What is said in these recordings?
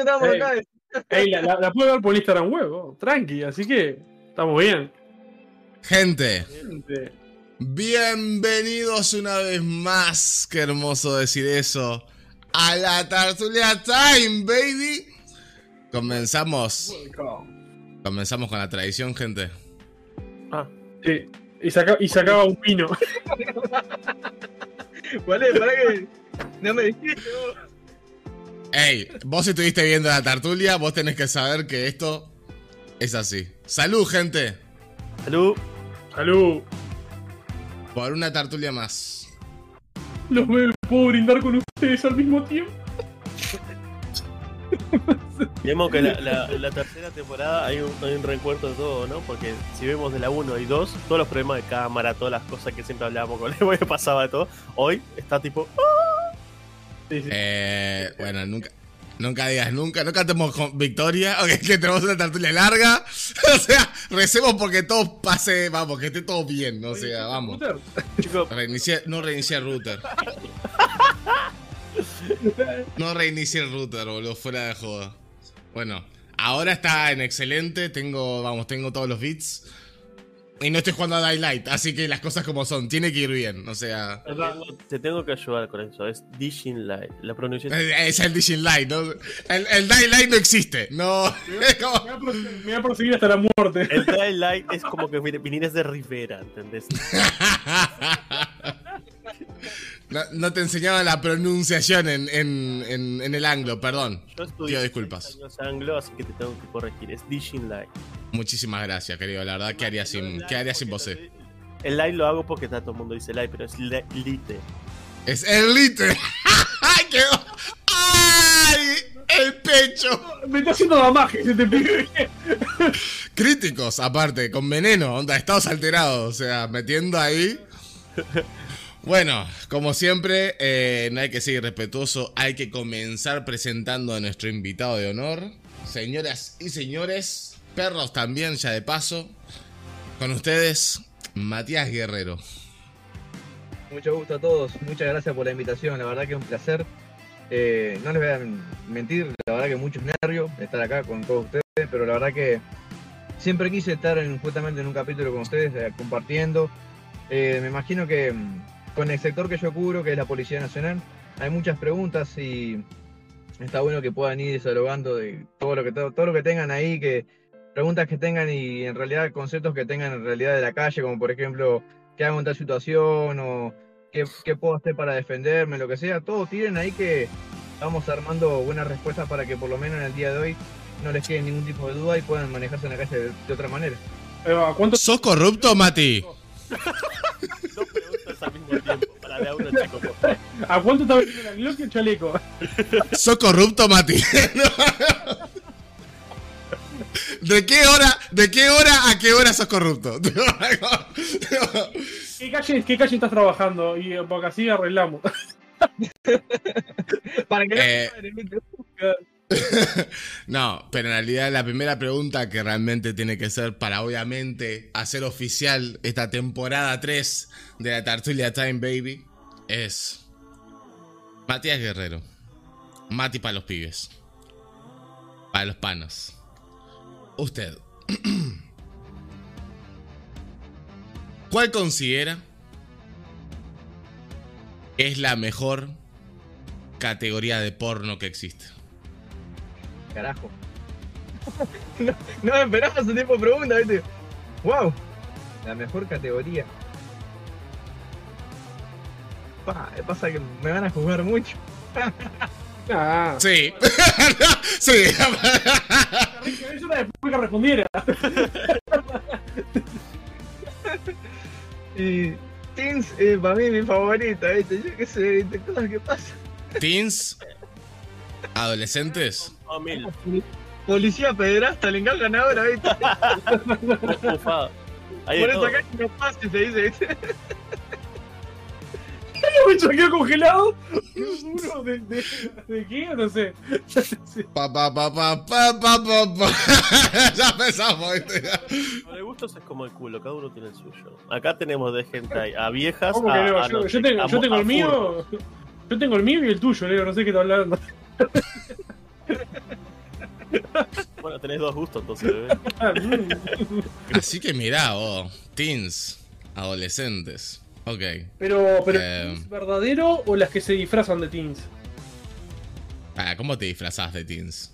acá. Ey, la, la, la puedo ver por Instagram huevo, tranqui, así que estamos bien. Gente, Gente, bienvenidos una vez más. Qué hermoso decir eso. A la Tartulia Time, baby. Comenzamos. Comenzamos con la tradición, gente. Ah, sí. Y, saca, y sacaba un pino. Vale, para que. No me dijiste vos. Ey, vos estuviste viendo la Tartulia, vos tenés que saber que esto es así. Salud, gente. Salud. Salud. Por una Tartulia más. Los veo, puedo brindar con ustedes al mismo tiempo. Vemos que la, la- la tercera temporada hay un, hay un reencuentro de todo, ¿no? Porque si vemos de la 1 y 2, todos los problemas de cámara, todas las cosas que siempre hablábamos con que pasaba de todo, hoy está tipo. Sí, sí. Eh, bueno, nunca. Nunca digas nunca, no cantemos con victoria, ok, que tenemos una tartulia larga. O sea, recemos porque todo pase, vamos, que esté todo bien, o sea, vamos. Reinicie- no reinicié el router. No reinicié el router, boludo, fuera de joda. Bueno, ahora está en excelente, tengo, vamos, tengo todos los bits. Y no estoy jugando a Daylight, así que las cosas como son, tiene que ir bien, o sea... te tengo, te tengo que ayudar con eso. Es Dishing Light. La pronunciación. Es el Dishing Light, ¿no? El, el Daylight no existe, no. Me va a perseguir- hasta la muerte. El Dry Light es como que vin- vinieras de Rivera, ¿entendés? No, no te enseñaba la pronunciación en, en, en, en el anglo, perdón. Yo estudié Pido disculpas. años anglo, así que te tengo que corregir. Es Dishing Light. Muchísimas gracias, querido. La verdad, ¿qué haría sin, qué haría sin vos? eh? El light lo hago porque está todo el mundo dice light, pero es li- lite. Es elite. ¡Ay, qué- ¡Ay! El pecho. Me está haciendo damaje ese te pibe. Críticos, aparte, con veneno, onda, estados alterados, o sea, metiendo ahí. Bueno, como siempre, eh, no hay que ser irrespetuoso, hay que comenzar presentando a nuestro invitado de honor. Señoras y señores, perros también, ya de paso. Con ustedes, Matías Guerrero. Mucho gusto a todos. Muchas gracias por la invitación. La verdad que es un placer. Eh, no les voy a mentir, la verdad que muchos nervios estar acá con todos ustedes, pero la verdad que siempre quise estar en, justamente en un capítulo con ustedes, eh, compartiendo. Eh, me imagino que mm, con el sector que yo cubro, que es la Policía Nacional, hay muchas preguntas y está bueno que puedan ir dialogando de todo lo que todo, todo lo que tengan ahí, que preguntas que tengan y en realidad conceptos que tengan en realidad de la calle, como por ejemplo qué hago en tal situación o qué, qué puedo hacer para defenderme, lo que sea, todos tiren ahí que vamos armando buenas respuestas para que por lo menos en el día de hoy no les quede ningún tipo de duda y puedan manejarse en la calle de, de otra manera. Ahí va, ¿Cuánto ¿Sos corrupto, Mati? al mismo tiempo. Para de a uno, favor. ¿A cuánto está vendiendo la Glock y el chaleco? ¿Sos corrupto, Mati? ¿De qué hora, de qué hora a qué hora sos corrupto? ¿Qué calle, ¿Qué calle estás trabajando? Y eh, porque así arreglamos. Para que no Eh, No, pero en realidad la primera pregunta que realmente tiene que ser para obviamente hacer oficial esta temporada 3 de la Tartulia Time Baby es Matías Guerrero. Mati para los pibes. Para los panos. Usted. ¿Cuál considera que es la mejor categoría de porno que existe? Carajo. No, no me esperaba ese tipo de preguntas, ¿viste? ¡Wow! La mejor categoría. Pa, pasa que me van a jugar mucho. Ah, Sí. sí. es una después que respondiera. Y Teens es para mí mi favorita, ¿viste? Yo qué sé, ¿viste? Cosas que pasan. Teens. Adolescentes. Oh, mil. Policía pederasta, le encargan ahora, ¿viste? Ahí Por eso todo. acá no pasa, se dice, ¿viste? choqueo congelado. Uno de, de, de qué? No sé. Pa, pa, pa, pa, pa, pa, pa, pa. ya empezamos. ¿viste? Lo de gustos es como el culo, cada uno tiene el suyo. Acá tenemos de gente a viejas. ¿Cómo que a, no? a Yo, no yo sé, tengo, a yo mo- tengo a el mío. Yo tengo el mío y el tuyo, Leo. No sé qué está hablando. tenés dos gustos, entonces, bebé. Así que mirá, vos, teens, adolescentes. Ok. Pero, pero Eh. ¿es verdadero o las que se disfrazan de teens? Ah, ¿Cómo te disfrazás de teens?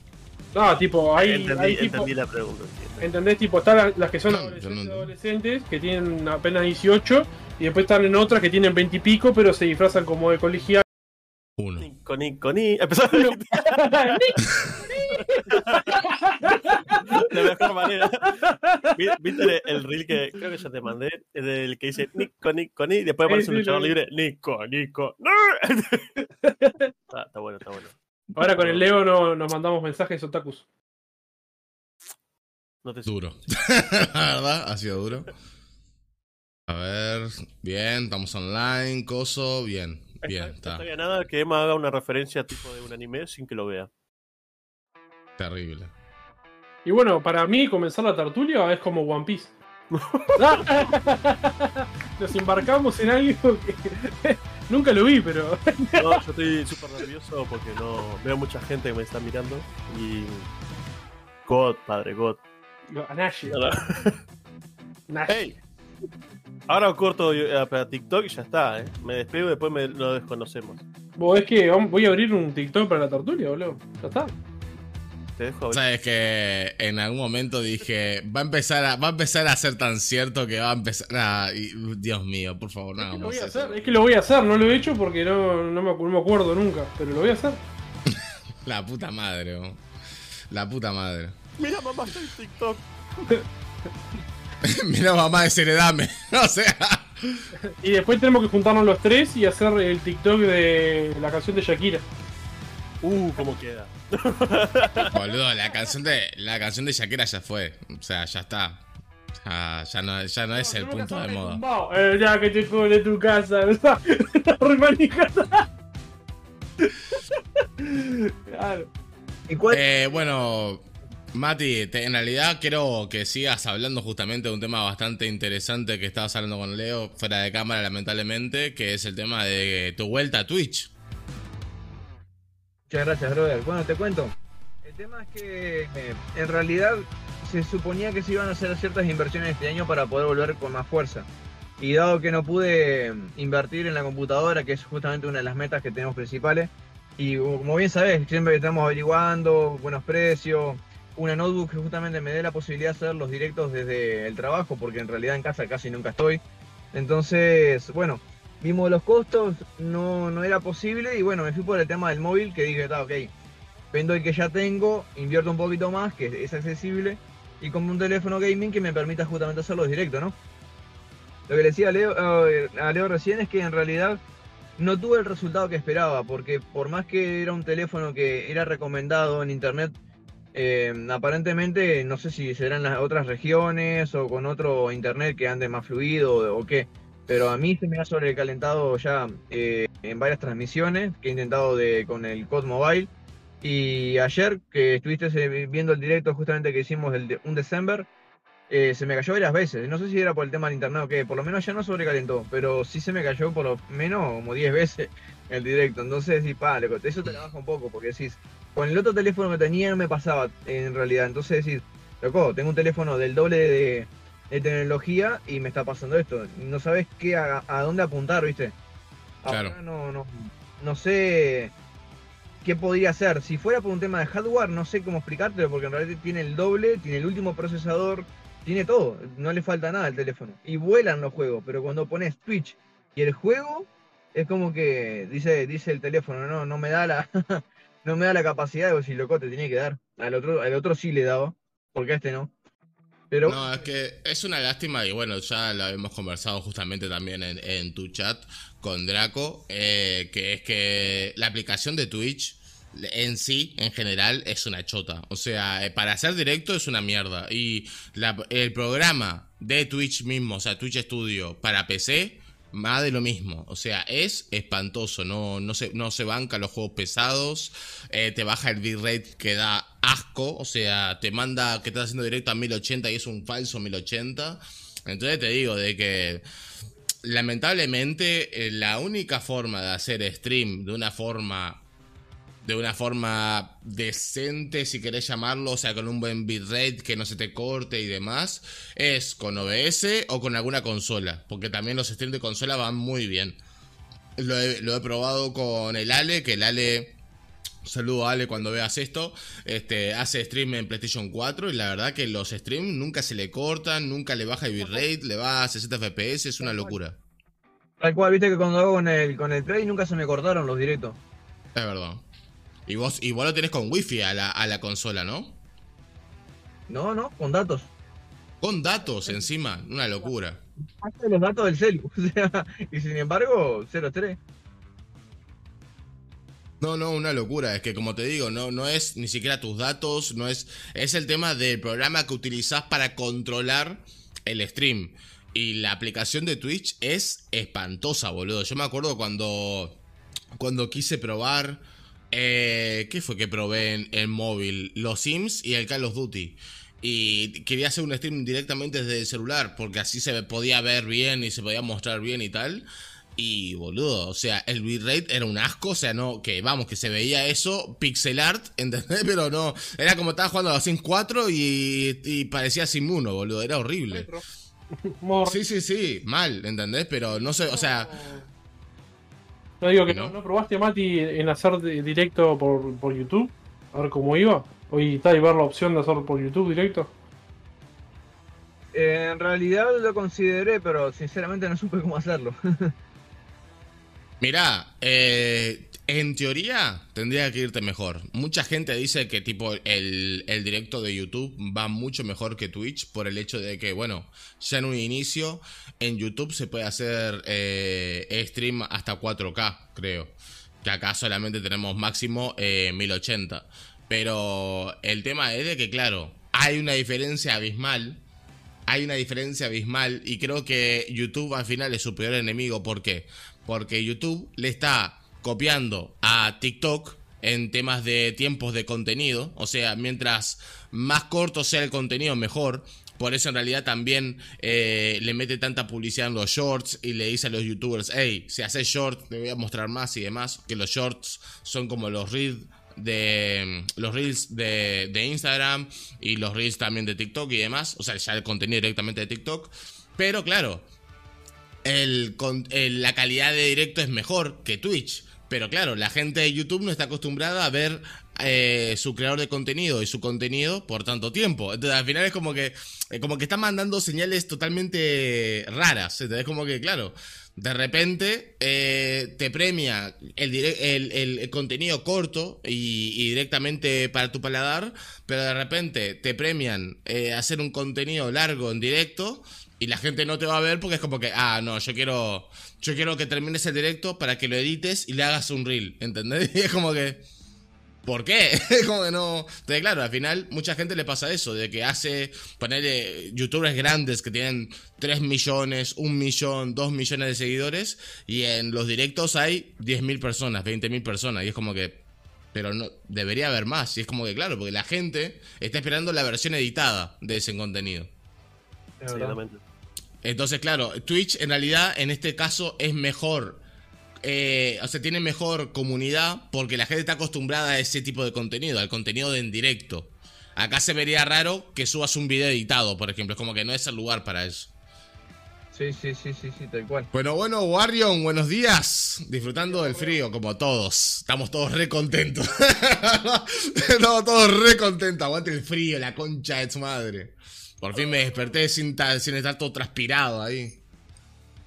No, tipo, hay, entendí, hay tipo, entendí la pregunta. entiendo. ¿entendés? Tipo, están las- que son No, yo no adolescentes, adolescentes, que tienen apenas 18, y después están en otras que tienen 20 y pico, pero se disfrazan como de colegial. Uno. Nico, Nico, ni. Empezó la mejor manera. Vi- ¿Viste el, el reel que creo que ya te mandé? El del que dice Nico, Nico, ni. Después aparece un luchador libre. Nico, Nico. no. está, está bueno, está bueno. Ahora con el Leo no, nos mandamos mensajes otakus. No te Duro. La verdad, ha sido duro. A ver, bien, estamos online, coso, bien, bien, No está. estaría nada que Emma haga una referencia tipo de un anime sin que lo vea. Terrible. Y bueno, para mí comenzar la tertulia es como One Piece. Nos embarcamos en algo que nunca lo vi, pero No, yo estoy súper nervioso porque no veo mucha gente que me está mirando y. God, padre, God. a Nashi. Nashi. ¡Ey! Ahora corto eh, para TikTok y ya está, ¿eh? Me despego y después me lo desconocemos. Vos es que voy a abrir un TikTok para la tertulia, boludo. Ya está. Te dejo abrir. Sabes que en algún momento dije, va a empezar a, va a empezar a ser tan cierto que va a empezar a. y- Dios mío, por favor, no Es que, lo voy a hacer, es que lo voy a hacer, no lo he hecho porque no, no, me, acu- no me acuerdo nunca, pero lo voy a hacer. La puta madre, bro. La puta madre. Mira, mamá, estoy en TikTok. Mira, mamá, desheredame. o sea. Y después tenemos que juntarnos los tres y hacer el TikTok de la canción de Shakira. Uh, cómo queda. Boludo, la canción de. La canción de Shakira ya fue. O sea, ya está. Ya, ya no, ya no es el punto de moda. Eh, ya que te cobre tu casa, ¿verdad? Claro. ¿Y cuál? Eh, bueno, Mati, en realidad quiero que sigas hablando justamente de un tema bastante interesante que estabas hablando con Leo fuera de cámara, lamentablemente, que es el tema de tu vuelta a Twitch. Muchas gracias, brother. Bueno, te cuento. El tema es que eh, en realidad se suponía que se iban a hacer ciertas inversiones este año para poder volver con más fuerza. Y dado que no pude eh, invertir en la computadora, que es justamente una de las metas que tenemos principales, y como bien sabes, siempre estamos averiguando buenos precios, una notebook que justamente me dé la posibilidad de hacer los directos desde el trabajo, porque en realidad en casa casi nunca estoy. Entonces, bueno, vimos los costos, no, no era posible y bueno, me fui por el tema del móvil que dije, está ok, vendo el que ya tengo, invierto un poquito más, que es accesible, y compro un teléfono gaming que me permita justamente hacer los directos, ¿no? Lo que le decía a Leo, eh, a Leo recién es que en realidad no tuve el resultado que esperaba, porque por más que era un teléfono que era recomendado en internet, eh, aparentemente no sé si serán las otras regiones o con otro internet que ande más fluido o qué, pero a mí se me ha sobrecalentado ya eh, en varias transmisiones que he intentado de, con el COD Mobile. Y ayer que estuviste eh, viendo el directo justamente que hicimos el de, un December, eh, se me cayó varias veces. No sé si era por el tema del internet o qué, por lo menos ya no sobrecalentó, pero sí se me cayó por lo menos como 10 veces el directo. Entonces, sí, pa, eso te baja un poco, porque decís, con el otro teléfono que tenía no me pasaba en realidad. Entonces decís, loco, tengo un teléfono del doble de, de tecnología y me está pasando esto. No sabes qué a, a dónde apuntar, ¿viste? Claro. Ahora no, no, no sé qué podría hacer. Si fuera por un tema de hardware, no sé cómo explicártelo, porque en realidad tiene el doble, tiene el último procesador, tiene todo. No le falta nada al teléfono. Y vuelan los juegos, pero cuando pones Twitch y el juego, es como que dice, dice el teléfono, no, no me da la, no me da la capacidad de decir, loco, te tiene que dar. Al otro, al otro sí le daba, porque a este no. Pero No, es que es una lástima y bueno, ya lo hemos conversado justamente también en, en tu chat con Draco, eh, que es que la aplicación de Twitch en sí, en general, es una chota. O sea, eh, para hacer directo es una mierda. Y la- el programa de Twitch mismo, o sea, Twitch Studio para PC, más de lo mismo. O sea, es espantoso. No, no, se, no se banca los juegos pesados. eh, te baja el bitrate que da asco. O sea, te manda que estás haciendo directo a 1080 y es un falso 1080. Entonces te digo de que lamentablemente eh, la única forma de hacer stream de una forma de una forma decente, si querés llamarlo, o sea, con un buen bitrate que no se te corte y demás, es con OBS o con alguna consola, porque también los streams de consola van muy bien. Lo he, lo he probado con el Ale, que el Ale Saludo a Ale cuando veas esto. Este, hace stream en PlayStation 4 y la verdad que los streams nunca se le cortan, nunca le baja el bitrate, le va a 60 FPS, es una locura. Tal cual, viste que cuando hago con el, con el Play nunca se me cortaron los directos. Es verdad. Y vos, y vos lo tenés con wifi a la, a la consola, ¿no? No, no, con datos. Con datos encima, una locura. Hace los datos del celu. O sea, y sin embargo, 0-3. No, no, una locura. Es que como te digo, no, no es ni siquiera tus datos, no es. Es el tema del programa que utilizás para controlar el stream. Y la aplicación de Twitch es espantosa, boludo. Yo me acuerdo cuando. Cuando quise probar. Eh, ¿Qué fue que probé en, en móvil? Los Sims y el Call of Duty. Y quería hacer un stream directamente desde el celular. Porque así se podía ver bien y se podía mostrar bien y tal. Y boludo, o sea, el bitrate era un asco, o sea, no, que vamos, que se veía eso, pixel art, ¿entendés? Pero no, era como estaba jugando a los Sims 4 y, y parecía Sim 1, boludo, era horrible. Sí, sí, sí, mal, ¿entendés? Pero no sé, o sea, No digo que ¿No? no, ¿no probaste, Mati, en hacer de- directo por, por YouTube? A ver cómo iba. Hoy está y ver la opción de hacer por YouTube directo. Eh, en realidad lo consideré, pero sinceramente no supe cómo hacerlo. mirá, eh, en teoría tendría que irte mejor. Mucha gente dice que tipo el, directo de YouTube va mucho mejor que Twitch por el hecho de que, bueno, ya en un inicio en YouTube se puede hacer eh, stream hasta 4K, creo. Que acá solamente tenemos máximo eh, 1080. Pero el tema es de que, claro, hay una diferencia abismal. Hay una diferencia abismal y creo que YouTube al final es su peor enemigo. ¿Por qué? Porque YouTube le está copiando a TikTok en temas de tiempos de contenido. O sea, mientras más corto sea el contenido, mejor. Por eso en realidad también eh, le mete tanta publicidad en los shorts y le dice a los youtubers, hey, si haces short, te voy a mostrar más y demás. Que los shorts son como los reels de los reels de, Instagram y los reels también de TikTok y demás. O sea, ya el contenido directamente de TikTok. Pero claro, la calidad de directo es mejor que Twitch. Pero claro, la gente de YouTube no está acostumbrada a ver eh, su creador de contenido y su contenido por tanto tiempo. Entonces al final es como que, eh, como que está mandando señales totalmente raras. Entonces como que, claro, de repente eh, te premia el, el- el contenido corto y, y directamente para tu paladar, pero de repente te premian eh, hacer un contenido largo en directo y la gente no te va a ver porque es como que, ah, no, yo quiero, yo quiero que termines el directo para que lo edites y le hagas un reel, ¿entendés? Y es como que, ¿por qué? Es como que no. Entonces, claro, al final mucha gente le pasa eso, de que hace, ponerle youtubers grandes que tienen 3 millones, 1 millón, 2 millones de seguidores y en los directos hay 10.000 personas, 20.000 personas y es como que, pero no, debería haber más. Y es como que, claro, porque la gente está esperando la versión editada de ese contenido. Exactamente. Entonces, claro, Twitch en realidad en este caso es mejor. eh, o sea, tiene mejor comunidad porque la gente está acostumbrada a ese tipo de contenido, al contenido de en directo. Acá se vería raro que subas un video editado, por ejemplo. Es como que no es el lugar para eso. Sí, sí, sí, sí, sí, tal cual. Bueno, bueno, Warrion, buenos días. Disfrutando del frío, como todos. Estamos todos re contentos. Estamos todos re contentos. Aguante el frío, la concha de su madre. Por fin me desperté sin, ta- sin estar todo transpirado ahí.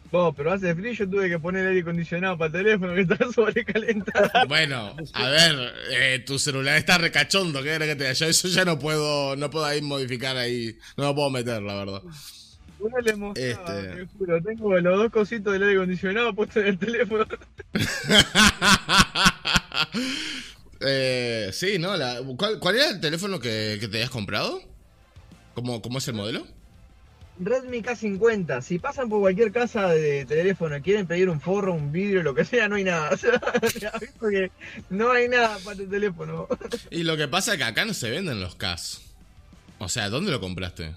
Vos, pero hace frío, yo tuve que poner aire acondicionado para el teléfono que está sobrecalentado. Bueno, a ver, eh, tu celular está recachondo, ¿qué que te? Yo eso ya no puedo, no puedo ahí modificar ahí, no lo puedo meter, la verdad. Una le mostraba, Este. te juro, tengo los dos cositos del aire acondicionado puestos en el teléfono. eh, sí, ¿no? La- ¿cuál, cuál era el teléfono que, que te habías comprado? ¿Cómo, ¿Cómo es el modelo? Redmi K50, si pasan por cualquier casa de teléfono y quieren pedir un forro, un vidrio, lo que sea, no hay nada. O sea, no hay nada para el teléfono. Y lo que pasa es que acá no se venden los CAS. O sea, ¿dónde lo compraste?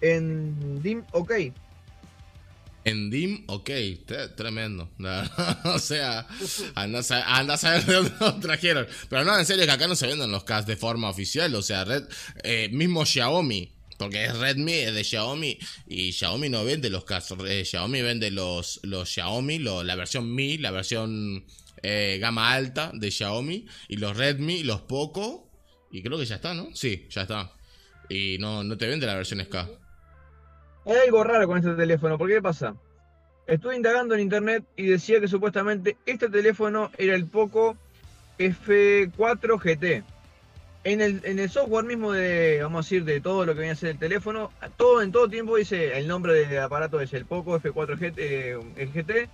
En Dim OK. En DIM, ok, tremendo. o sea, anda a, saber de dónde lo trajeron. Pero no, en serio, que acá no se venden los CAS de forma oficial. O sea, Red, eh, mismo Xiaomi, porque es Redmi, es de Xiaomi, y Xiaomi no vende los CAS. eh, Xiaomi vende los, los Xiaomi, la versión Mi, la versión eh, gama alta de Xiaomi, y los Redmi, los Poco, y creo que ya está, ¿no? Sí, ya está. Y no, no te vende la versión SK. Hay algo raro con este teléfono, porque ¿qué pasa? Estuve indagando en internet y decía que supuestamente este teléfono era el Poco F4 GT. En el, en el software mismo de, vamos a decir, de todo lo que viene a ser el teléfono, todo en todo tiempo dice el nombre del aparato es el Poco F4 GT, eh, el GT,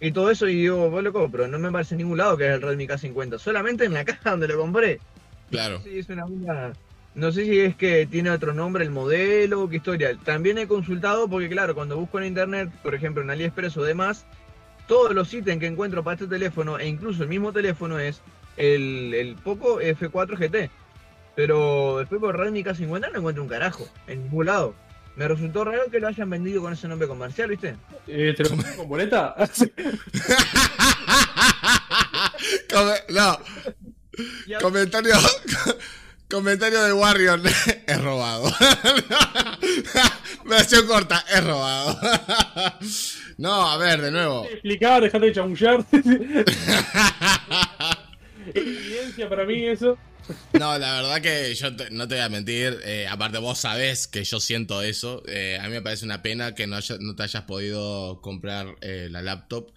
y todo eso, y digo, vos loco, pero no me parece en ningún lado que es el Redmi K50, solamente en la caja donde lo compré. Claro. Sí, es una onda- No sé si es que tiene otro nombre el modelo o qué historia. También he consultado porque, claro, cuando busco en internet, por ejemplo en AliExpress o demás, todos los ítems que encuentro para este teléfono, e incluso el mismo teléfono, es el, el Poco F4 GT. Pero después por Redmi K50 no encuentro un carajo, en ningún lado. Me resultó raro que lo hayan vendido con ese nombre comercial, ¿viste? Eh, ¿Te lo compré con boleta? Come- no, comentario. Comentario de Warrior. Es robado. Versión corta, es robado. No, a ver, de nuevo. explicar, dejate de chamullar. Evidencia para mí eso. No, la verdad que yo te- no te voy a mentir. eh, aparte, vos sabés que yo siento eso. eh, a mí me parece una pena que no, haya- no te hayas podido comprar eh, la laptop.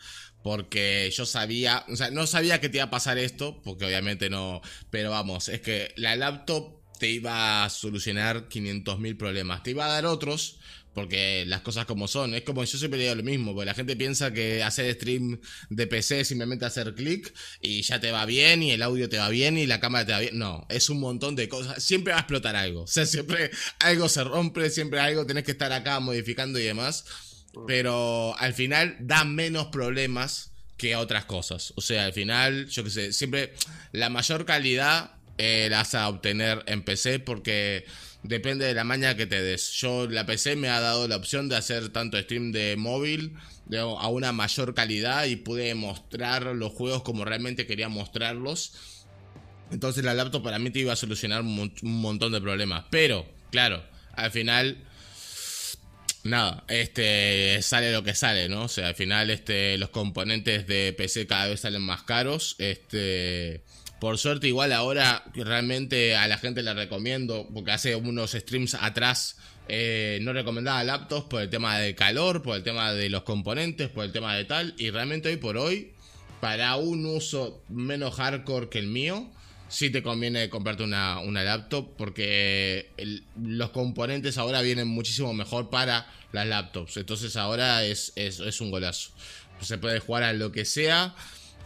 Porque yo sabía, o sea, no sabía que te iba a pasar esto, porque obviamente no. Pero vamos, es que la laptop te iba a solucionar 500.000 problemas. Te iba a dar otros, porque las cosas como son. Es como yo siempre digo lo mismo, porque la gente piensa que hacer stream de PC simplemente hacer clic y ya te va bien y el audio te va bien y la cámara te va bien. No, es un montón de cosas. Siempre va a explotar algo. O sea, siempre algo se rompe, siempre algo tenés que estar acá modificando y demás. Pero al final da menos problemas que otras cosas. O sea, al final, yo qué sé, siempre la mayor calidad eh, la vas a obtener en PC porque depende de la maña que te des. Yo, la PC me ha dado la opción de hacer tanto stream de móvil de- a una mayor calidad y pude mostrar los juegos como realmente quería mostrarlos. Entonces la laptop para mí te iba a solucionar un, mon- un montón de problemas. Pero, claro, al final nada, este sale lo que sale, ¿no? O sea, al final este los componentes de PC cada vez salen más caros, este por suerte igual ahora realmente a la gente le recomiendo porque hace unos streams atrás eh, no recomendaba laptops por el tema de calor, por el tema de los componentes, por el tema de tal y realmente hoy por hoy para un uso menos hardcore que el mío sí te conviene comprarte una, una laptop porque los componentes ahora vienen muchísimo mejor para las laptops. Entonces ahora es, es, un golazo. Se puede jugar a lo que sea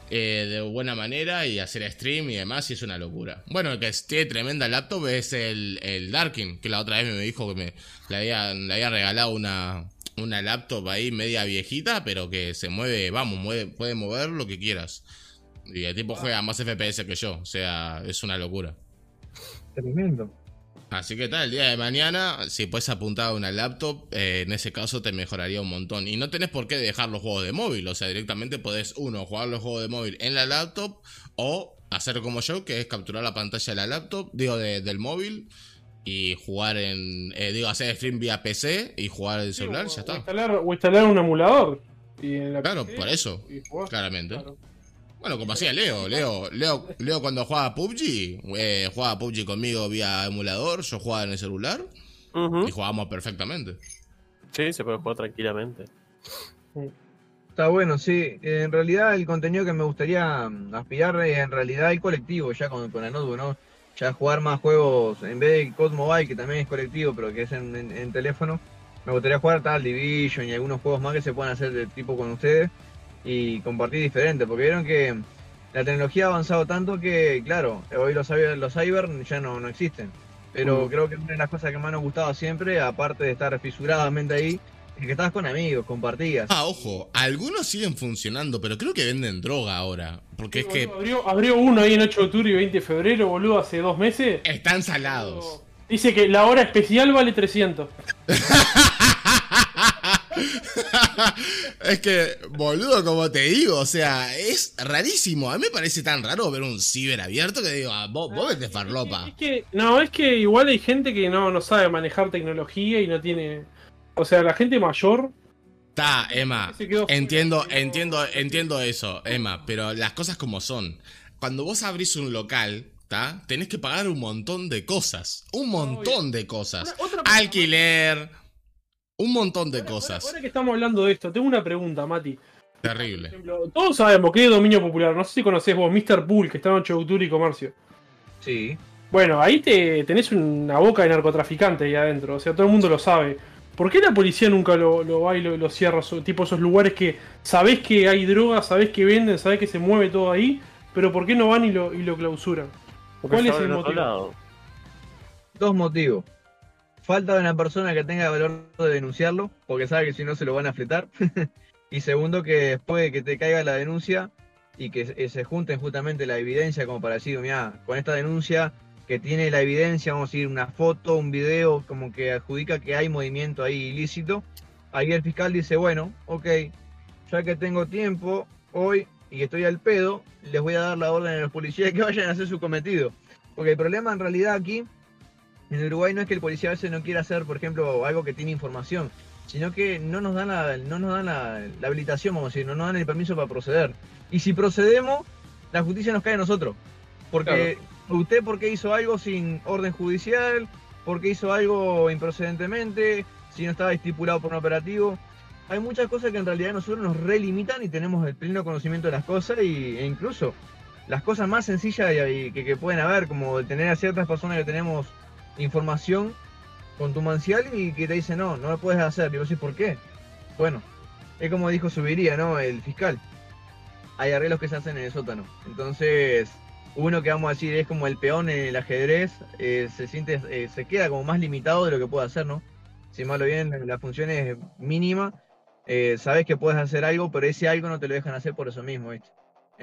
eh, de buena manera y hacer stream y demás y es una locura. Bueno, el que tiene tremenda laptop es el, el Darkin, que la otra vez me dijo que me le habían, le regalado una, una laptop ahí media viejita, pero que se mueve, vamos, puede mover lo que quieras. Y el tipo juega más FPS que yo, o sea, es una locura. Tremendo. Así que tal, el día de mañana, si puedes apuntar a una laptop, eh, en ese caso te mejoraría un montón. Y no tenés por qué dejar los juegos de móvil, o sea, directamente podés, uno, jugar los juegos de móvil en la laptop, o hacer como yo, que es capturar la pantalla de la laptop, digo, de- del móvil, y jugar en, eh, digo, hacer stream vía PC y jugar el celular, Sí, ya O está. instalar, o instalar un emulador. Y en la Claro, PC, por eso, y claramente. claro. Bueno, como hacía Leo, Leo, Leo, Leo cuando jugaba PUBG, eh, jugaba PUBG conmigo vía emulador, yo jugaba en el celular y jugábamos perfectamente. Sí, se puede jugar tranquilamente. Está bueno, sí. Eh, En realidad el contenido que me gustaría mm, aspirar es en realidad el colectivo, ya con, con la notebook, ¿no? Ya jugar más juegos, en vez de COD Mobile, que también es colectivo, pero que es en, en- en teléfono, me gustaría jugar tal Division y algunos juegos más que se puedan hacer de tipo con ustedes y compartir diferente, porque vieron que la tecnología ha avanzado tanto que, claro, hoy los cyber, los cyber ya no, no existen. Pero Mm. creo que una de las cosas que más nos gustaba siempre, aparte de estar fisuradamente ahí, es que estabas con amigos, compartías. Ah, ojo, algunos siguen funcionando, pero creo que venden droga ahora. Porque es que abrió uno ahí en 8 de octubre y 20 de febrero, boludo, hace dos meses. están salados. Dice que la hora especial vale 300. es que, boludo, como te digo, o sea, es rarísimo. A mí me parece tan raro ver un ciber abierto que digo, ah, vos, vos vete farlopa. Es que, no, es que igual hay gente que no, no sabe manejar tecnología y no tiene. O sea, la gente mayor. Está, Emma. Entiendo, entiendo, entiendo eso, Emma, pero las cosas como son. Cuando vos abrís un local, ¿está? Tenés que pagar un montón de cosas. Un montón de cosas. Alquiler. Un montón de ahora- cosas. Ahora, ahora que estamos hablando de esto, tengo una pregunta, Mati. Por Terrible. ejemplo, todos sabemos que es dominio popular. No sé si conocés vos, Mr. Pool, que está en 8 de octubre y comercio. Sí. Bueno, ahí te tenés una boca de narcotraficante ahí adentro, o sea, todo el mundo lo sabe. ¿Por qué la policía nunca lo, lo va y lo, lo cierra? Tipo esos lugares que sabés que hay drogas, sabés que venden, sabés que se mueve todo ahí, pero ¿por qué no van y lo, y lo clausuran? Porque ¿Cuál es el motivo? lado. Dos motivos. Falta de una persona que tenga valor de denunciarlo, porque sabe que si no se lo van a fletar. y segundo, que después de que te caiga la denuncia y que se- se junten justamente la evidencia como para decir, mira, con esta denuncia que tiene la evidencia, vamos a decir, una foto, un video, como que adjudica que hay movimiento ahí ilícito. Ahí el fiscal dice, bueno, ok, ya que tengo tiempo hoy y estoy al pedo, les voy a dar la orden a los policías que vayan a hacer su cometido. Porque el problema en realidad aquí en Uruguay no es que el policía a veces no quiera hacer, por ejemplo, algo que tiene información, sino que no nos dan la, no nos dan la, la habilitación, vamos a decir, no nos dan el permiso para proceder. Y si procedemos, la justicia nos cae a nosotros. Porque usted por qué hizo algo sin orden judicial, por qué hizo algo improcedentemente, si no estaba estipulado por un operativo. Hay muchas cosas que en realidad nosotros nos relimitan y tenemos el pleno conocimiento de las cosas y, e incluso las cosas más sencillas y- y que, que pueden haber, como tener a ciertas personas que tenemos información contumacial y que te dice no, no lo puedes hacer. Y vos decís, ¿por qué? Bueno, es como dijo Subiría, ¿no? El fiscal. Hay arreglos que se hacen en el sótano. Entonces, uno que vamos a decir es como el peón en el ajedrez, eh, se siente, eh, se queda como más limitado de lo que puede hacer, ¿no? Si mal o bien la función es mínima, eh, sabes que puedes hacer algo, pero ese algo no te lo dejan hacer por eso mismo, ¿viste?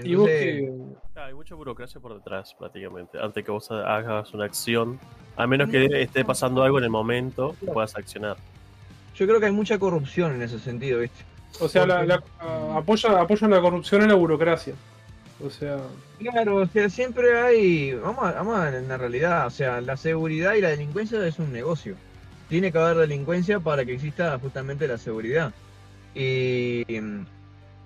Y vos Entonces, que. Hay mucha burocracia por detrás, prácticamente. Antes que vos hagas una acción, a menos que esté pasando algo en el momento, puedas accionar. yo creo que hay mucha corrupción en ese sentido, ¿viste? O sea, la, la- apoya- apoyan la corrupción en la burocracia. O sea, Claro, o sea, siempre hay, vamos a, vamos a en la realidad, o sea, la seguridad y la delincuencia es un negocio. Tiene que haber delincuencia para que exista justamente la seguridad. Y mm,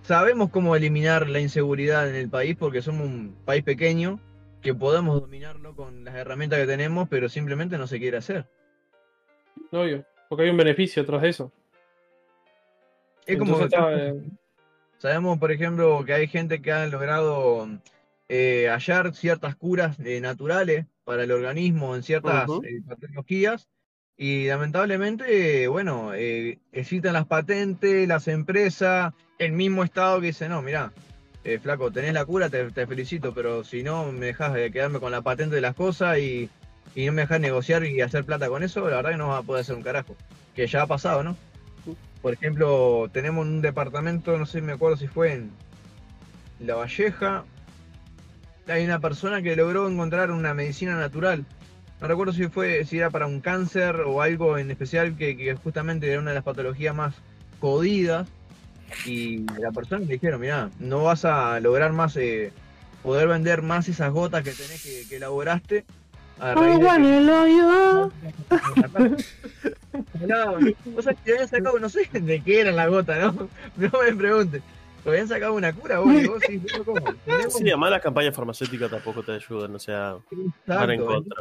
sabemos cómo eliminar la inseguridad en el país porque somos un país pequeño que podemos dominarlo con las herramientas que tenemos, pero simplemente no se quiere hacer. obvio. Porque hay un beneficio tras de eso. Es como Entonces, está, eh, Sabemos, por ejemplo, que hay gente que ha logrado eh, hallar ciertas curas eh, naturales para el organismo en ciertas eh, patologías y lamentablemente, bueno, eh, existen las patentes, las empresas, el mismo Estado que dice, no, mirá, eh, flaco, tenés la cura, te, felicito, pero si no me dejas de quedarme con la patente de las cosas y, y no me dejas negociar y hacer plata con eso, la verdad que no vas a poder hacer un carajo. Que ya ha pasado, ¿no? Por ejemplo, tenemos un departamento, no sé, me acuerdo si fue en La Valleja. Hay una persona que logró encontrar una medicina natural. No recuerdo si fue, si era para un cáncer o algo en especial que, que justamente era una de las patologías más jodidas. Y la persona le dijeron, mira, no vas a lograr más, eh, poder vender más esas gotas que tenés que, que elaboraste. A raíz de que- no, o sea, que habían sacado, no sé de qué era la gota, ¿no? No me preguntes. Pero habían sacado una cura, vos, y vos sí, ¿cómo? Sí, además las campañas farmacéuticas tampoco te ayudan, o sea, van en contra.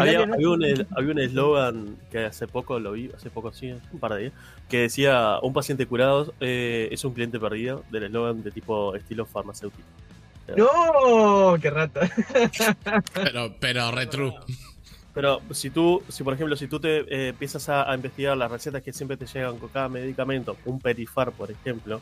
Había, que no- había un había un eslogan que hace poco lo vi, hace poco sí, un par de días, que decía un paciente curado eh, es un cliente perdido, del eslogan de tipo estilo farmacéutico. ¡No! ¡Qué rata! Pero, pero retro. Pero si tú, si por ejemplo, si tú te eh, empiezas a, a investigar las recetas que siempre te llegan con cada medicamento, un perifar, por ejemplo,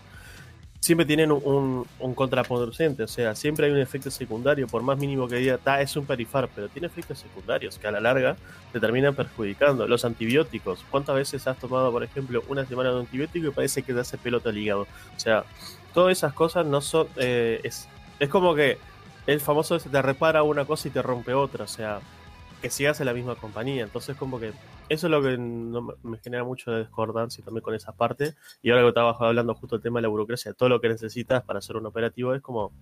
siempre tienen un, contraproducente, o sea, siempre hay un efecto secundario, por más mínimo que diga, ta, es un perifar, pero tiene efectos secundarios que a la larga te terminan perjudicando. Los antibióticos, ¿cuántas veces has tomado, por ejemplo, una semana de antibiótico y parece que te hace pelota al hígado? O sea, todas esas cosas no son, eh, es, es como que el famoso te repara una cosa y te rompe otra, o sea, que sigas en la misma compañía. Entonces, como que eso es lo que no me- genera mucho de discordancia también con esa parte. Y ahora que estaba hablando justo del tema de la burocracia, todo lo que necesitas para hacer un operativo es como.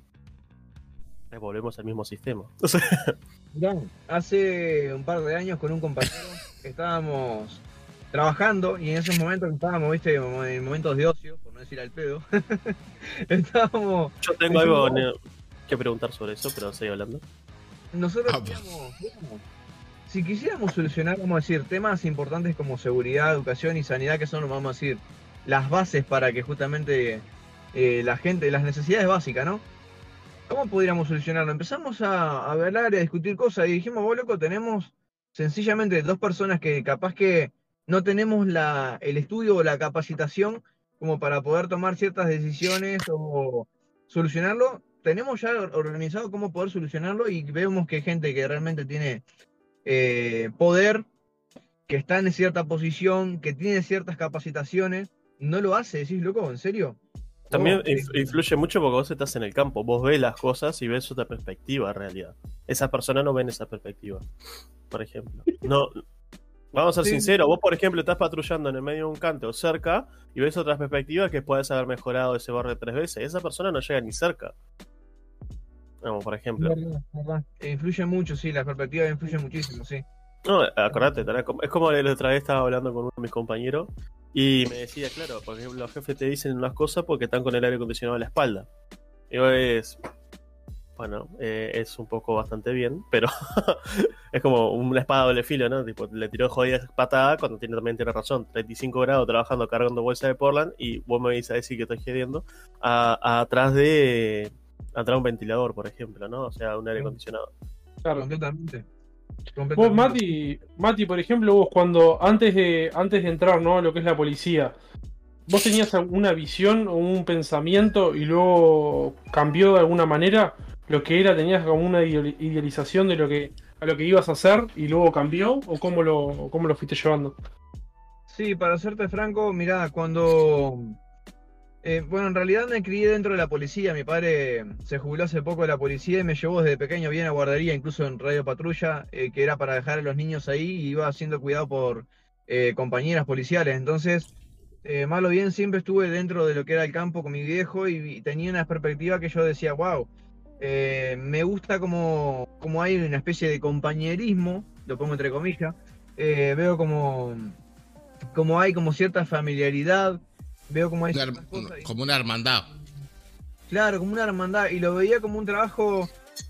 volvemos al mismo sistema. Mirá, hace un par de años con un compañero estábamos trabajando y en esos momentos estábamos, viste, en momentos de ocio, por no decir al pedo, estábamos, yo tengo algo que preguntar sobre eso, pero seguí hablando. nosotros Ah, pues. bueno, si quisiéramos solucionar, vamos a decir, temas importantes como seguridad, educación y sanidad, que son, vamos a decir, las bases para que justamente eh, la gente, las necesidades básicas, ¿no? ¿Cómo podríamos solucionarlo? Empezamos a, hablar y a discutir cosas y dijimos, vos loco, tenemos sencillamente dos personas que capaz que no tenemos la, el estudio o la capacitación como para poder tomar ciertas decisiones o solucionarlo. Tenemos ya or- organizado cómo poder solucionarlo y vemos que hay gente que realmente tiene eh, poder, que está en cierta posición, que tiene ciertas capacitaciones, no lo hace. Decís, loco, ¿en serio? También Oh, inf- influye mucho porque vos estás en el campo, vos ves las cosas y ves otra perspectiva en realidad. Esas personas no ven esa perspectiva, por ejemplo. No, vamos a ser Sí. sinceros, vos por ejemplo estás patrullando en el medio de un canto o cerca y ves otras perspectivas que puedes haber mejorado ese barrio tres veces. Esa persona no llega ni cerca. Vamos, por ejemplo. Verdad, verdad. Influye mucho, sí, la perspectiva influye muchísimo, sí. No, acordate, como- es como la otra vez estaba hablando con uno de mis compañeros y me decía, claro, por ejemplo, los jefes te dicen unas cosas porque están con el aire acondicionado a la espalda. Digo, es. Bueno, eh, es un poco bastante bien, pero es como una espada doble filo, ¿no? Tipo, le tiró jodida patada cuando tiene, también tiene razón. 35 grados trabajando cargando bolsa de Portland y vos me vais a decir que estoy a atrás de. Atrás un ventilador, por ejemplo, ¿no? O sea, un aire acondicionado. Claro. Completamente. Vos. Mati, Mati, por ejemplo, vos cuando antes de antes de entrar, ¿no? a Lo que es la policía, ¿vos tenías alguna visión o un pensamiento y luego cambió de alguna manera lo que era? ¿Tenías como una ideali- idealización de lo que a lo que ibas a hacer y luego cambió? ¿O cómo lo, cómo lo fuiste llevando? Sí, para serte franco, mirá, cuando... eh, bueno, en realidad me crié dentro de la policía. Mi padre se jubiló hace poco de la policía y me llevó desde pequeño bien a guardería, incluso en Radio Patrulla, eh, que era para dejar a los niños ahí y iba siendo cuidado por eh, compañeras policiales. Entonces, eh, mal o bien, siempre estuve dentro de lo que era el campo con mi viejo y, tenía una perspectiva que yo decía, wow, me gusta como, como hay una especie de compañerismo, lo pongo entre comillas, eh, veo como, como hay como cierta familiaridad, veo como hay Una y- como una hermandad. Claro, como una hermandad. Y lo veía como un trabajo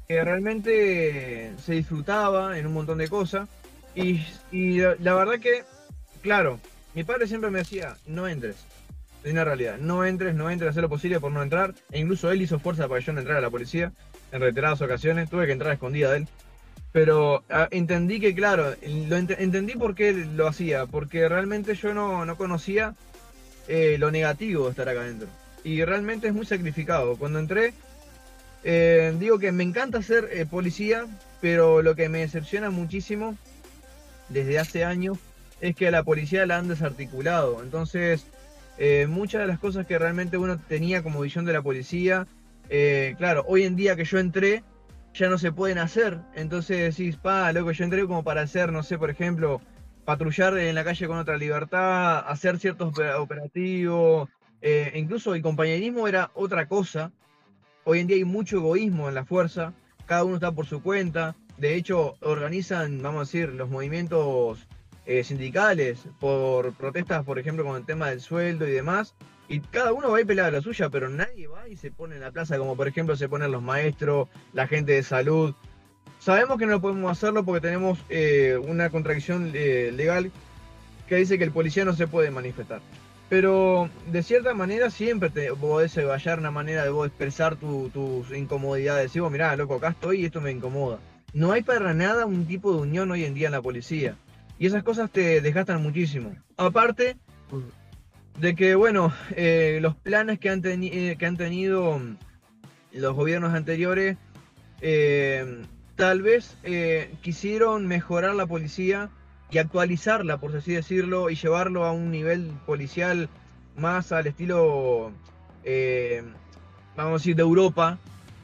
que realmente se disfrutaba en un montón de cosas. Y, y la, la verdad que, claro, mi padre siempre me decía, no entres. Es una realidad, no entres, no entres, haz lo posible por no entrar. E incluso él hizo fuerza para que yo no entrara a la policía en reiteradas ocasiones. Tuve que entrar a escondida de él. Pero ah, entendí que, claro, lo ent- entendí por qué lo hacía. Porque realmente yo no, no conocía eh, lo negativo de estar acá adentro y realmente es muy sacrificado. Cuando entré, eh, digo que me encanta ser eh, policía, pero lo que me decepciona muchísimo desde hace años es que a la policía la han desarticulado. Entonces, muchas de las cosas que realmente uno tenía como visión de la policía, claro, hoy en día que yo entré, ya no se pueden hacer. Entonces decís, pa, loco, yo entré como para hacer, no sé, por ejemplo, patrullar en la calle con otra libertad, hacer ciertos opera- operativos, eh, incluso el compañerismo era otra cosa. Hoy en día hay mucho egoísmo en la fuerza, cada uno está por su cuenta. De hecho, organizan, vamos a decir, los movimientos eh, sindicales por protestas, por ejemplo, con el tema del sueldo y demás. Y cada uno va a ir pelado a la suya, pero nadie va y se pone en la plaza, como por ejemplo se ponen los maestros, la gente de salud. Sabemos que no podemos hacerlo porque tenemos eh, una contradicción eh, legal que dice que el policía no se puede manifestar. Pero de cierta manera siempre te podés hallar una manera de vos expresar tu- tus incomodidades. Decir, vos, mirá, loco, acá estoy y esto me incomoda. No hay para nada un tipo de unión hoy en día en la policía. Y esas cosas te desgastan muchísimo. Aparte de que, bueno, eh, los planes que han, tenido los gobiernos anteriores, tal vez eh, quisieron mejorar la policía y actualizarla, por así decirlo, y llevarlo a un nivel policial más al estilo, eh, vamos a decir, de Europa.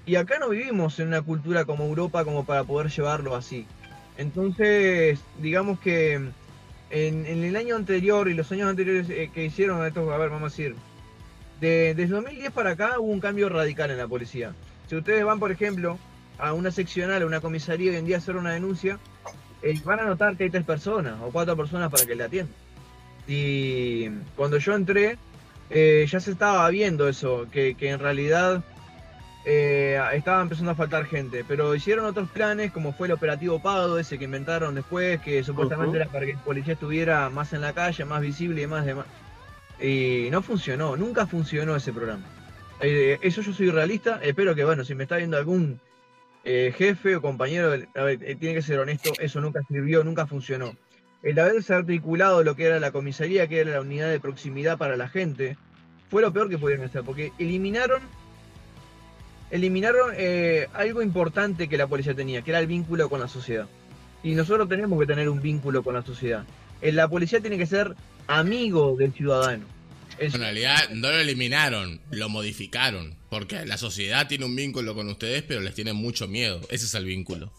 Y acá no vivimos en una cultura como Europa como para poder llevarlo así. Entonces, digamos que en, el año anterior y los años anteriores eh, que hicieron estos, a ver, vamos a decir, de, desde 2010 para acá hubo un cambio radical en la policía. Si ustedes van, por ejemplo, a una seccional, a una comisaría hoy en día hacer una denuncia, eh, van a notar que hay tres personas o cuatro personas para que le atiendan. Y cuando yo entré, eh, ya se estaba viendo eso, que, que en realidad eh, estaba empezando a faltar gente. Pero hicieron otros planes, como fue el operativo Pado, ese que inventaron después, que supuestamente Ujú. era para que el policía estuviera más en la calle, más visible y más demás. Y no funcionó, nunca funcionó ese programa. Eh, eso yo soy realista, espero que, bueno, si me está viendo algún eh, jefe o compañero, a ver, eh, tiene que ser honesto, eso nunca sirvió, nunca funcionó. El haberse articulado lo que era la comisaría, que era la unidad de proximidad para la gente, fue lo peor que pudieron hacer, porque eliminaron eliminaron eh, algo importante que la policía tenía, que era el vínculo con la sociedad. Y nosotros tenemos que tener un vínculo con la sociedad. Eh, La policía tiene que ser amigo del ciudadano. En realidad no lo eliminaron, lo modificaron. Porque la sociedad tiene un vínculo con ustedes, pero les tiene mucho miedo. Ese es el vínculo.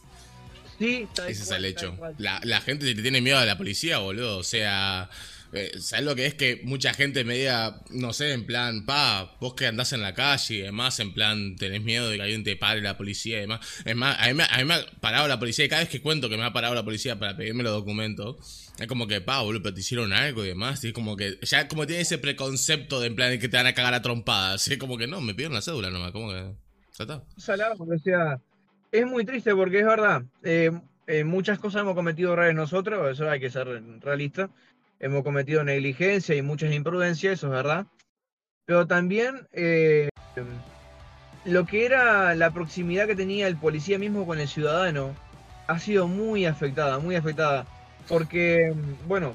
Sí, Ese es el hecho. La, la gente le tiene miedo a la policía, boludo. O sea, eh, ¿sabes lo que es que mucha gente me diga, no sé, en plan, pa, vos que andás en la calle y demás, en plan, tenés miedo de que alguien te pare la policía y demás? Es más, a mí, a mí me ha parado la policía y cada vez que cuento que me ha parado la policía para pedirme los documentos, es como que, pa, boludo, pero te hicieron algo y demás. Y es como que, ya como tiene ese preconcepto de en plan que te van a cagar a trompadas. Es como que no, me pidieron la cédula nomás, como que. Ya está. sea, es muy triste porque es verdad, eh, eh, muchas cosas hemos cometido errores nosotros, eso hay que ser realista, hemos cometido negligencia y muchas imprudencias, eso es verdad, pero también eh, lo que era la proximidad que tenía el policía mismo con el ciudadano ha sido muy afectada, muy afectada, porque, bueno,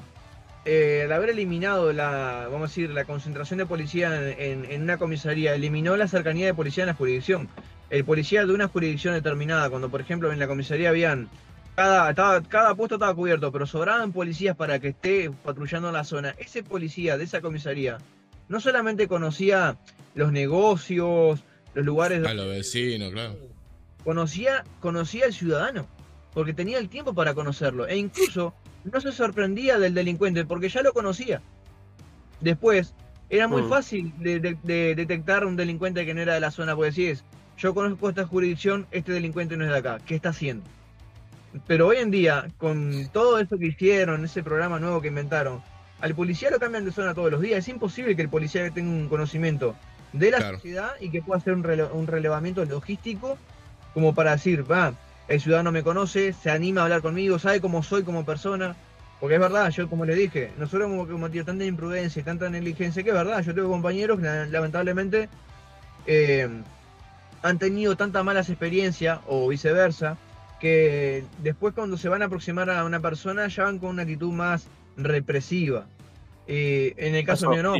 eh, al haber eliminado la, vamos a decir, la concentración de policía en, en- una comisaría, eliminó la cercanía de policía en la jurisdicción. El policía de una jurisdicción determinada, cuando por ejemplo en la comisaría habían, cada, estaba- cada puesto estaba cubierto, pero sobraban policías para que esté patrullando la zona, ese policía de esa comisaría no solamente conocía los negocios, los lugares A los vecinos, claro. conocía, conocía al ciudadano, porque tenía el tiempo para conocerlo, e incluso no se sorprendía del delincuente, porque ya lo conocía. Después, era muy Mm. fácil de, de- de detectar un delincuente que no era de la zona, porque decís, yo conozco esta jurisdicción, este delincuente no es de acá, ¿qué está haciendo? Pero hoy en día, con todo esto que hicieron, ese programa nuevo que inventaron, al policía lo cambian de zona todos los días. Es imposible que el policía tenga un conocimiento de la Claro. sociedad y que pueda hacer un, rele- un relevamiento logístico como para decir, va, el ciudadano me conoce, se anima a hablar conmigo, sabe cómo soy como persona. Porque es verdad, yo como les dije, nosotros hemos cometido tanta imprudencia y tanta negligencia que es verdad, yo tengo compañeros que la- lamentablemente eh, han tenido tantas malas experiencias o viceversa, que después cuando se van a aproximar a una persona ya van con una actitud más represiva. Eh, en el caso mío no.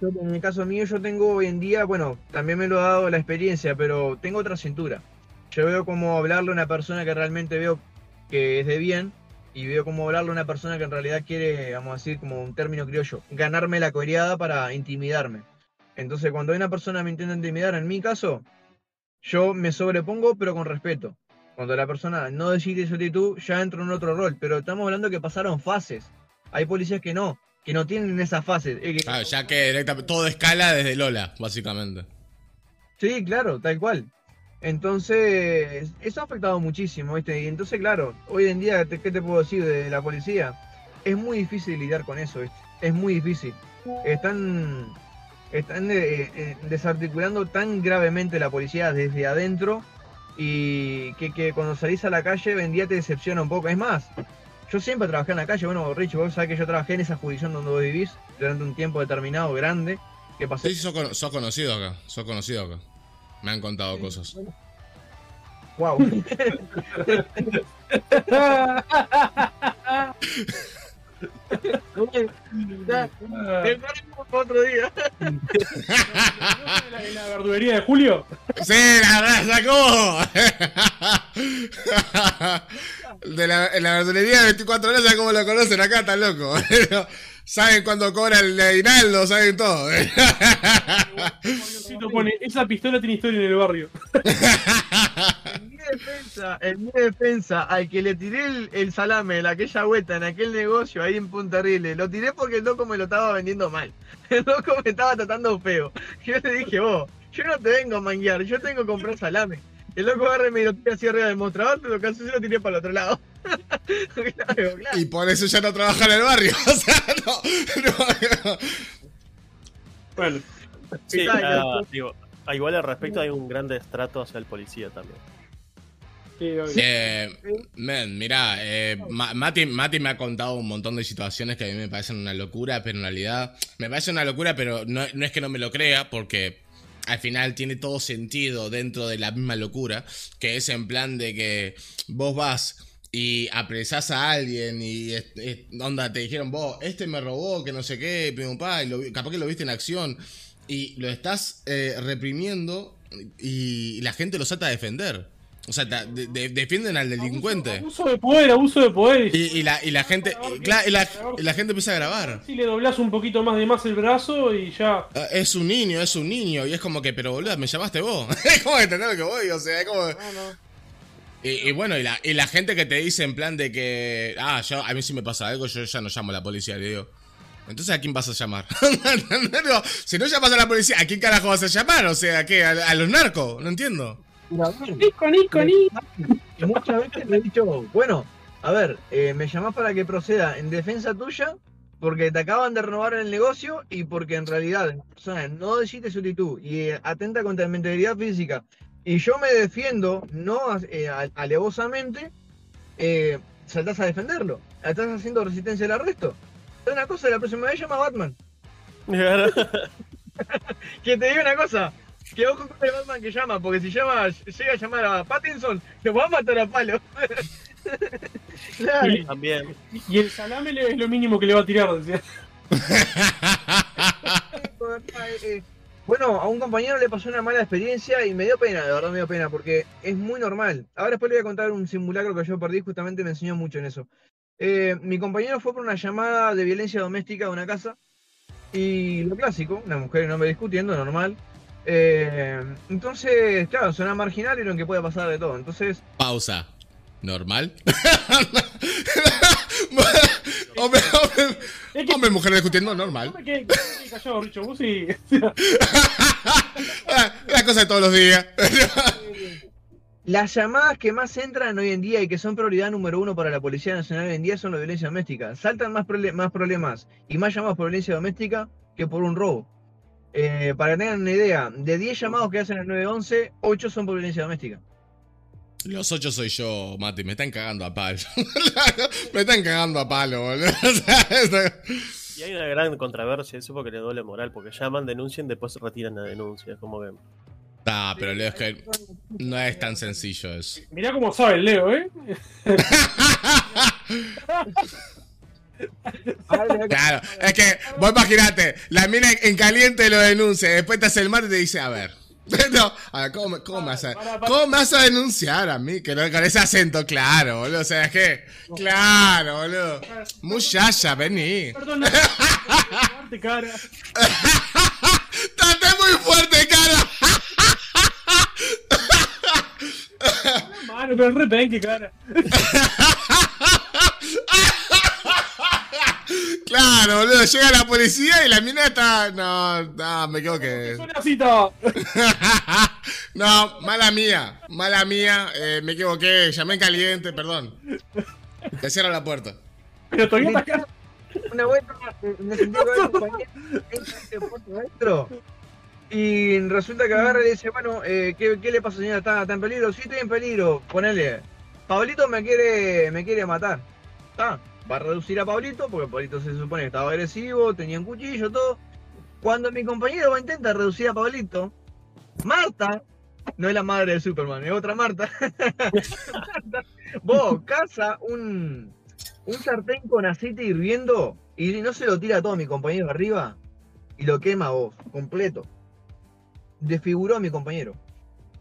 Yo, en el caso mío yo tengo hoy en día, bueno, también me lo ha dado la experiencia, pero tengo otra cintura. Yo veo cómo hablarle a una persona que realmente veo que es de bien y veo cómo hablarle a una persona que en realidad quiere, vamos a decir, como un término criollo, ganarme la coreada para intimidarme. Entonces, cuando una persona me intenta intimidar, en mi caso, yo me sobrepongo, pero con respeto. Cuando la persona no decide su actitud, ya entro en otro rol. Pero estamos hablando que pasaron fases. Hay policías que no, que no tienen esas fases. Eh, Claro, ya que directamente todo escala desde Lola, básicamente. Sí, claro, tal cual. Entonces, eso ha afectado muchísimo, ¿viste? Y entonces, claro, hoy en día, ¿qué te puedo decir de la policía? Es muy difícil lidiar con eso, ¿viste? Es muy difícil. Están, están eh, eh, desarticulando tan gravemente la policía desde adentro y que, que cuando salís a la calle, hoy en día te decepciona un poco. Es más, yo siempre trabajé en la calle, bueno, Rich, vos sabés que yo trabajé en esa jurisdicción donde vos vivís durante un tiempo determinado, grande, que pasé Sí, sí, sos, sos conocido acá. Sos conocido acá. Me han contado cosas. Wow. otro día. ¿En la verdulería de Julio? ¡Sí, la verdad, sacó! De la, en la verdulería de 24 horas, ¿sabes cómo lo conocen acá? Está loco. Saben cuándo cobra el aguinaldo, saben todo. Pone, esa pistola tiene historia en el barrio. En mi defensa, en mi defensa, al que le tiré el, el salame en aquella vuelta, en aquel negocio ahí en Punta Rile, lo tiré porque el loco me lo estaba vendiendo mal. El loco me estaba tratando feo. Yo le dije, vos, yo no te vengo a manguear, yo tengo que comprar salame. El loco agarra y me lo tira así arriba del mostrador, pero lo que hace yo lo tiré para el otro lado. claro, claro. Y por eso ya no trabaja en el barrio. O sea, no. no, no. Bueno, Sí, Está, ah, digo, igual al respecto hay un gran destrato hacia el policía también. sí, obvio. Eh, men, mirá, eh, Ma- Mati, Mati me ha contado un montón de situaciones que a mí me parecen una locura, pero en realidad me parece una locura, pero no, no es que no me lo crea, porque al final tiene todo sentido dentro de la misma locura, que es en plan de que vos vas y apresás a alguien y onda, te dijeron, vos, este me robó, que no sé qué, pim, y lo capaz que lo viste en acción, y lo estás eh, reprimiendo y la gente lo salta a defender. O sea, de- de- defienden al delincuente. Abuso, abuso de poder, abuso de poder. Y, y la, y la gente y cla- y la, y la gente empieza a grabar. Si le doblas un poquito más de más el brazo y ya. Ah, Es un niño, es un niño. Y es como que, pero boludo, me llamaste vos. es como entender lo que voy. O sea, es como. Y, y bueno, y la, y la gente que te dice en plan de que. Ah, yo, a mí si me pasa algo, yo ya no llamo a la policía. Le digo. Entonces, ¿a quién vas a llamar? No, si no llamas a la policía, ¿a quién carajo vas a llamar? O sea, ¿a qué? ¿A, a los narcos? No entiendo. Nico, Nico, Nico. Y muchas veces me he dicho, bueno, a ver, eh, me llamás para que proceda en defensa tuya porque te acaban de renovar el negocio y porque en realidad la persona no decide su actitud y eh, atenta contra la integridad física y yo me defiendo no eh, alevosamente, eh, saltás a defenderlo, estás haciendo resistencia al arresto. Es una cosa, la próxima vez llama a Batman. Que te diga una cosa, que ojo con el Batman que llama, porque si llama, llega a llamar a Pattinson, lo va a matar a palo. Claro. Y, También. y el salame es lo mínimo que le va a tirar, decía. Bueno, a un compañero le pasó una mala experiencia y me dio pena, de verdad me dio pena, porque es muy normal. Ahora después le voy a contar un simulacro que yo perdí, justamente me enseñó mucho en eso. Eh, mi compañero fue por una llamada de violencia doméstica de una casa y lo clásico, una mujer y un hombre discutiendo, normal. Eh, entonces, claro, suena marginal y lo que puede pasar de todo. Entonces, Pausa. ¿Normal? hombre, hombre, Es que. hombre, mujer discutiendo, normal. La cosa de todos los días. Las llamadas que más entran hoy en día y que son prioridad número uno para la Policía Nacional hoy en día son la violencia doméstica. Saltan más, problemas y más llamados por violencia doméstica que por un robo. Eh, para que tengan una idea, de 10 llamados que hacen al 911, 8 son por violencia doméstica. Los ocho soy yo, Mati. Me están cagando a palo. me están cagando a palo, boludo. Y hay una gran controversia, eso porque le doble moral, porque llaman, denuncian, después retiran la denuncia. Como que. Ah, pero Leo, es que no es tan sencillo eso. Mirá cómo sabe el Leo, ¿eh? Claro, es que vos imaginate, la mina en caliente lo denuncia, después te hace el mate y te dice, a ver. No, a ver, ¿cómo, me- cómo, vas a, ¿cómo vas a denunciar a mí? Que no, con ese acento, claro, boludo. O sea, es que, claro, boludo. Muchacha, vení. Perdón, cara. Traté muy fuerte, cara. Mano, pero que cara. Claro, boludo. Llega la policía y la mina está. No, no, me así todo. No, mala mía, mala mía, eh, me equivoqué, llamé en caliente, perdón. Te cierro la puerta. Pero todavía está cara. Una vuelta, me sentí con el compañero, entra este puesto adentro, y resulta que agarra y dice, bueno, eh, ¿qué, qué le pasa señora? ¿Está, está en peligro? Sí, estoy en peligro. Ponele, Pablito me quiere, me quiere matar. Está, va a reducir a Pablito, porque Pablito se supone que estaba agresivo, tenía un cuchillo, todo. Cuando mi compañero va a intentar reducir a Pablito, Marta, no es la madre de Superman, es otra Marta. Vos, caza un, un sartén con aceite hirviendo y no se lo tira a todo mi compañero arriba y lo quema a vos, completo. Desfiguró a mi compañero.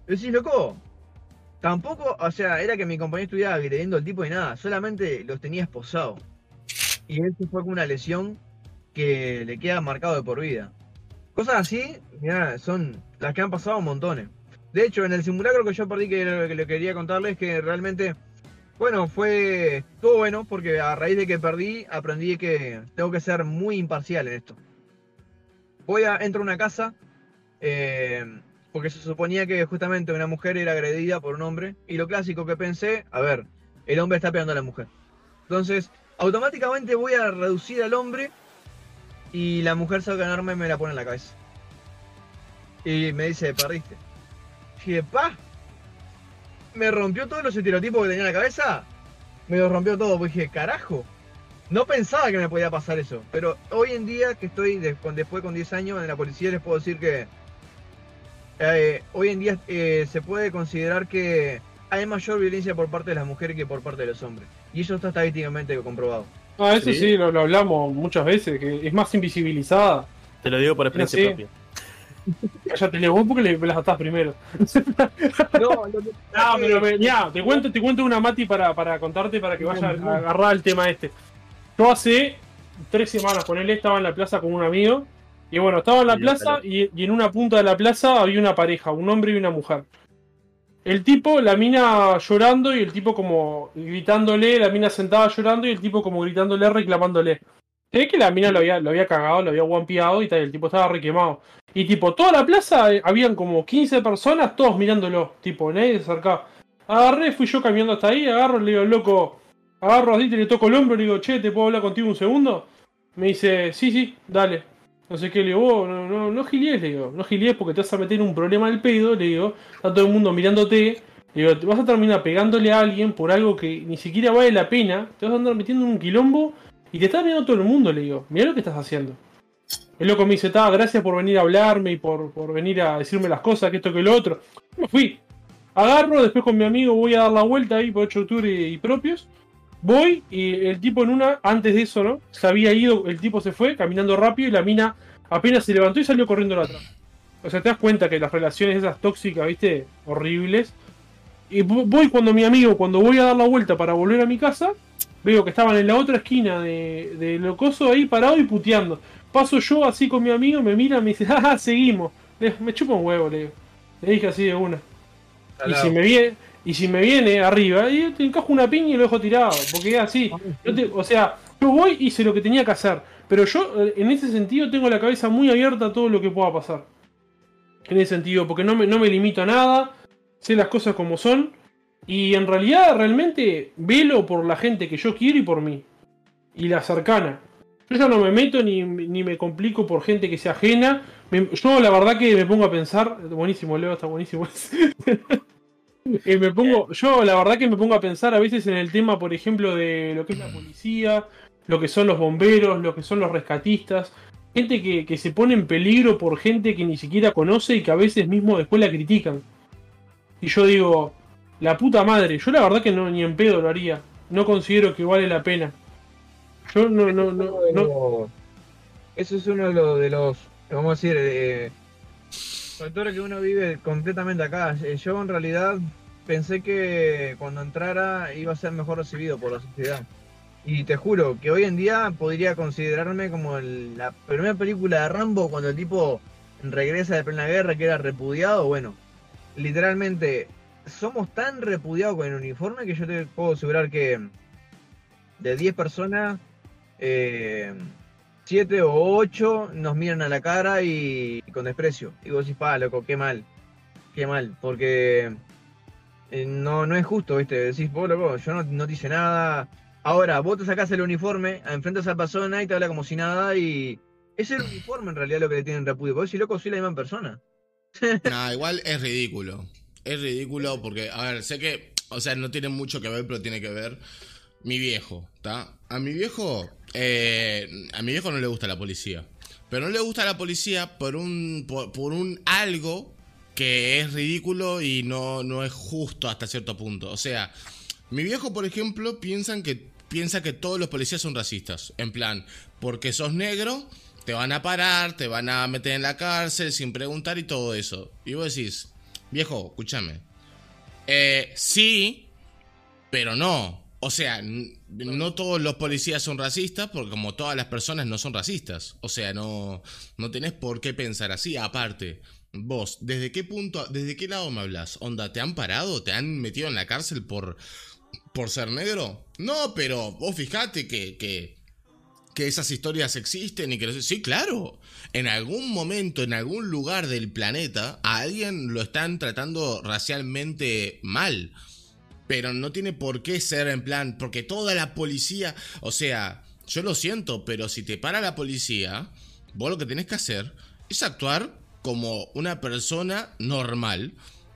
Decís, loco, tampoco, o sea, era que mi compañero estuviera agrediendo al tipo y nada, solamente los tenía esposados. Y se fue con una lesión que le queda marcado de por vida. Cosas así, mirá, son las que han pasado montones. De hecho, en el simulacro que yo perdí, que lo que le quería contarles, que realmente, bueno, fue todo bueno, porque a raíz de que perdí, aprendí que tengo que ser muy imparcial en esto. Voy a, entro a una casa, eh, porque se suponía que justamente una mujer era agredida por un hombre, y lo clásico que pensé, a ver, el hombre está pegando a la mujer. Entonces, automáticamente voy a reducir al hombre y la mujer saca un arma y me la pone en la cabeza. Y me dice, perdiste. Y dije, pa, me rompió todos los estereotipos que tenía en la cabeza. Me lo rompió todo. Pues dije, carajo. No pensaba que me podía pasar eso. Pero hoy en día, que estoy después con 10 años en la policía, les puedo decir que eh, hoy en día eh, se puede considerar que hay mayor violencia por parte de las mujeres que por parte de los hombres. Y eso está estadísticamente comprobado. Ah, eso sí, lo, hablamos muchas veces, que es más invisibilizada. Te lo digo por experiencia propia. Cállate, vos porque le las atás primero. no, no, pero ya, te cuento, te cuento una Mati para, para contarte para que vaya a agarrar el tema este. Yo hace tres semanas con él estaba en la plaza con un amigo. Y bueno, estaba en la plaza y, y en una punta de la plaza había una pareja, un hombre y una mujer. El tipo, la mina llorando y el tipo como gritándole, la mina sentada llorando y el tipo como gritándole, reclamándole. Se que la mina lo había, lo había cagado, lo había guampiado y tal, el tipo estaba requemado. Y tipo, toda la plaza, eh, habían como 15 personas, todos mirándolo, tipo, nadie se acercaba. Agarré, fui yo caminando hasta ahí, agarro, le digo, loco, agarro así, te le toco el hombro, le digo, che, ¿te puedo hablar contigo un segundo? Me dice, sí, sí, dale. No sé qué, le digo, oh, no, no, no gilies, le digo, no gilies porque te vas a meter un problema del pedo, le digo, está todo el mundo mirándote, le digo, te vas a terminar pegándole a alguien por algo que ni siquiera vale la pena, te vas a andar metiendo en un quilombo y te está mirando todo el mundo, le digo, mira lo que estás haciendo. El loco me dice, está, gracias por venir a hablarme y por, por venir a decirme las cosas, que esto que lo otro. Me fui. Agarro, después con mi amigo voy a dar la vuelta ahí por 8 de octubre y propios. Voy y el tipo en una, antes de eso, ¿no? Se había ido, el tipo se fue caminando rápido y la mina apenas se levantó y salió corriendo la atrás. O sea, te das cuenta que las relaciones esas tóxicas, ¿viste? Horribles. Y voy cuando mi amigo, cuando voy a dar la vuelta para volver a mi casa, veo que estaban en la otra esquina de, Locoso ahí parado y puteando. Paso yo así con mi amigo, me mira, me dice, ah, seguimos. me chupa un huevo, le Le dije así de una. Y si me viene, y si me viene arriba, y te encajo una piña y lo dejo tirado. Porque es así. o sea, yo voy y hice lo que tenía que hacer. Pero yo, eh, en ese sentido, tengo la cabeza muy abierta a todo lo que pueda pasar. En ese sentido, porque no me, no me limito a nada, sé las cosas como son. Y en realidad, realmente, velo por la gente que yo quiero y por mí. Y la cercana. Yo ya no me meto ni, ni me complico por gente que sea ajena. Yo la verdad que me pongo a pensar. Buenísimo, Leo, está buenísimo. Eh, me pongo, yo la verdad que me pongo a pensar a veces en el tema, por ejemplo, de lo que es la policía, lo que son los bomberos, lo que son los rescatistas. Gente que, que se pone en peligro por gente que ni siquiera conoce y que a veces mismo después la critican. Y yo digo, la puta madre, yo la verdad que no ni en pedo lo haría. No considero que vale la pena. Yo no, no, no. Eso es uno de los vamos a decir, eh, factores que uno vive completamente acá. Eh, yo en realidad pensé que cuando entrara iba a ser mejor recibido por la sociedad. Y te juro que hoy en día podría considerarme como la primera película de Rambo cuando el tipo regresa de plena guerra que era repudiado. Bueno, literalmente somos tan repudiados con el uniforme que yo te puedo asegurar que de 10 personas, 7 eh, o 8 nos miran a la cara y, con desprecio. Y vos decís, pa, loco, qué mal, qué mal, porque eh, no, no es justo, ¿viste? Decís, vos, loco, yo no, no te hice nada. Ahora, vos te sacás el uniforme, enfrentas a esa persona y te habla como si nada y... Es el uniforme en realidad lo que le tienen repudio. Vos si loco, soy la misma persona. no, igual es ridículo es ridículo porque, a ver, sé que, o sea, no tiene mucho que ver, pero tiene que ver mi viejo, ¿está? A mi viejo, eh, a mi viejo no le gusta la policía. Pero no le gusta la policía por un, por, un algo que es ridículo y no, no es justo hasta cierto punto. O sea, mi viejo, por ejemplo, piensan que, piensa que todos los policías son racistas. En plan, porque sos negro, te van a parar, te van a meter en la cárcel sin preguntar y todo eso. Y vos decís, Viejo, escúchame. Eh, sí, pero no. O sea, no todos los policías son racistas, porque como todas las personas no son racistas. O sea, no, no tenés por qué pensar así. Aparte, vos, ¿desde qué punto, desde qué lado me hablas? Onda, ¿te han parado? ¿Te han metido en la cárcel por, por ser negro? No, pero vos fijate que, que, que esas historias existen y que... no- Sí, claro. En algún momento, en algún lugar del planeta, a alguien lo están tratando racialmente mal. Pero no tiene por qué ser en plan, porque toda la policía, o sea, yo lo siento, pero si te para la policía, vos lo que tenés que hacer es actuar como una persona normal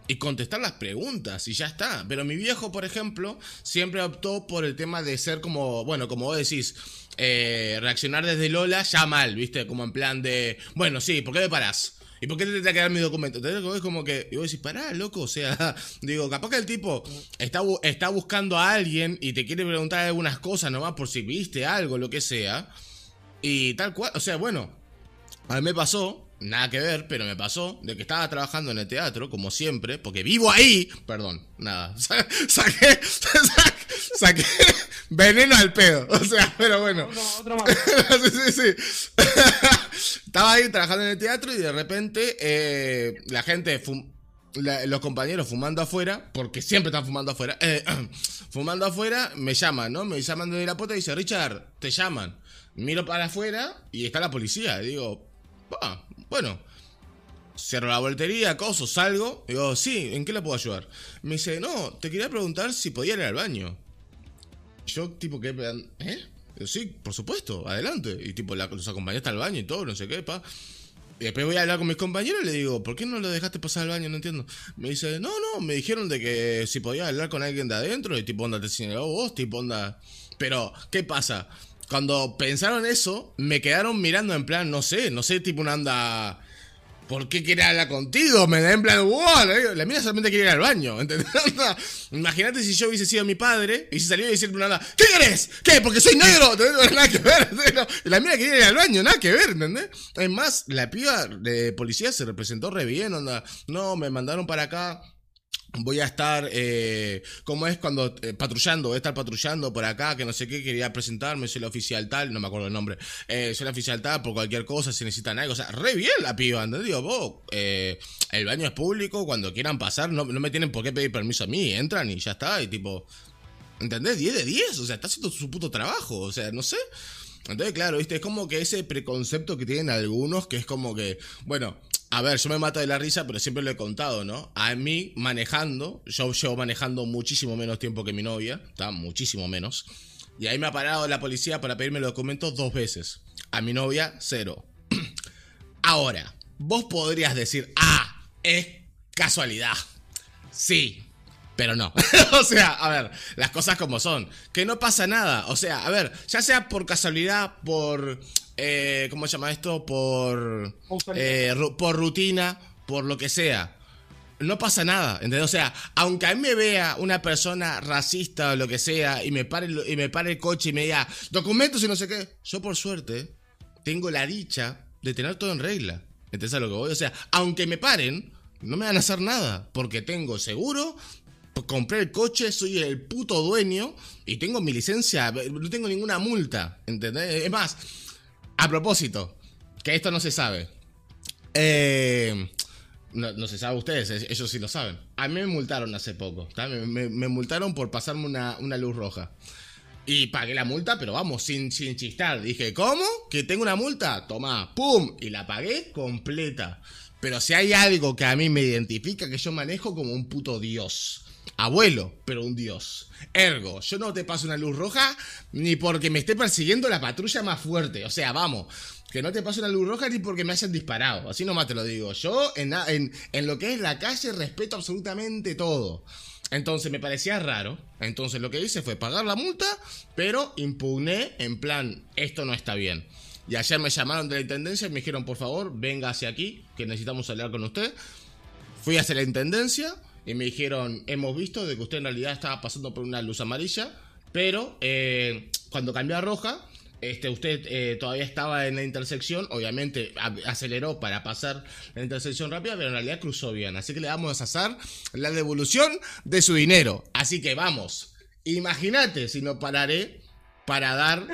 y contestar las preguntas y ya está. Pero mi viejo, por ejemplo, siempre optó por el tema de ser como, bueno, como vos decís, eh, reaccionar desde Lola ya mal, ¿viste? Como en plan de, bueno, sí, ¿por qué me parás? ¿Y por qué te tendría que dar mi documento? Es como que, y vos decís, pará, loco, o sea, digo, capaz que el tipo está, está buscando a alguien y te quiere preguntar algunas cosas nomás por si viste algo, lo que sea. Y tal cual, o sea, bueno, a mí me pasó, nada que ver, pero me pasó de que estaba trabajando en el teatro, como siempre, porque vivo ahí. Perdón, nada. sa- Saqué, sa- saqué veneno al pedo. O sea, pero bueno. No, otra más. sí, sí, sí. Estaba ahí trabajando en el teatro y de repente eh, la gente, la- los compañeros fumando afuera, porque siempre están fumando afuera, eh, fumando afuera, me llaman, ¿no? Me llaman de la puerta y dice, Richard, te llaman. Miro para afuera y está la policía. Y digo, "Ah, bueno. Cierro la voltería, coso, salgo. Digo, sí, ¿en qué le puedo ayudar? Me dice, no, te quería preguntar si podía ir al baño. Yo, tipo, ¿qué? ¿Eh? Digo, sí, por supuesto, adelante. Y tipo, la- los acompañé hasta el baño y todo, no sé qué, pa. Y después voy a hablar con mis compañeros y le digo, ¿por qué no lo dejaste pasar al baño? No entiendo. Me dice, no, no, me dijeron de que si podía hablar con alguien de adentro y tipo, onda, te señaló vos, tipo, onda. Pero, ¿qué pasa? Cuando pensaron eso, me quedaron mirando en plan, no sé, no sé, tipo una onda. ¿Por qué quiere hablar contigo? Me da en plan, wow, la, la mina solamente quiere ir al baño, ¿entendés? Imagínate si yo hubiese sido mi padre y si salió y decirme una onda, ¿qué querés? ¿Qué? ¿Porque soy negro? ¿Entendés? Nada que ver, la mina quería ir al baño, nada que ver, ¿entendés? Es más, la piba de policía se representó re bien, onda, no, me mandaron para acá. Voy a estar, eh, ¿cómo es cuando eh, patrullando? Voy a estar patrullando por acá, que no sé qué, quería presentarme, soy la oficial tal, no me acuerdo el nombre. Eh, soy la oficial tal, por cualquier cosa, si necesitan algo. O sea, re bien la piba, ¿entendés? Digo, vos, eh, el baño es público, cuando quieran pasar, no, no me tienen por qué pedir permiso a mí, entran y ya está, y tipo, ¿entendés? 10 de 10, o sea, está haciendo su puto trabajo, o sea, no sé. Entonces, claro, viste, es como que ese preconcepto que tienen algunos, que es como que, bueno, a ver, yo me mato de la risa, pero siempre lo he contado, ¿no? A mí, manejando, yo llevo manejando muchísimo menos tiempo que mi novia, está muchísimo menos. Y ahí me ha parado la policía para pedirme los documentos dos veces. A mi novia, cero. Ahora, vos podrías decir, ah, es casualidad. Sí, pero no. o sea, a ver, las cosas como son. Que no pasa nada. O sea, a ver, ya sea por casualidad, por... Eh, ¿Cómo se llama esto? Por... eh, ru- por rutina, por lo que sea. No pasa nada, ¿entendés? O sea, aunque a mí me vea una persona racista o lo que sea y me pare, el- y me pare el coche y me diga documentos y no sé qué, yo por suerte tengo la dicha de tener todo en regla. ¿Entendés a lo que voy? O sea, aunque me paren, no me van a hacer nada, porque tengo seguro, compré el coche, soy el puto dueño y tengo mi licencia, no tengo ninguna multa, ¿entendés? Es más, a propósito, que esto no se sabe. Eh, no, se sabe ustedes, es- ellos sí lo saben. A mí me multaron hace poco, me- me multaron por pasarme una, una luz roja. Y pagué la multa, pero vamos, sin, sin chistar. Dije, ¿cómo? ¿Que tengo una multa? Toma, ¡pum! Y la pagué completa. Pero si hay algo que a mí me identifica, que yo manejo como un puto dios. Abuelo, pero un dios. Ergo, yo no te paso una luz roja ni porque me esté persiguiendo la patrulla más fuerte. O sea, vamos, que no te paso una luz roja ni porque me hayan disparado. Así nomás te lo digo. Yo en, lo que es la calle respeto absolutamente todo. Entonces me parecía raro. Entonces lo que hice fue pagar la multa, pero impugné en plan, esto no está bien. Y ayer me llamaron de la intendencia y me dijeron, por favor, venga hacia aquí, que necesitamos hablar con usted. Fui hacia la intendencia y me dijeron, hemos visto de que usted en realidad estaba pasando por una luz amarilla, pero eh, cuando cambió a roja, este, usted eh, todavía estaba en la intersección, obviamente aceleró para pasar la intersección rápida, pero en realidad cruzó bien. Así que le vamos a hacer la devolución de su dinero. Así que vamos, imagínate si no pararé para dar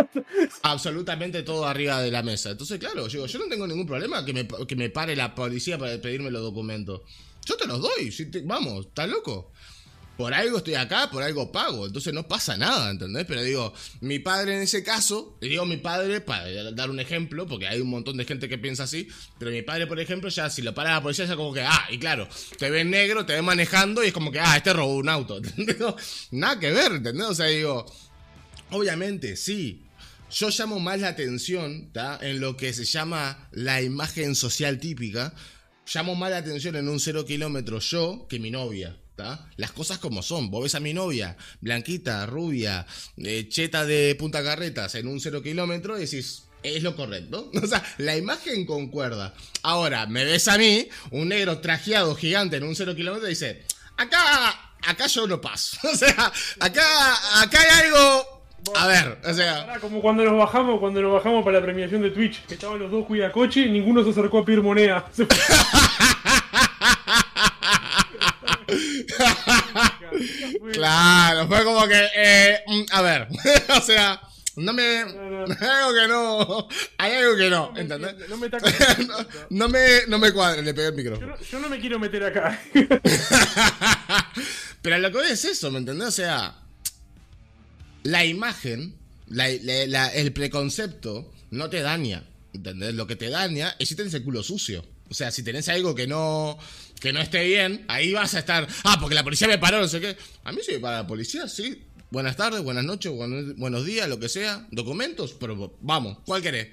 absolutamente todo arriba de la mesa. Entonces, claro, yo, yo no tengo ningún problema que me, que me pare la policía para pedirme los documentos. Yo te los doy, si te- vamos, ¿estás loco? Por algo estoy acá, por algo pago, entonces no pasa nada, ¿entendés? Pero digo, mi padre en ese caso, digo mi padre para dar un ejemplo, porque hay un montón de gente que piensa así, pero mi padre, por ejemplo, ya si lo para la policía, ya como que, ah, y claro, te ven negro, te ven manejando y es como que, ah, este robó un auto, ¿entendés? Nada que ver, ¿entendés? O sea, digo, obviamente, sí. Yo llamo más la atención ¿tá? en lo que se llama la imagen social típica. Llamo más la atención en un cero kilómetro yo que mi novia. ¿tá? Las cosas como son. Vos ves a mi novia, blanquita, rubia, eh, cheta de punta carretas en un cero kilómetro y decís, es lo correcto. O sea, la imagen concuerda. Ahora, me ves a mí, un negro trajeado gigante en un cero kilómetro y dice, acá, acá yo no paso. O sea, acá, acá hay algo... A ver, o sea... Como cuando nos bajamos, cuando nos bajamos para la premiación de Twitch, que estaban los dos cuidacoche y ninguno se acercó a pedir moneda. Claro, fue como que, eh, mm, a ver, o sea, no me, no. hay algo que no, hay algo que no, ¿entendés? No me no, no me, no me cuadra, le pegué el Yo micrófono. no, yo no me quiero meter acá. Pero lo que voy es eso, ¿me entendés? O sea, la imagen, el preconcepto no te daña, ¿entendés? Lo que te daña es si tenés el culo sucio. O sea, si tenés algo que no, que no esté bien, ahí vas a estar, ah, porque la policía me paró, no sé qué. A mí sí me para la policía, sí. Buenas tardes, buenas noches, buenos, buenos días, lo que sea. Documentos, pero vamos, ¿cuál querés?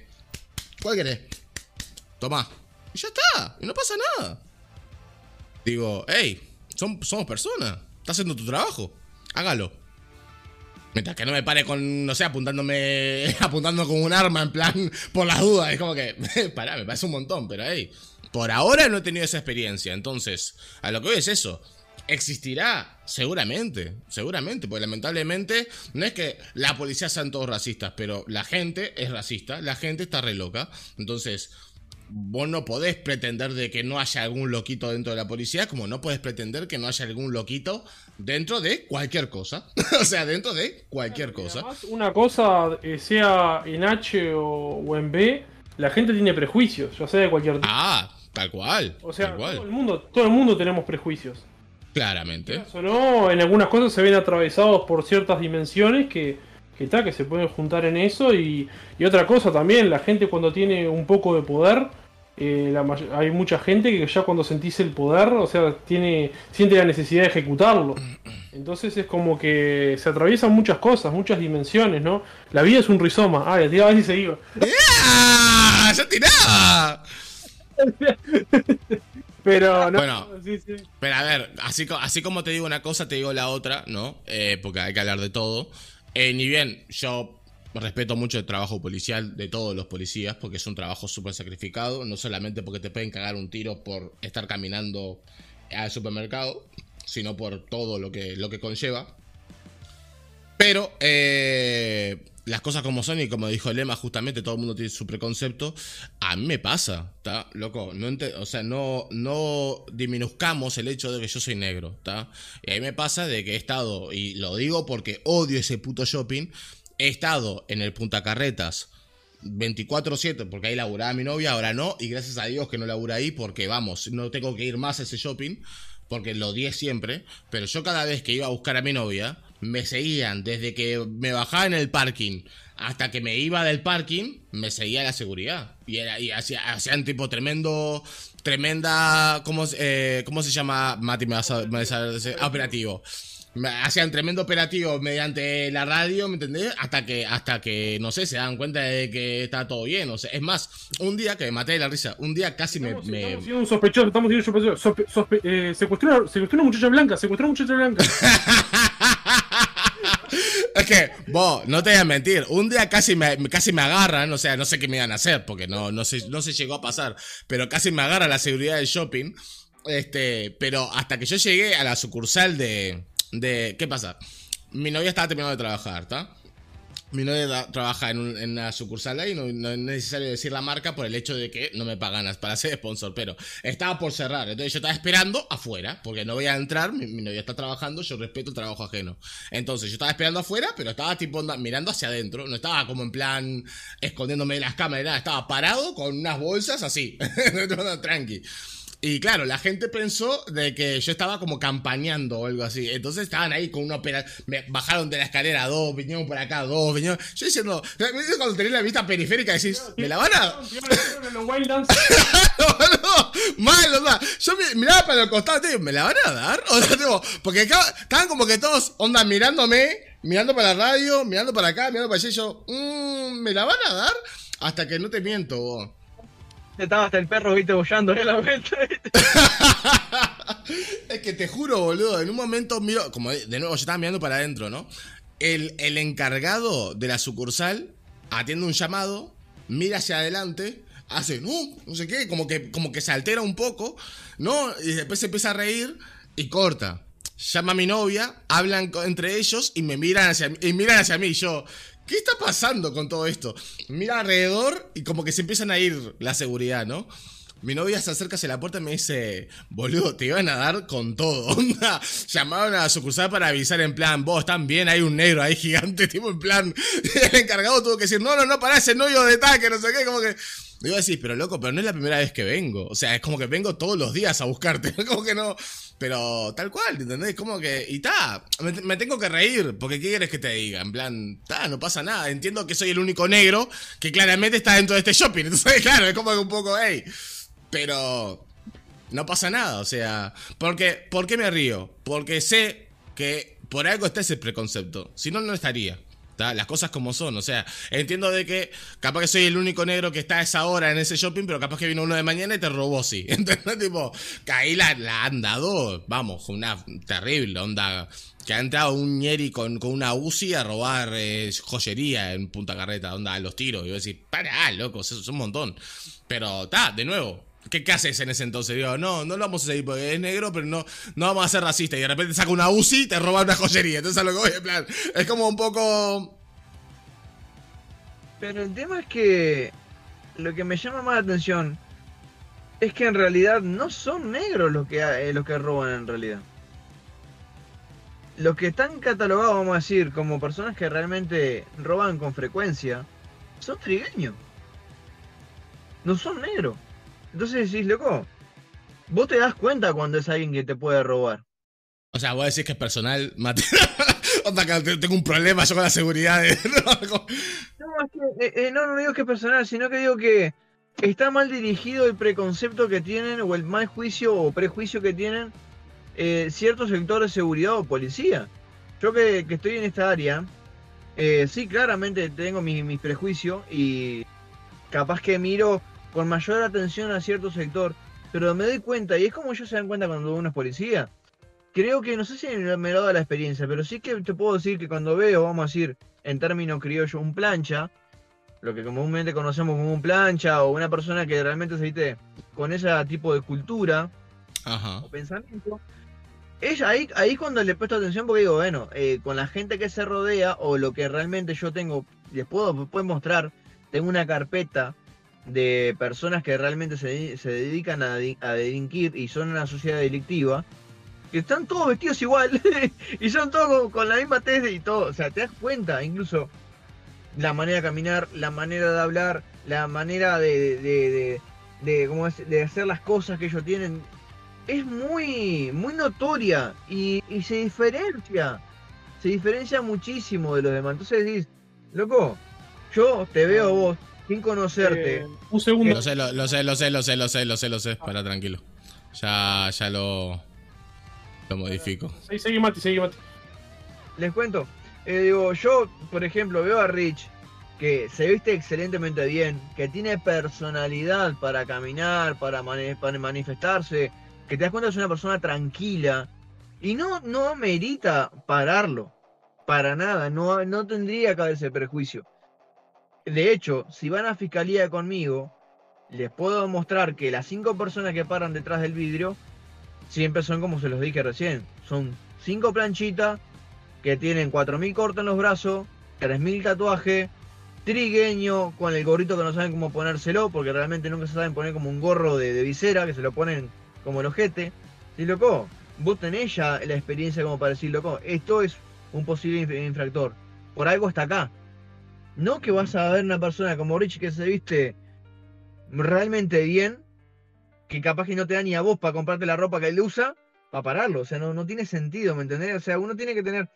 ¿Cuál querés? Tomá. Y ya está, y no pasa nada. Digo, hey, son, somos personas. Estás haciendo tu trabajo. Hágalo. Mientras que no me pare con, no sé, apuntándome, apuntando con un arma en plan, por las dudas. Es como que, pará, me parece un montón, pero hey, por ahora no he tenido esa experiencia. Entonces, a lo que voy es eso. ¿Existirá? Seguramente, seguramente, porque lamentablemente no es que la policía sean todos racistas, pero la gente es racista, la gente está re loca. Entonces, vos no podés pretender de que no haya algún loquito dentro de la policía, como no podés pretender que no haya algún loquito dentro de cualquier cosa. o sea, dentro de cualquier cosa. Además, una cosa, eh, sea en H o, o en B, la gente tiene prejuicios, ya sea de cualquier tipo. Ah, tal cual. o sea, todo el mundo, todo el mundo tenemos prejuicios. Claramente. O no, en algunas cosas se ven atravesados por ciertas dimensiones que, que, ta, que se pueden juntar en eso. Y, y otra cosa también, la gente cuando tiene un poco de poder, eh, la hay mucha gente que ya cuando sentís el poder, o sea, tiene siente la necesidad de ejecutarlo. Entonces es como que se atraviesan muchas cosas, muchas dimensiones, ¿no? La vida es un rizoma. Ah, le tiraba y se iba. ¡Ah! ¡Ya tiraba! Pero no, Bueno. sí, sí. Pero a ver, así, así como te digo una cosa, te digo la otra, ¿no? Eh, porque hay que hablar de todo. Eh, ni bien, yo respeto mucho el trabajo policial de todos los policías, porque es un trabajo súper sacrificado, no solamente porque te pueden cagar un tiro por estar caminando al supermercado, sino por todo lo que, lo que conlleva. Pero eh, las cosas como son, y como dijo Lema, justamente todo el mundo tiene su preconcepto. A mí me pasa, ¿está? Loco, no o sea, no, no el hecho de que yo soy negro, ¿está? Y a mí me pasa de que he estado, y lo digo porque odio ese puto shopping, he estado en el Punta Carretas 24-7, porque ahí laburaba mi novia, ahora no, y gracias a Dios que no labura ahí, porque vamos, no tengo que ir más a ese shopping, porque lo odié siempre, pero yo cada vez que iba a buscar a mi novia, me seguían desde que me bajaba en el parking hasta que me iba del parking, me seguía la seguridad. Y, era, y hacía- hacían tipo tremendo, tremenda, ¿cómo, eh, ¿cómo se llama? Mati, me vas a, me vas a- operativo. Hacían tremendo operativo mediante la radio, ¿me entendés? Hasta que, hasta que, no sé, se dan cuenta de que está todo bien. O sea, es más, un día que me maté de la risa, un día casi me... Estamos, me- estamos un sospechoso, estamos siendo un sospechoso. Sospe- sospe- eh, secuestró, secuestró una muchacha blanca, secuestró una muchacha blanca. Es que, vos, no te voy a mentir, un día casi me, casi me agarran, o sea, no sé qué me iban a hacer, porque no, no, se, no se llegó a pasar, pero casi me agarra la seguridad del shopping, este, pero hasta que yo llegué a la sucursal de, de, ¿qué pasa? Mi novia estaba terminando de trabajar, ¿está? Mi novia tra- trabaja en, un- en una sucursal ahí, no, no es necesario decir la marca por el hecho de que no me pagan para ser sponsor, pero estaba por cerrar, entonces yo estaba esperando afuera, porque no voy a entrar, mi, mi novia está trabajando, yo respeto el trabajo ajeno. Entonces yo estaba esperando afuera, pero estaba tipo mirando hacia adentro, no estaba como en plan escondiéndome de las cámaras, estaba parado con unas bolsas así, tranqui. Y claro, la gente pensó de que yo estaba como campañando o algo así. Entonces estaban ahí con una opera. Me bajaron de la escalera dos, vinieron por acá dos, vinieron. Yo diciendo, ¿viste cuando tenés la vista periférica decís, ¿me la van a.? Wildlands. no, mal, o sea, yo mi- miraba para el costado digo, ¿me la van a dar? O sea, tipo, porque estaban como que todos, onda, mirándome, mirando para la radio, mirando para acá, mirando para allá, y yo, mmm, ¿me la van a dar? Hasta que no te miento, vos. Estaba hasta el perro, viste, bollando en la vuelta. Es que te juro, boludo, en un momento miro, como de nuevo, yo estaba mirando para adentro, ¿no? El, el encargado de la sucursal atiende un llamado, mira hacia adelante, hace, no, no sé qué, como que, como que se altera un poco, ¿no? Y después se empieza a reír y corta. Llama a mi novia, hablan entre ellos y me miran hacia, y miran hacia mí. Yo, ¿qué está pasando con todo esto? Mira alrededor y como que se empiezan a ir la seguridad, ¿no? Mi novia se acerca hacia la puerta y me dice, boludo, te iban a dar con todo. Onda, llamaron a la sucursal para avisar en plan, vos bien, hay un negro ahí gigante, tipo en plan, el encargado tuvo que decir, no, no, no, pará, ese novio de tal, no sé qué, como que... Digo así, pero loco, pero no es la primera vez que vengo. O sea, es como que vengo todos los días a buscarte. Como que no. Pero tal cual, ¿entendés? Como que. Y ta, me, tengo que reír. Porque ¿qué quieres que te diga? En plan, ta, no pasa nada. Entiendo que soy el único negro que claramente está dentro de este shopping. Entonces, claro, es como que un poco, hey. Pero. No pasa nada, o sea. Porque, ¿Por qué me río? Porque sé que por algo está ese preconcepto. Si no, no estaría. Las cosas como son, o sea, entiendo de que capaz que soy el único negro que está a esa hora en ese shopping, pero capaz que vino uno de mañana y te robó, sí. ¿Entendés? Tipo, ahí la, la han dado, vamos, una terrible onda. Que ha entrado un ñeri con, con una UCI a robar eh, joyería en Punta Carreta, onda, los tiros. Y yo decir, pará, loco, eso es un montón. Pero, ta, de nuevo. ¿Qué, ¿Qué haces en ese entonces? Digo, no, no lo vamos a seguir porque es negro, pero no, no vamos a ser racistas. Y de repente saca una UCI y te roba una joyería. Entonces a lo que voy, en plan, es como un poco... Pero el tema es que lo que me llama más la atención es que en realidad no son negros los que, eh, los que roban en realidad. Los que están catalogados, vamos a decir, como personas que realmente roban con frecuencia, son trigueños. No son negros. Entonces decís, loco, vos te das cuenta cuando es alguien que te puede robar. O sea, voy a decir que es personal, Mate. Tengo un problema yo con la seguridad. de- No, es que, eh, eh, no, no digo que es personal, sino que digo que está mal dirigido el preconcepto que tienen o el mal juicio o prejuicio que tienen eh, ciertos sectores de seguridad o policía. Yo que, que estoy en esta área, eh, sí, claramente tengo mis, mis prejuicios y capaz que miro con mayor atención a cierto sector, pero me doy cuenta, y es como ellos se dan cuenta cuando uno es policía. Creo que, no sé si me lo da la experiencia, pero sí que te puedo decir que cuando veo, vamos a decir, en términos criollo, un plancha, lo que comúnmente conocemos como un plancha o una persona que realmente se viste con ese tipo de cultura Ajá. o pensamiento, ella ahí, ahí cuando le presto atención porque digo, bueno, eh, con la gente que se rodea o lo que realmente yo tengo, les puedo, puedo mostrar, tengo una carpeta de personas que realmente se, se dedican a, a delinquir y son una sociedad delictiva, que están todos vestidos igual y son todos con, la misma tez y todo, o sea, te das cuenta, incluso la manera de caminar, la manera de hablar, la manera de, de, de, de, ¿cómo es? de hacer las cosas que ellos tienen, es muy, muy notoria y, y se diferencia, se diferencia muchísimo de los demás. Entonces decís, loco, yo te veo vos sin conocerte. Eh, un segundo. Lo sé, lo, lo sé, lo sé, lo sé, lo sé, lo sé, lo sé. Para, tranquilo. Ya, ya lo... Lo modifico. Seguí, seguí, Mati, seguí, Mati. Les cuento, eh, digo, yo, por ejemplo, veo a Rich que se viste excelentemente bien, que tiene personalidad para caminar, para, mani- para manifestarse, que te das cuenta que es una persona tranquila y no, no merita pararlo, para nada, no, no tendría que haber ese prejuicio. De hecho, si van a fiscalía conmigo, les puedo mostrar que las cinco personas que paran detrás del vidrio siempre son como se los dije recién, son cinco planchitas que tienen 4.000 cortos en los brazos, 3.000 tatuajes, trigueño, con el gorrito que no saben cómo ponérselo, porque realmente nunca se saben poner como un gorro de, de visera, que se lo ponen como el ojete. Y loco, vos tenés ya la experiencia como para decir, loco, esto es un posible inf- infractor. Por algo está acá. No que vas a ver una persona como Rich que se viste realmente bien, que capaz que no te da ni a vos para comprarte la ropa que él usa, para pararlo. O sea, no, no tiene sentido, ¿me entendés? O sea, uno tiene que tener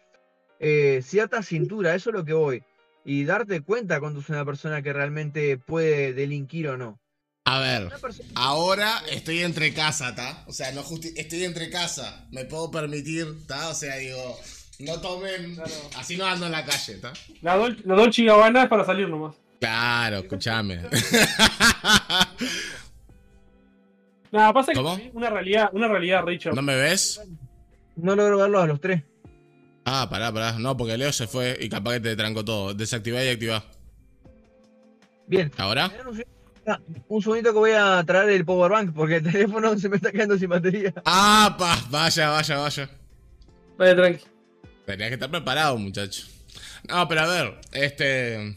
eh, cierta cintura, eso es lo que voy. Y darte cuenta cuando es una persona que realmente puede delinquir o no. A ver, ahora estoy entre casa, ¿ta? O sea, no estoy entre casa. Me puedo permitir, ¿ta? O sea, digo, no tomen. Así no ando en la calle, ¿ta? La, Dol la Dolce y Gabbana es para salir nomás. Claro, escúchame. Nada, pasa que ¿Cómo? una realidad, una realidad, Richard. ¿No me ves? No logro verlos a los tres. Ah, pará, pará. No, porque Leo se fue y capaz que te trancó todo. Desactivar y activar. Bien. ¿Ahora? Ah, un segundito que voy a traer el power bank porque el teléfono se me está quedando sin batería. Ah, pa, vaya, vaya, vaya. Vaya tranqui. Tenías que estar preparado, muchacho. No, pero a ver, este.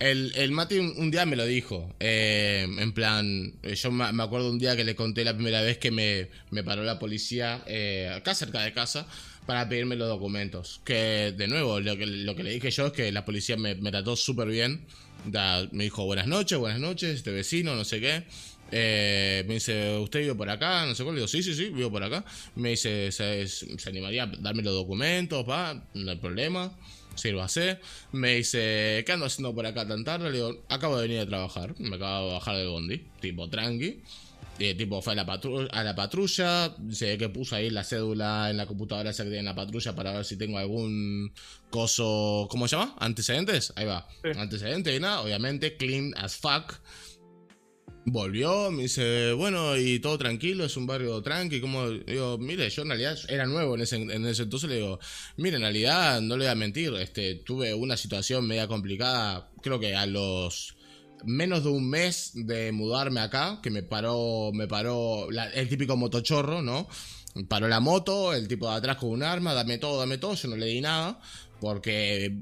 El, el Mati un, día me lo dijo. eh, en plan, eh, yo me me acuerdo un día que le conté la primera vez que me, me paró la policía eh, acá cerca de casa para pedirme los documentos. Que de nuevo, lo que, lo que le dije yo es que la policía me, me trató súper bien. Da- me dijo buenas noches, buenas noches, este vecino, no sé qué. Eh, me dice, ¿usted vive por acá? No sé cuál. Le digo, sí, sí, sí, vivo por acá. Me dice, ¿se, se animaría a darme los documentos? Va, no hay problema. Sírvase. Me dice, ¿qué ando haciendo por acá tan tarde? Le digo, acabo de venir a trabajar. Me acabo de bajar del bondi. Tipo, tranqui. Y tipo, fue a la, patru- a la patrulla. Ve que puso ahí la cédula en la computadora esa que tiene en la patrulla para ver si tengo algún coso. ¿Cómo se llama? ¿Antecedentes? Ahí va. Sí. Antecedentes y nada. Obviamente, clean as fuck. Volvió, me dice, bueno, y todo tranquilo, es un barrio tranqui, como, digo, mire, yo en realidad era nuevo en ese, en ese entonces, le digo, mire, en realidad, no le voy a mentir, este, tuve una situación media complicada, creo que a los menos de un mes de mudarme acá, que me paró, me paró la- el típico motochorro, ¿no? Paró la moto, el tipo de atrás con un arma, dame todo, dame todo, yo no le di nada. Porque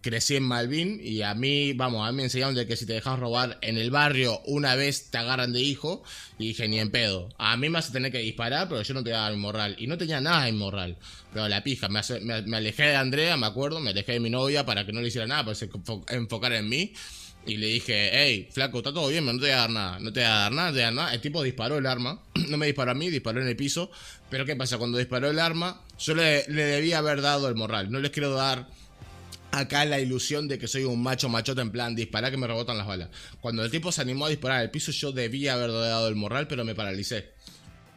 crecí en Malvin y a mí, vamos, a mí me enseñaron de que si te dejas robar en el barrio una vez te agarran de hijo. Y dije, ni en pedo. A mí me vas a tener que disparar, pero yo no te voy inmoral. Y no tenía nada de inmoral. Pero la pija, me, alejé de Andrea, me acuerdo, me alejé de mi novia para que no le hiciera nada, para que se enfo- enfocara en mí. Y le dije, hey, flaco, está todo bien, pero no te voy a dar nada. No te voy a dar nada, no te voy a dar nada. El tipo disparó el arma. No me disparó a mí, disparó en el piso. Pero ¿qué pasa? Cuando disparó el arma, yo le, le debía haber dado el morral. No les quiero dar acá la ilusión de que soy un macho machote en plan disparar que me rebotan las balas. Cuando el tipo se animó a disparar al piso, yo debía haber dado el morral, pero me paralicé.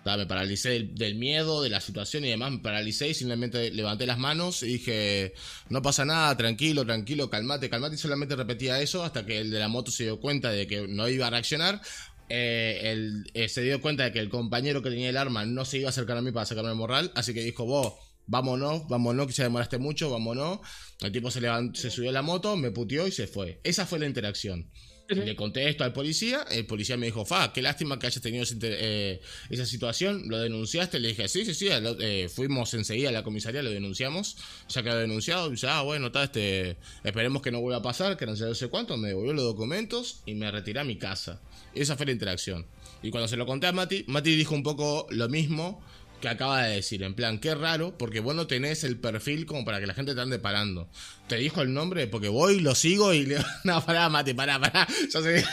Me paralicé del, miedo, de la situación y demás, me paralicé y simplemente levanté las manos y dije, no pasa nada, tranquilo, tranquilo, calmate, calmate. Y solamente repetía eso hasta que el de la moto se dio cuenta de que no iba a reaccionar. Eh, eh, se dio cuenta de que el compañero que tenía el arma no se iba a acercar a mí para sacarme el morral, así que dijo, vos, vámonos, vámonos, que ya demoraste mucho, vámonos. El tipo se, levantó, se subió a la moto, me puteó y se fue. Esa fue la interacción. Le conté esto al policía, el policía me dijo, fa, qué lástima que hayas tenido eh, esa situación, lo denunciaste, le dije, sí, sí, sí, eh, fuimos enseguida a la comisaría, lo denunciamos, ya quedó denunciado, y dice, ah, bueno, está, este, esperemos que no vuelva a pasar, que no sé, no sé cuánto, me devolvió los documentos y me retiré a mi casa. Esa fue la interacción. Y cuando se lo conté a Mati, Mati dijo un poco lo mismo que acaba de decir, en plan, qué raro, porque vos no tenés el perfil como para que la gente te ande parando. Te dijo el nombre porque voy, lo sigo y le no, pará, Mati, pará, pará. Ya se,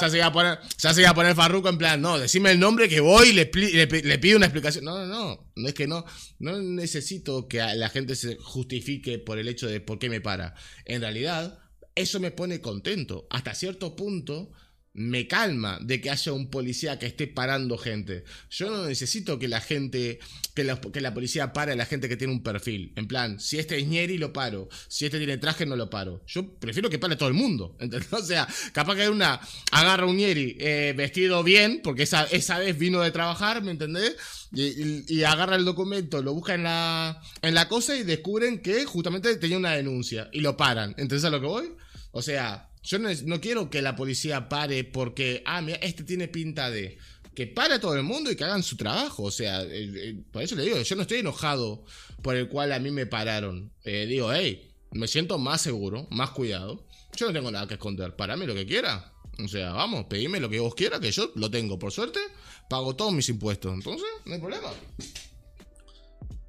ya se iba a poner, ya se iba a poner Farruko en plan, no, decime el nombre que voy y le, le, le pido una explicación. No, no, no, no es que no, no necesito que la gente se justifique por el hecho de por qué me para. En realidad, eso me pone contento. Hasta cierto punto, me calma de que haya un policía que esté parando gente. Yo no necesito que la gente, que la, que la policía pare a la gente que tiene un perfil. En plan, si este es ñeri, lo paro. Si este tiene traje, no lo paro. Yo prefiero que pare todo el mundo. ¿entendés? O sea, capaz que hay una, agarra un ñeri eh, vestido bien, porque esa, esa vez vino de trabajar, ¿me entendés? Y, agarra el documento, lo busca en la, en la cosa y descubren que justamente tenía una denuncia. Y lo paran. ¿Entendés a lo que voy? O sea, yo no, no quiero que la policía pare porque, ah, mira, este tiene pinta de... Que pare a todo el mundo y que hagan su trabajo. O sea, eh, eh, por eso le digo, yo no estoy enojado por el cual a mí me pararon. Eh, digo, hey, me siento más seguro, más cuidado. Yo no tengo nada que esconder. Para mí lo que quiera. O sea, vamos, pedime lo que vos quieras, que yo lo tengo. Por suerte, pago todos mis impuestos. Entonces, no hay problema.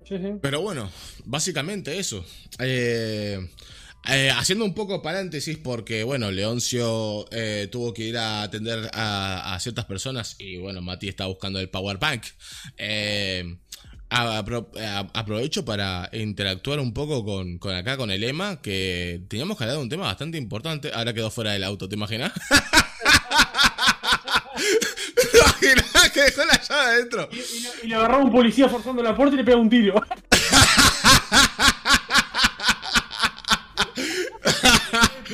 Sí, sí. Pero bueno, básicamente eso. Eh, eh, haciendo un poco paréntesis porque, bueno, Leoncio eh, tuvo que ir a atender a, a ciertas personas y, bueno, Mati está buscando el Power Bank. Eh, apro- aprovecho para interactuar un poco con, con acá, con el Ema, que teníamos que hablar de un tema bastante importante. Ahora quedó fuera del auto, ¿te imaginas? ¿Te imaginas que dejó la llave adentro? Y, y le- y le agarraba un policía forzando la puerta y le pega un tiro.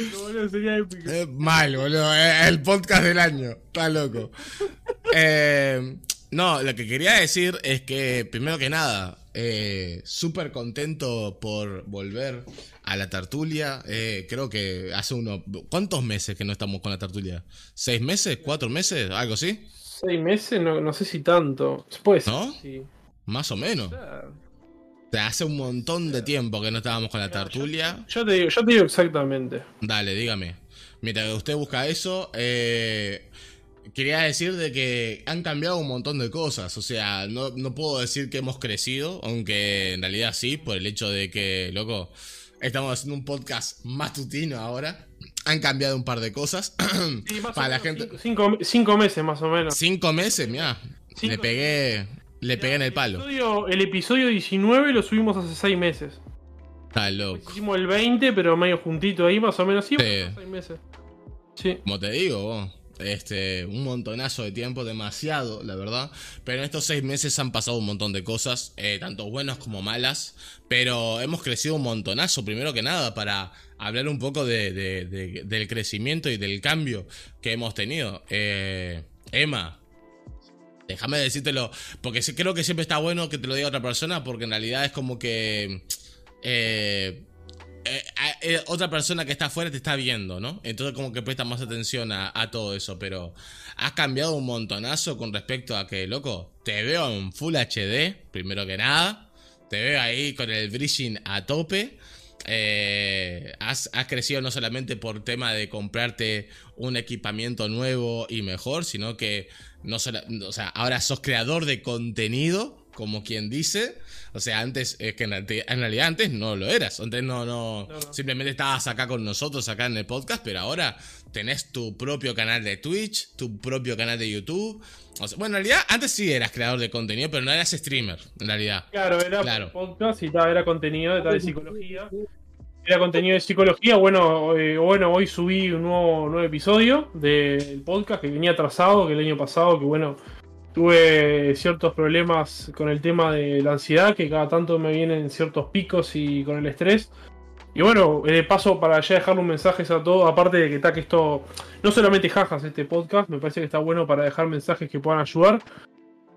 Épico, boludo, sería épico. Eh, mal, boludo. eh, el podcast del año. Está loco. Eh, no, lo que quería decir es que, primero que nada, eh, súper contento por volver a la tertulia. Eh, creo que hace unos. ¿Cuántos meses que no estamos con la tertulia? ¿Seis meses? ¿Cuatro meses? ¿Algo así? Seis meses, no, no sé si tanto. Puede ser, ¿No? sí. Más o menos. O sea, hace un montón de tiempo que no estábamos con la tertulia. Yo te digo, yo te digo exactamente. Dale, dígame. Mientras usted busca eso, eh, quería decir de que han cambiado un montón de cosas. O sea, no, no puedo decir que hemos crecido, aunque en realidad sí, por el hecho de que, loco, estamos haciendo un podcast matutino ahora. Han cambiado un par de cosas. Sí, más o Para la gente. Cinco, cinco- meses más o menos. Cinco meses, mira. Le pegué. Le pegué en el palo. episodio, el episodio 19 lo subimos hace seis meses. Está loco. Hicimos el 20, pero medio juntito ahí, más o menos. Sí, Sí. bueno, seis meses. Sí. Como te digo, vos, este, un montonazo de tiempo, demasiado, la verdad. Pero en estos seis meses han pasado un montón de cosas, eh, tanto buenas como malas. Pero hemos crecido un montonazo, primero que nada, para hablar un poco de, de- de- del crecimiento y del cambio que hemos tenido. Eh, Emma. Déjame decírtelo, porque creo que siempre está bueno que te lo diga otra persona, porque en realidad es como que eh, eh, eh, otra persona que está afuera te está viendo, ¿no? Entonces como que presta más atención a, todo eso, pero has cambiado un montonazo con respecto a que, loco, te veo en Full HD, primero que nada, te veo ahí con el bridging a tope. eh, has crecido no solamente por tema de comprarte un equipamiento nuevo y mejor, sino que no sola- o sea, ahora sos creador de contenido, como quien dice. O sea, antes, es que en, realidad antes no lo eras. Antes no, no, No, no. simplemente estabas acá con nosotros, acá en el podcast, pero ahora tenés tu propio canal de Twitch, tu propio canal de YouTube. O sea, bueno, en realidad antes sí eras creador de contenido, pero no eras streamer, en realidad. Claro, era Claro. podcast y tal, era contenido de, tal, de psicología. Era contenido de psicología. Bueno, eh, bueno, hoy subí un nuevo, nuevo episodio del podcast que venía atrasado, que el año pasado, que bueno, tuve ciertos problemas con el tema de la ansiedad, que cada tanto me vienen ciertos picos y con el estrés. Y bueno, de paso para ya dejarle un mensaje a todo, aparte de que está que esto, no solamente jajas este podcast, me parece que está bueno para dejar mensajes que puedan ayudar.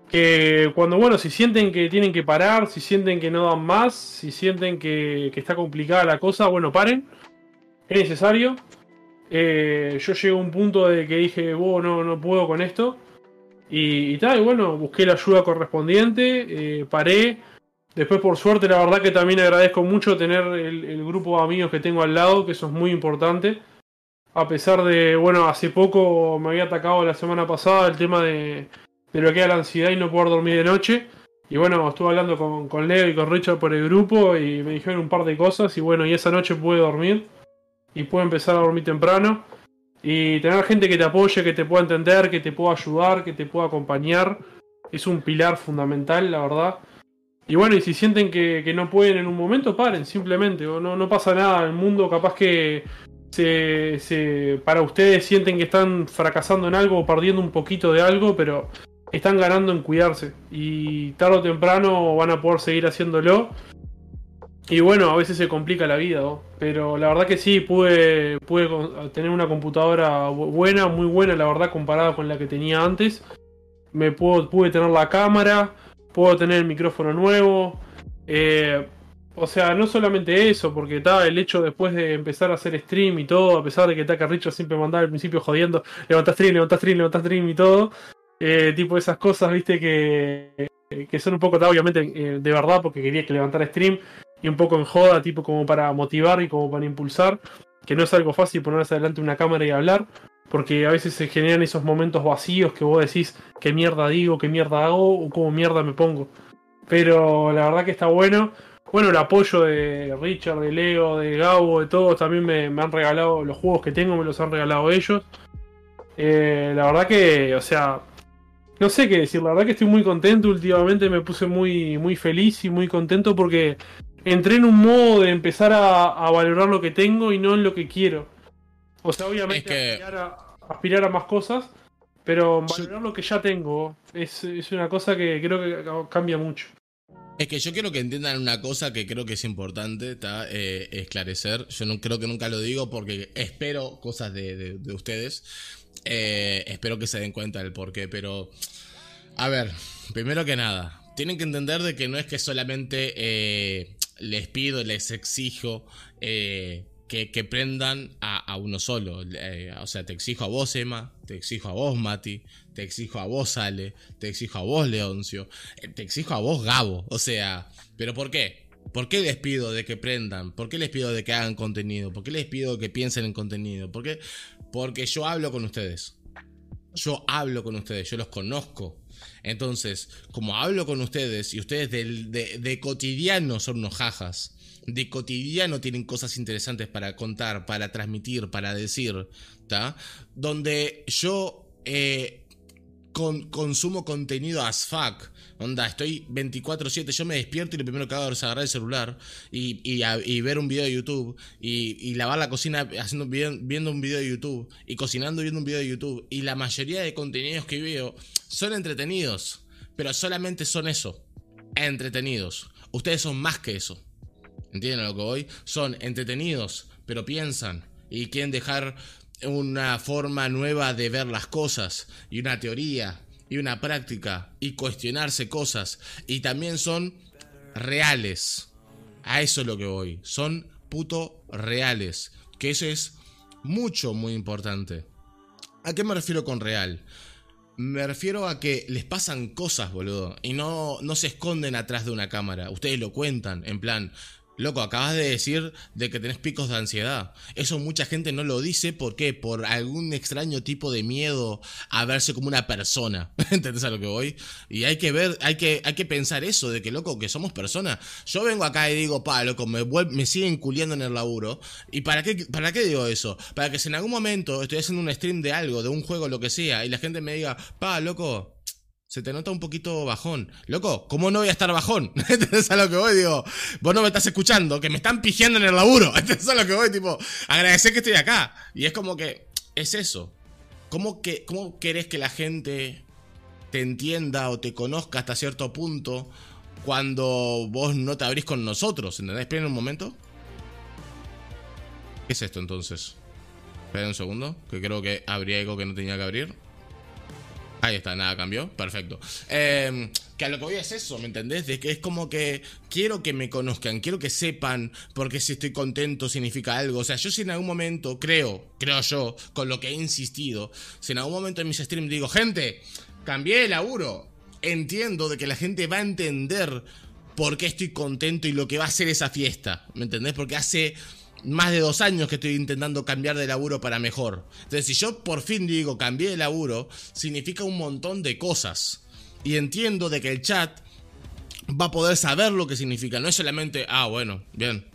Que cuando, bueno, si sienten que tienen que parar, si sienten que no dan más, si sienten que, que está complicada la cosa, bueno, paren. Es necesario. Eh, yo llegué a un punto de que dije, "Wow, no, no puedo con esto. Y, tal, y bueno, busqué la ayuda correspondiente, eh, paré. Después, por suerte, la verdad que también agradezco mucho tener el grupo de amigos que tengo al lado, que eso es muy importante. A pesar de, bueno, hace poco me había atacado la semana pasada el tema de, de lo la ansiedad y no poder dormir de noche. Y bueno, estuve hablando con, con Leo y con Richard por el grupo y me dijeron un par de cosas. Y bueno, y esa noche pude dormir y pude empezar a dormir temprano. Y tener gente que te apoye, que te pueda entender, que te pueda ayudar, que te pueda acompañar, es un pilar fundamental, la verdad. Y bueno, y si sienten que, que no pueden en un momento, paren, simplemente. No, no pasa nada. El mundo capaz que se, se- para ustedes sienten que están fracasando en algo o perdiendo un poquito de algo, pero están ganando en cuidarse. Y tarde o temprano van a poder seguir haciéndolo. Y bueno, a veces se complica la vida, pero la verdad que sí, pude, pude tener una computadora bu- buena, muy buena, la verdad, comparada con la que tenía antes. Me pude tener la cámara, puedo tener el micrófono nuevo. eh, o sea, no solamente eso, porque está el hecho después de empezar a hacer stream y todo, a pesar de que Taka Richard siempre mandaba al principio jodiendo, levanta stream, levanta stream, levanta stream y todo. Eh, tipo esas cosas, viste, que, que son un poco, obviamente, eh, de verdad, porque quería que levantara stream. y un poco en joda, tipo como para motivar y como para impulsar, que no es algo fácil ponerse delante de una cámara y hablar, porque a veces se generan esos momentos vacíos que vos decís, qué mierda digo, qué mierda hago o cómo mierda me pongo. Pero la verdad que está bueno. Bueno, el apoyo de Richard, de Leo, de Gabo, de todos, también me, me han regalado los juegos que tengo, me los han regalado ellos. Eh, la verdad que, o sea, no sé qué decir, la verdad que estoy muy contento, últimamente me puse muy, muy feliz y muy contento porque entré en un modo de empezar a, a valorar lo que tengo y no en lo que quiero. O sea, obviamente Es que- aspirar, a, aspirar a más cosas, pero valorar lo que ya tengo es, es una cosa que creo que cambia mucho. Es que yo quiero que entiendan una cosa que creo que es importante. Eh, esclarecer. Yo no creo que nunca lo digo porque espero cosas de, de- de ustedes. Eh, espero que se den cuenta del porqué. Pero, a ver, primero que nada, tienen que entender de que no es que solamente eh, les pido, les exijo eh, que, prendan a, uno solo. O sea, te exijo a vos, Emma, te exijo a vos, Mati, te exijo a vos, Ale, te exijo a vos, Leoncio, te exijo a vos, Gabo. O sea, ¿pero por qué? ¿Por qué les pido de que prendan? ¿Por qué les pido de que hagan contenido? ¿Por qué les pido que piensen en contenido? ¿Por qué? Porque yo hablo con ustedes. Yo hablo con ustedes, yo los conozco. Entonces, como hablo con ustedes y ustedes de, de cotidiano son unos jajas, de cotidiano tienen cosas interesantes para contar, para transmitir, para decir, ¿tá? Donde yo eh, con- consumo contenido as fuck. Onda, estoy 24-7, yo me despierto y lo primero que hago es agarrar el celular y, y ver un video de YouTube y, lavar la cocina haciendo viendo un video de YouTube y cocinando viendo un video de YouTube. Y la mayoría de contenidos que veo son entretenidos, pero solamente son eso, entretenidos. Ustedes son más que eso. ¿Entienden lo que voy? Son entretenidos, pero piensan y quieren dejar una forma nueva de ver las cosas y una teoría y una práctica y cuestionarse cosas. Y también son reales. A eso es lo que voy. Son puto reales. Que eso es mucho, muy importante. ¿A qué me refiero con real? Me refiero a que les pasan cosas, boludo. Y no, no se esconden atrás de una cámara. Ustedes lo cuentan, en plan. Loco, acabas de decir de que tenés picos de ansiedad. Eso mucha gente no lo dice. ¿Por qué? Por algún extraño tipo de miedo a verse como una persona. ¿Entendés a lo que voy? Y hay que ver, hay que, hay que pensar eso, de que loco, que somos personas. Yo vengo acá y digo, pa, loco, me, me siguen culiando en el laburo. ¿Y para qué, para qué digo eso? Para que si en algún momento estoy haciendo un stream de algo, de un juego, lo que sea, y la gente me diga, pa, loco, se te nota un poquito bajón. Loco, ¿cómo no voy a estar bajón? ¿Entendés a lo que voy? Digo, vos no me estás escuchando, que me están pigiando en el laburo. ¿Entendés a lo que voy? Tipo, agradecer que estoy acá. Y es como que, es eso. ¿Cómo, que, ¿Cómo querés que la gente te entienda o te conozca hasta cierto punto cuando vos no te abrís con nosotros? ¿Entendés? Esperen un momento. ¿Qué es esto entonces? Esperen un segundo, que creo que abrí algo que no tenía que abrir. Ahí está, nada cambió. Perfecto. Eh, que a lo que voy es eso, ¿me entendés? De que es como que quiero que me conozcan, quiero que sepan porque si estoy contento significa algo. O sea, yo si en algún momento, creo, creo yo, con lo que he insistido, si en algún momento en mis streams digo, gente, cambié de laburo, entiendo de que la gente va a entender por qué estoy contento y lo que va a ser esa fiesta. ¿Me entendés? Porque hace más de dos años que estoy intentando cambiar de laburo para mejor. Entonces, si yo por fin digo cambié de laburo, significa un montón de cosas. Y entiendo de que el chat va a poder saber lo que significa. No es solamente, ah, bueno, bien,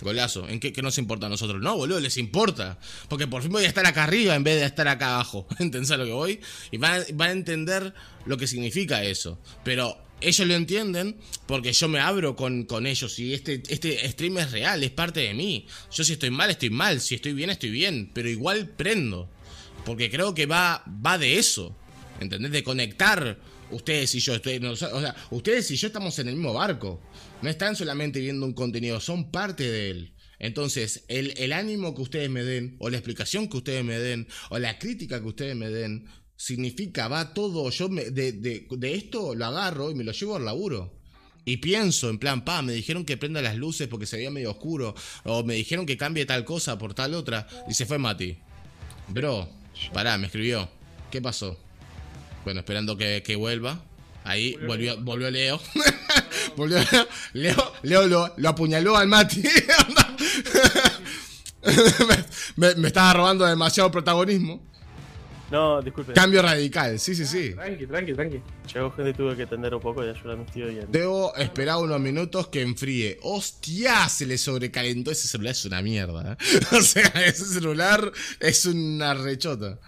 golazo. ¿En qué, qué nos importa a nosotros? No, boludo, les importa. Porque por fin voy a estar acá arriba en vez de estar acá abajo. ¿Entendés lo que voy? Y van, van a entender lo que significa eso. Pero ellos lo entienden porque yo me abro con, con ellos y este, este stream es real, es parte de mí. Yo si estoy mal, estoy mal. Si estoy bien, estoy bien. Pero igual prendo. Porque creo que va, va de eso. ¿Entendés? De conectar ustedes y yo. No- o sea, ustedes y yo estamos en el mismo barco. No están solamente viendo un contenido, son parte de él. Entonces, el, el ánimo que ustedes me den, o la explicación que ustedes me den, o la crítica que ustedes me den, significa, va todo, yo me, de, de, de esto lo agarro y me lo llevo al laburo. Y pienso, en plan, pa, me dijeron que prenda las luces porque se veía medio oscuro, o me dijeron que cambie tal cosa por tal otra, y se fue Mati. Bro, pará, me escribió. ¿Qué pasó? Bueno, esperando que, que vuelva. Ahí volvió, volvió Leo. Volvió- Leo, Leo lo, lo apuñaló al Mati. me, me- me estaba robando demasiado protagonismo. No, disculpe. Cambio radical, sí, sí, sí. Tranqui, tranqui, tranqui. Llegó gente tuve que atender un poco y ayudar a mis tíos y a- Debo esperar unos minutos que enfríe. ¡Hostia! Se le sobrecalentó ese celular, es una mierda. ¿eh? O sea, ese celular es una rechota.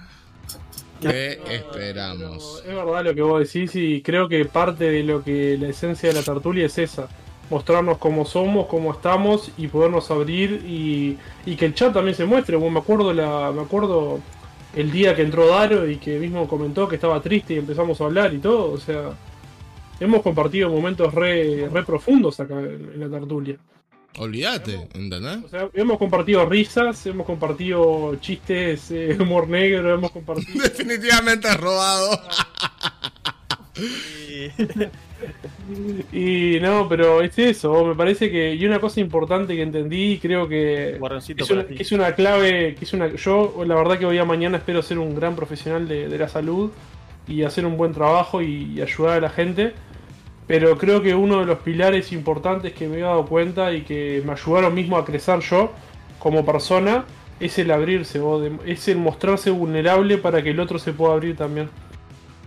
¿Qué esperamos? Pero Es verdad lo que vos decís y creo que parte de lo que la esencia de la tertulia es esa. Mostrarnos cómo somos, cómo estamos y podernos abrir y, y que el chat también se muestre. Bueno, me acuerdo la, me acuerdo el día que entró Daro y que mismo comentó que estaba triste y empezamos a hablar y todo. O sea, hemos compartido momentos re, re profundos acá en, en la tertulia. Olvídate, ¿entendés? O sea, hemos compartido risas, hemos compartido chistes, eh, humor negro, hemos compartido... Definitivamente robado. Y- no, pero es eso, me parece que. Y una cosa importante que entendí, y creo que. Es una, para ti. que es una clave, que es una. Yo, la verdad que hoy a mañana espero ser un gran profesional de, de la salud y hacer un buen trabajo y, y ayudar a la gente. Pero creo que uno de los pilares importantes que me he dado cuenta y que me ayudaron mismo a crecer yo como persona es el abrirse, o de- es el mostrarse vulnerable para que el otro se pueda abrir también.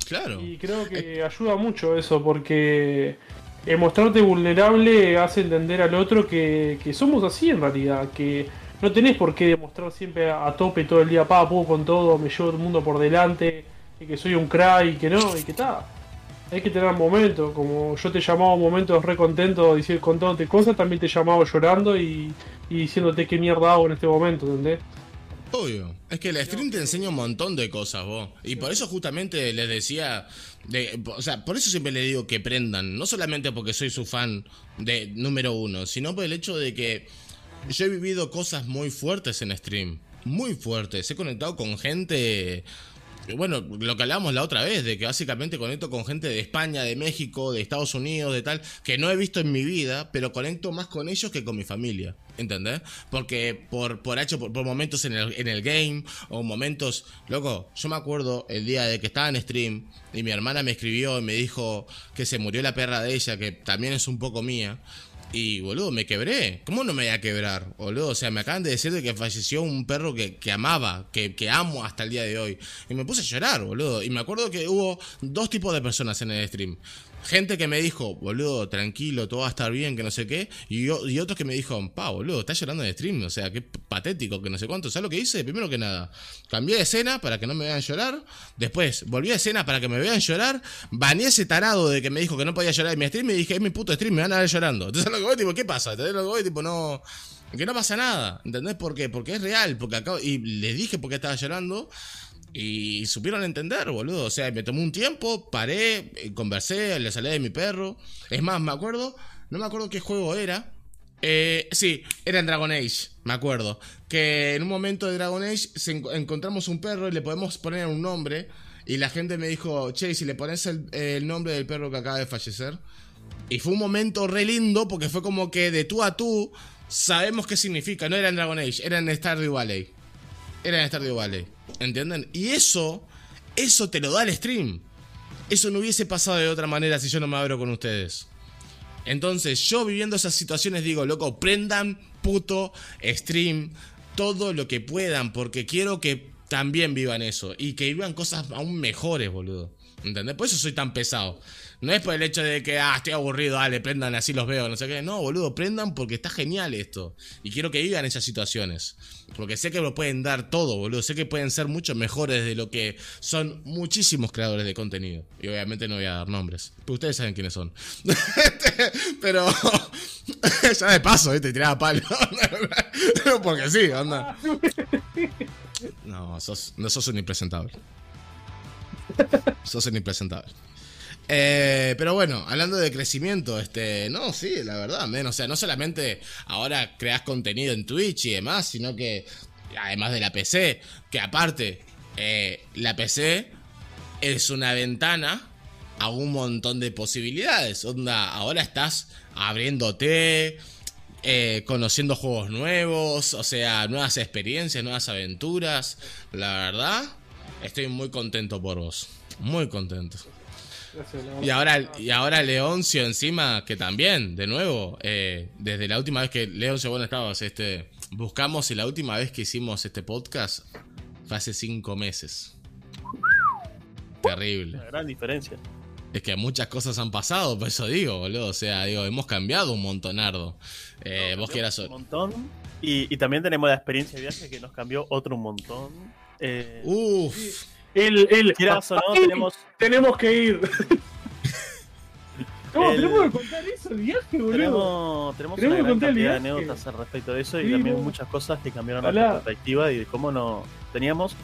Claro. Y creo que ayuda mucho eso, porque el mostrarte vulnerable hace entender al otro que, que somos así en realidad, que no tenés por qué demostrar siempre a, a tope todo el día, pa, puedo con todo, me llevo el mundo por delante, y que soy un crack, y que no, y que está. Hay que tener momentos, como yo te llamaba momentos re contento, decir contándote cosas, también te llamaba llorando y, y diciéndote qué mierda hago en este momento, ¿entendés? Obvio. Es que el stream te enseña un montón de cosas, vos. Y por eso justamente les decía. De, o sea, por eso siempre les digo que prendan. No solamente porque soy su fan de número uno, sino por el hecho de que yo he vivido cosas muy fuertes en stream. Muy fuertes. He conectado con gente. Bueno, lo que hablábamos la otra vez, de que básicamente conecto con gente de España, de México, de Estados Unidos, de tal, que no he visto en mi vida, pero conecto más con ellos que con mi familia. ¿Entendés? Porque por, por hecho, por, por momentos en el, en el game, o momentos. Loco, yo me acuerdo el día de que estaba en stream y mi hermana me escribió y me dijo que se murió la perra de ella, que también es un poco mía. Y, boludo, me quebré. ¿Cómo no me voy a quebrar, boludo? O sea, me acaban de decir de que falleció un perro que, que amaba, que, que amo hasta el día de hoy. Y me puse a llorar, boludo. Y me acuerdo que hubo dos tipos de personas en el stream. Gente que me dijo, boludo, tranquilo, todo va a estar bien, que no sé qué. Y, otros que me dijo, pa, boludo, estás llorando en stream. O sea, qué patético, que no sé cuánto. ¿Sabes lo que hice? Primero que nada, cambié de escena para que no me vean llorar. Después, volví a escena para que me vean llorar. Baneé ese tarado de que me dijo que no podía llorar en mi stream. Y dije, es mi puto stream, me van a ver llorando. Entonces lo que voy, tipo, ¿qué pasa? ¿Entendés lo que voy? Tipo, no. Que no pasa nada. ¿Entendés por qué? Porque es real. Porque acabo. Y les dije por qué estaba llorando. Y supieron entender, boludo. O sea, me tomó un tiempo, paré, eh, conversé, le salí de mi perro. Es más, me acuerdo, no me acuerdo qué juego era. Eh, sí, era en Dragon Age, me acuerdo. Que en un momento de Dragon Age se enco- encontramos un perro y le podemos poner un nombre. Y la gente me dijo, che, ¿y si le pones el, el nombre del perro que acaba de fallecer. Y fue un momento re lindo porque fue como que de tú a tú sabemos qué significa. No era en Dragon Age, era en Stardew Valley. Era en Stardew Valley. ¿Entienden? Y eso, eso te lo da el stream. Eso no hubiese pasado de otra manera si yo no me abro con ustedes. Entonces, yo viviendo esas situaciones digo, loco, prendan puto stream todo lo que puedan, porque quiero que también vivan eso y que vivan cosas aún mejores, boludo. ¿Entendés? Por eso soy tan pesado. No es por el hecho de que, ah, estoy aburrido, dale, prendan, así los veo, no sé qué. No, boludo, prendan porque está genial esto. Y quiero que vivan esas situaciones. Porque sé que lo pueden dar todo, boludo. Sé que pueden ser mucho mejores de lo que son muchísimos creadores de contenido. Y obviamente no voy a dar nombres. Pero ustedes saben quiénes son. Pero, ya de paso, ¿viste? Tiraba palo. porque sí, onda. No, sos, no sos un impresentable. Sos un impresentable. Eh, pero bueno, hablando de crecimiento, este, no, sí, la verdad, men, o sea, no solamente ahora creas contenido en Twitch y demás, sino que además de la PC, que aparte, eh, la PC es una ventana a un montón de posibilidades. Onda, ahora estás abriéndote, eh, conociendo juegos nuevos, o sea, nuevas experiencias, nuevas aventuras. La verdad, estoy muy contento por vos. Muy contento. Y ahora, y ahora Leoncio encima, que también, de nuevo, eh, desde la última vez que Leoncio, bueno, estabas, este, buscamos y la última vez que hicimos este podcast fue hace cinco meses. Terrible. Una gran diferencia. Es que muchas cosas han pasado, por eso digo, boludo. O sea, digo, hemos cambiado un montonardo. Eh, vos quieras. Un montón. Y, y también tenemos la experiencia de viaje que nos cambió otro un montón. Eh, Uff. El, el, quieras o no, Ay, tenemos. tenemos que ir. No, El- tenemos que contar eso, el viaje, boludo. Tenemos, tenemos Tenemos una que gran cantidad de anécdotas al respecto de eso y Sí, también no. muchas cosas que cambiaron nuestra perspectiva y de cómo no teníamos.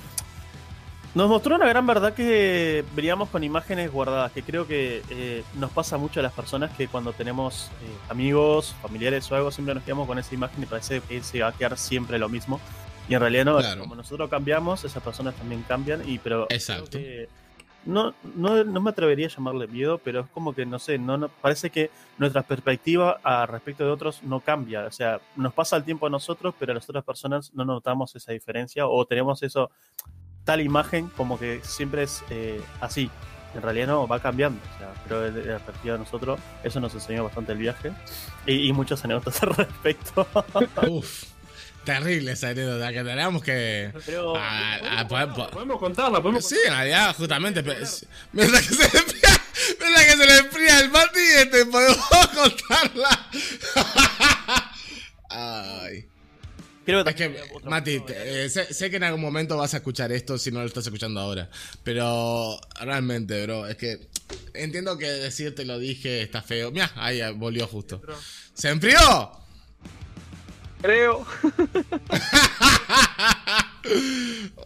Nos mostró una gran verdad que veníamos con imágenes guardadas, que creo que eh, nos pasa mucho a las personas que cuando tenemos eh, amigos, familiares o algo, siempre nos quedamos con esa imagen y parece que se va a quedar siempre lo mismo. Y en realidad no, Claro. como nosotros cambiamos, esas personas también cambian, y pero Exacto. que no, no, no me atrevería a llamarle miedo, pero es como que, no sé, no, no- parece que nuestra perspectiva a respecto de otros no cambia. O sea, nos pasa el tiempo a nosotros, pero a las otras personas no notamos esa diferencia o tenemos eso, tal imagen como que siempre es eh, así. En realidad no, va cambiando. O sea, pero de de la perspectiva de nosotros, eso nos enseñó bastante el viaje y, y muchas anécdotas al respecto. Uff. Terrible esa anécdota que tenemos que. Pero Ah, ah, po- po- Podemos contarla, podemos Sí, en realidad, justamente. Mientras que se le enfría, mientras que se le enfría el Mati, este, podemos contarla. Ay. creo que Es que, Mati, te- eh, sé, sé que en algún momento vas a escuchar esto si no lo estás escuchando ahora. Pero realmente, bro, es que entiendo que decirte lo dije está feo. Mira, ahí volvió justo. ¿Se enfrió? Creo.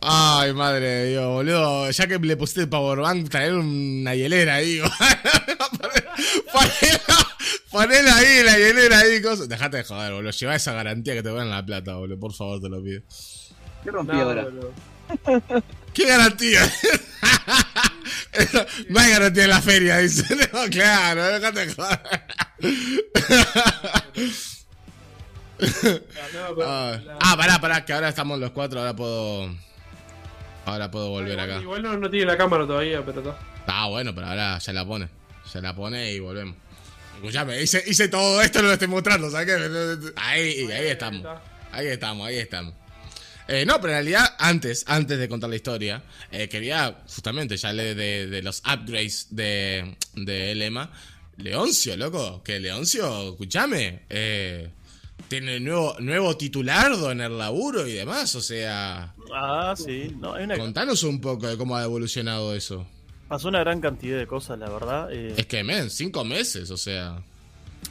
Ay, madre de Dios, boludo. Ya que le pusiste el powerbank, traer una hielera ahí. ponela, ahí, la hielera ahí. Cosa. Dejate de joder, boludo. Lleva esa garantía que te dan la plata, boludo. Por favor, te lo pido. ¿Qué rompí No, ahora? boludo. ¿Qué garantía? no hay garantía en la feria, dice. No, claro, déjate de joder. Ah, ah, pará, pará, que ahora estamos los cuatro, ahora puedo. Ahora puedo volver igual, acá. Igual no, no tiene la cámara todavía, pero está. Ah, bueno, pero ahora ya la pone. Ya la pone y volvemos. Escuchame, hice, hice todo esto, no lo estoy mostrando, ¿sabes qué? Ahí, ahí estamos. Ahí estamos, ahí estamos. Eh, no, pero en realidad, antes, antes de contar la historia, eh, quería justamente ya leer de, de los upgrades de, de Lema. Leoncio, loco, que Leoncio, escúchame, eh, tiene nuevo, nuevo titulardo en el laburo y demás, o sea, Ah, sí. No, hay una, contanos un poco de cómo ha evolucionado eso. pasó una gran cantidad de cosas, la verdad. eh, Es que, men, cinco meses, o sea.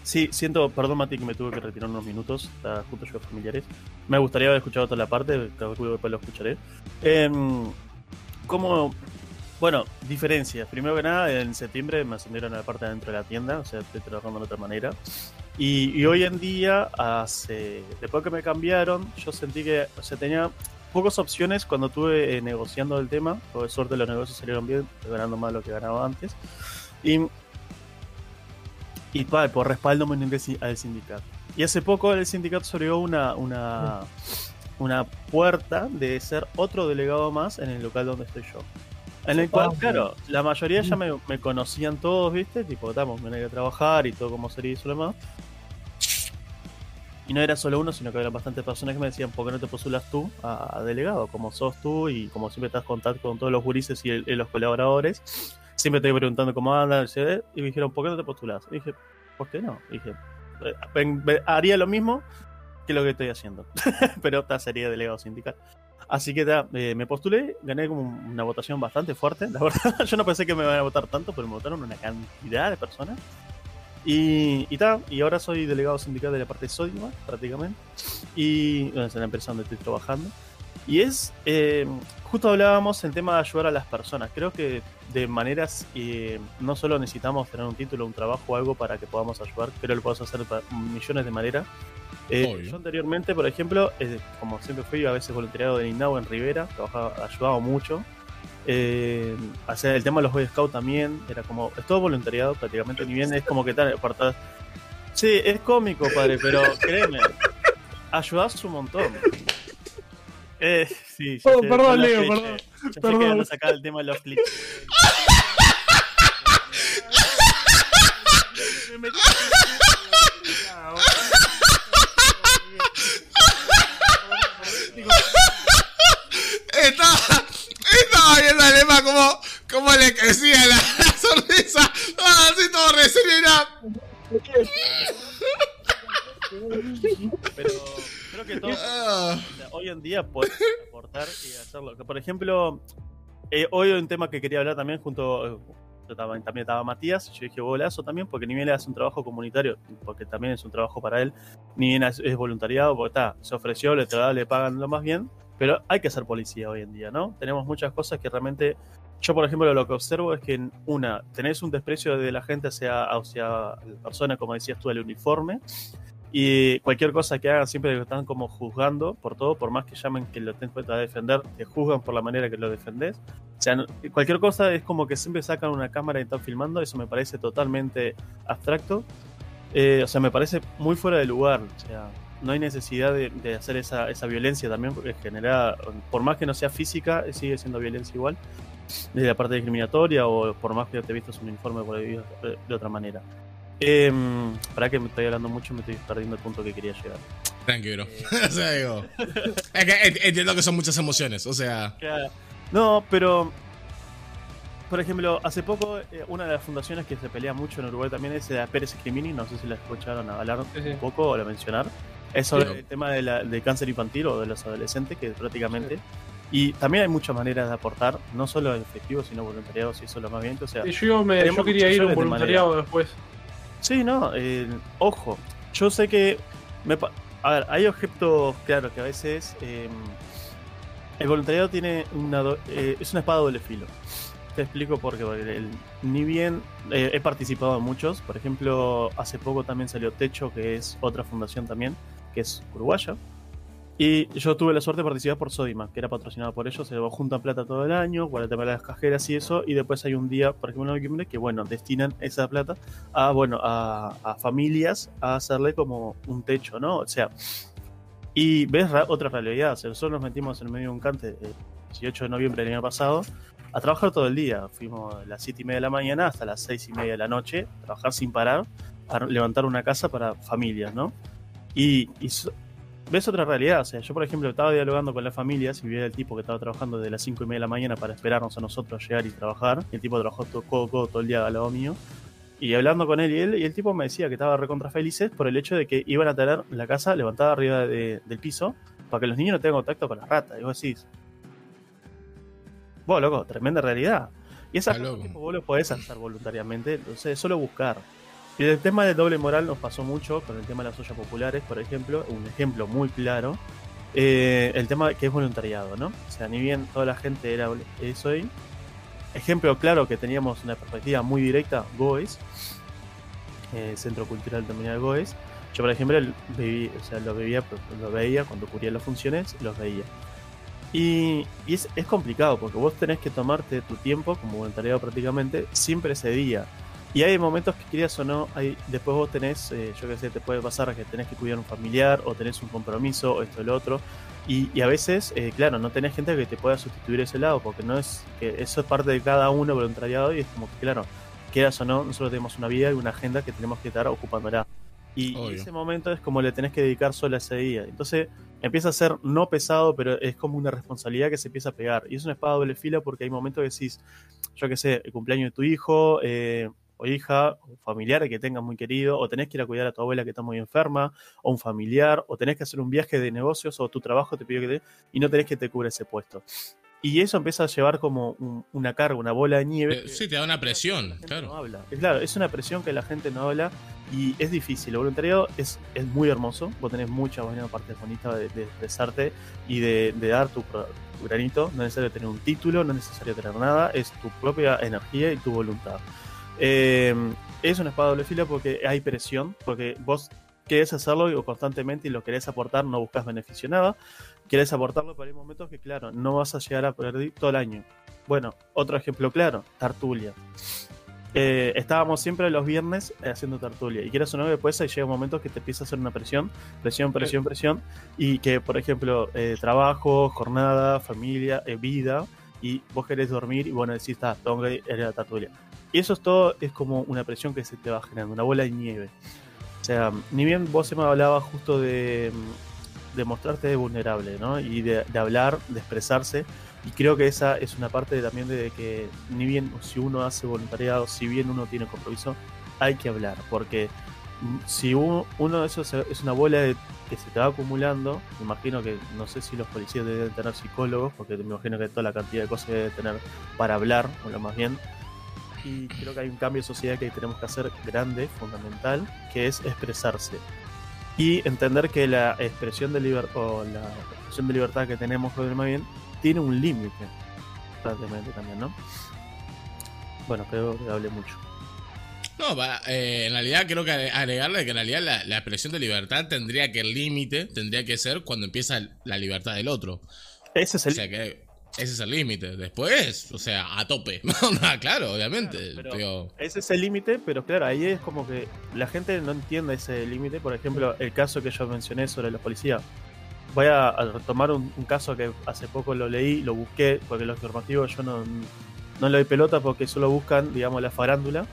Sí, siento, perdón Mati que me tuve que retirar unos minutos, está justo yo familiares. Me gustaría haber escuchado toda la parte, calculo que después lo escucharé. Em, como, bueno, diferencias. Primero que nada, en septiembre me ascendieron a la parte de adentro de la tienda, o sea, estoy trabajando de otra manera. Y, y hoy en día, hace, después que me cambiaron, yo sentí que, o sea, tenía pocas opciones cuando estuve eh, negociando el tema. Por suerte los negocios salieron bien, ganando más lo que ganaba antes. Y y pa, por respaldo me uní al sindicato. Y hace poco el sindicato se abrió una, una, una puerta de ser otro delegado más en el local donde estoy yo. En el cual, claro, la mayoría ya me, me conocían todos, ¿viste? Tipo, estamos, venía a trabajar y todo como sería y eso lo demás. Y no era solo uno, sino que había bastantes personas que me decían, ¿por qué no te postulas tú a, a delegado? Como sos tú y como siempre estás en contacto con todos los gurises y, el- y los colaboradores, siempre te voy preguntando cómo andan, etc. y me dijeron, ¿por qué no te postulas? Y dije, ¿por qué no? Y dije, "Eh, haría lo mismo que lo que estoy haciendo, pero ta, sería delegado sindical. Así que ta, eh, me postulé, gané como una votación bastante fuerte, la verdad. Yo no pensé que me iban a votar tanto, pero me votaron una cantidad de personas. Y, y, ta, y ahora soy delegado sindical de la parte Sodimac, prácticamente. Y bueno, es la empresa donde estoy trabajando. Y es, eh, justo hablábamos el tema de ayudar a las personas. Creo que de maneras, eh, no solo necesitamos tener un título, un trabajo o algo para que podamos ayudar, creo que lo podemos hacer de millones de maneras. Eh, yo anteriormente, por ejemplo, eh, como siempre fui a veces voluntariado de INAU en Rivera, trabajaba, ayudaba mucho. Eh, hacer el tema de los Boy Scouts también, era como, es todo voluntariado prácticamente, ni bien es como que tal, apartado. Sí, es cómico, padre, pero créeme, ayudás un montón. Eh, sí, sí, Oh, perdón, Leo, perdón, Ya sé que perdón. van a sacar el tema de los clichés. me metí. Estaba, estaba viendo a Lema como, como le crecía la, la sonrisa. Ah, así todo recién. Pero creo que todo, Ah, o sea, hoy en día puedes aportar y hacerlo. Por ejemplo, eh, hoy un tema que quería hablar también junto. estaba- también estaba Matías, yo dije golazo también, porque ni bien le hace un trabajo comunitario, porque también es un trabajo para él, ni bien es, es voluntariado, porque está, se ofreció, le, le pagan lo más bien, pero hay que ser policía hoy en día, ¿no? Tenemos muchas cosas que realmente, yo por ejemplo lo que observo es que, una, tenés un desprecio de la gente hacia, hacia la persona, como decías tú, el uniforme, y cualquier cosa que hagan siempre están como juzgando por todo, por más que llamen que lo tenés a defender, te juzgan por la manera que lo defendés. O sea, cualquier cosa es como que siempre sacan una cámara y están filmando, eso me parece totalmente abstracto. Eh, o sea, me parece muy fuera de lugar. O sea, no hay necesidad de, de hacer esa, esa violencia también, porque genera, por más que no sea física, sigue siendo violencia igual. De la parte discriminatoria o por más que te vistas un uniforme por ahí de, de otra manera. Eh, para que me estoy hablando mucho, me estoy perdiendo el punto que quería llegar. tranqui, bro. Eh, o sea, digo. Es que ent- entiendo que son muchas emociones. O sea, No, pero. Por ejemplo, hace poco, eh, una de las fundaciones que se pelea mucho en Uruguay también es la Pérez Crimini. No sé si la escucharon hablar Sí, sí. un poco o la mencionar. Es sobre Sí. el tema de la- del cáncer infantil o de los adolescentes, que prácticamente. Y también hay muchas maneras de aportar, no solo efectivo, sino voluntariado, si eso es lo más bien. O sea, yo, me, yo quería ir a un de voluntariado después. Sí, no, eh, ojo, yo sé que... Me, pa- a ver, hay objetos, claro, que a veces... eh, el voluntariado tiene una... do- eh, es una espada de doble filo. Te explico por qué. porque el- ni bien eh, he participado en muchos. Por ejemplo, hace poco también salió Techo, que es otra fundación también, que es uruguaya. Y yo tuve la suerte de participar por Sodima, que era patrocinado por ellos. Se juntan plata todo el año, para el de las cajeras y eso. Y después hay un día, por ejemplo, en noviembre, que bueno, destinan esa plata a, bueno, a, a familias a hacerle como un techo, ¿no? O sea, y ves ra- otra realidad. O sea, nosotros nos metimos en medio de un cante el 18 de noviembre del año pasado a trabajar todo el día. Fuimos a las 7 y media de la mañana hasta las 6 y media de la noche, a trabajar sin parar, a levantar una casa para familias, ¿no? Y, y so- ves otra realidad. O sea, yo, por ejemplo, estaba dialogando con las familias y vi al tipo que estaba trabajando desde las 5 y media de la mañana para esperarnos a nosotros llegar y trabajar. Y el tipo trabajó todo, todo el día al lado mío. Y hablando con él y él, y el tipo me decía que estaba recontra felices por el hecho de que iban a tener la casa levantada arriba de- del piso para que los niños no tengan contacto con las ratas. Y vos decís, vos, loco, tremenda realidad. Y esas cosas, vos lo podés hacer voluntariamente, entonces es solo buscar. Y el tema del doble moral nos pasó mucho con el tema de las ollas populares, por ejemplo, un ejemplo muy claro. eh, el tema que es voluntariado, ¿no? O sea, ni bien toda la gente era eso ahí. Ejemplo claro que teníamos una perspectiva muy directa, Goes, eh, Centro Cultural Terminal Goes. Yo, por ejemplo, viví- o sea, lo, veía, cuando cubría las funciones, los veía. Y, y es, es complicado porque vos tenés que tomarte tu tiempo, como voluntariado prácticamente, siempre ese día. Y hay momentos que quieras o no, hay, después vos tenés, eh, yo qué sé, te puede pasar que tenés que cuidar un familiar o tenés un compromiso o esto o lo otro. Y, y a veces, eh, claro, no tenés gente que te pueda sustituir ese lado porque no es que eso es parte de cada uno voluntariado y es como que, claro, quieras o no, nosotros tenemos una vida y una agenda que tenemos que estar ocupándola. Y, y ese momento es como le tenés que dedicar solo a ese día. Entonces empieza a ser no pesado, pero es como una responsabilidad que se empieza a pegar. Y es una espada doble fila porque hay momentos que decís, yo qué sé, el cumpleaños de tu hijo, eh, o hija, o familiar que tengas muy querido, o tenés que ir a cuidar a tu abuela que está muy enferma, o un familiar, o tenés que hacer un viaje de negocios, o tu trabajo te pide que te... y no tenés que te cubra ese puesto. Y eso empieza a llevar como un- una carga, una bola de nieve. Eh, sí, te da una presión, claro. no habla. Es claro, es una presión que la gente no habla y es difícil. El voluntariado es, es muy hermoso. Vos tenés mucha buena parte bonita de, de expresarte y de, de dar tu, tu granito. No es necesario tener un título, no es necesario tener nada. Es tu propia energía y tu voluntad. Eh, es una espada doble fila porque hay presión, porque vos querés hacerlo constantemente y lo querés aportar, no buscas beneficio nada. Querés aportarlo, pero hay momentos que, claro, no vas a llegar a perder todo el año. Bueno, otro ejemplo claro, Tartulia. Eh, estábamos siempre los viernes eh, haciendo Tartulia. Y quieras o no, después ahí llega un momento que te empieza a hacer una presión, presión, presión, presión. Y que, por ejemplo, eh, trabajo, jornada, familia, eh, vida. Y vos querés dormir y bueno, decís, está, tengo que ir a la Tartulia. Y eso es todo, es como una presión que se te va generando, una bola de nieve. O sea, ni bien vos me hablabas justo de, de mostrarte vulnerable, ¿no? Y de, hablar, de expresarse. Y creo que esa es una parte también de que ni bien si uno hace voluntariado, si bien uno tiene compromiso, hay que hablar. Porque mm, si uno, de esos es una bola que se te va acumulando, me imagino que no sé si los policías deben tener psicólogos, porque me imagino que toda la cantidad de cosas deben tener para hablar, o lo más bien. Y creo que hay un cambio de sociedad que tenemos que hacer grande, fundamental, que es expresarse. Y entender que la expresión de libertad o la expresión de libertad que tenemos, lo más bien, tiene un límite. Prácticamente también, ¿no? Bueno, creo que hablé mucho. No, va, eh, en realidad creo que agregarle que en realidad la, la expresión de libertad tendría que el límite tendría que ser cuando empieza la libertad del otro. Ese es el O sea que ese es el límite. Después, o sea, a tope. claro, obviamente. Claro, pero pero- Ese es el límite, pero claro, ahí es como que la gente no entiende ese límite. Por ejemplo, el caso que yo mencioné sobre los policías. Voy a, a retomar un, un caso que hace poco lo leí, lo busqué, porque los normativos yo no, no le doy pelota porque solo buscan, digamos, la farándula.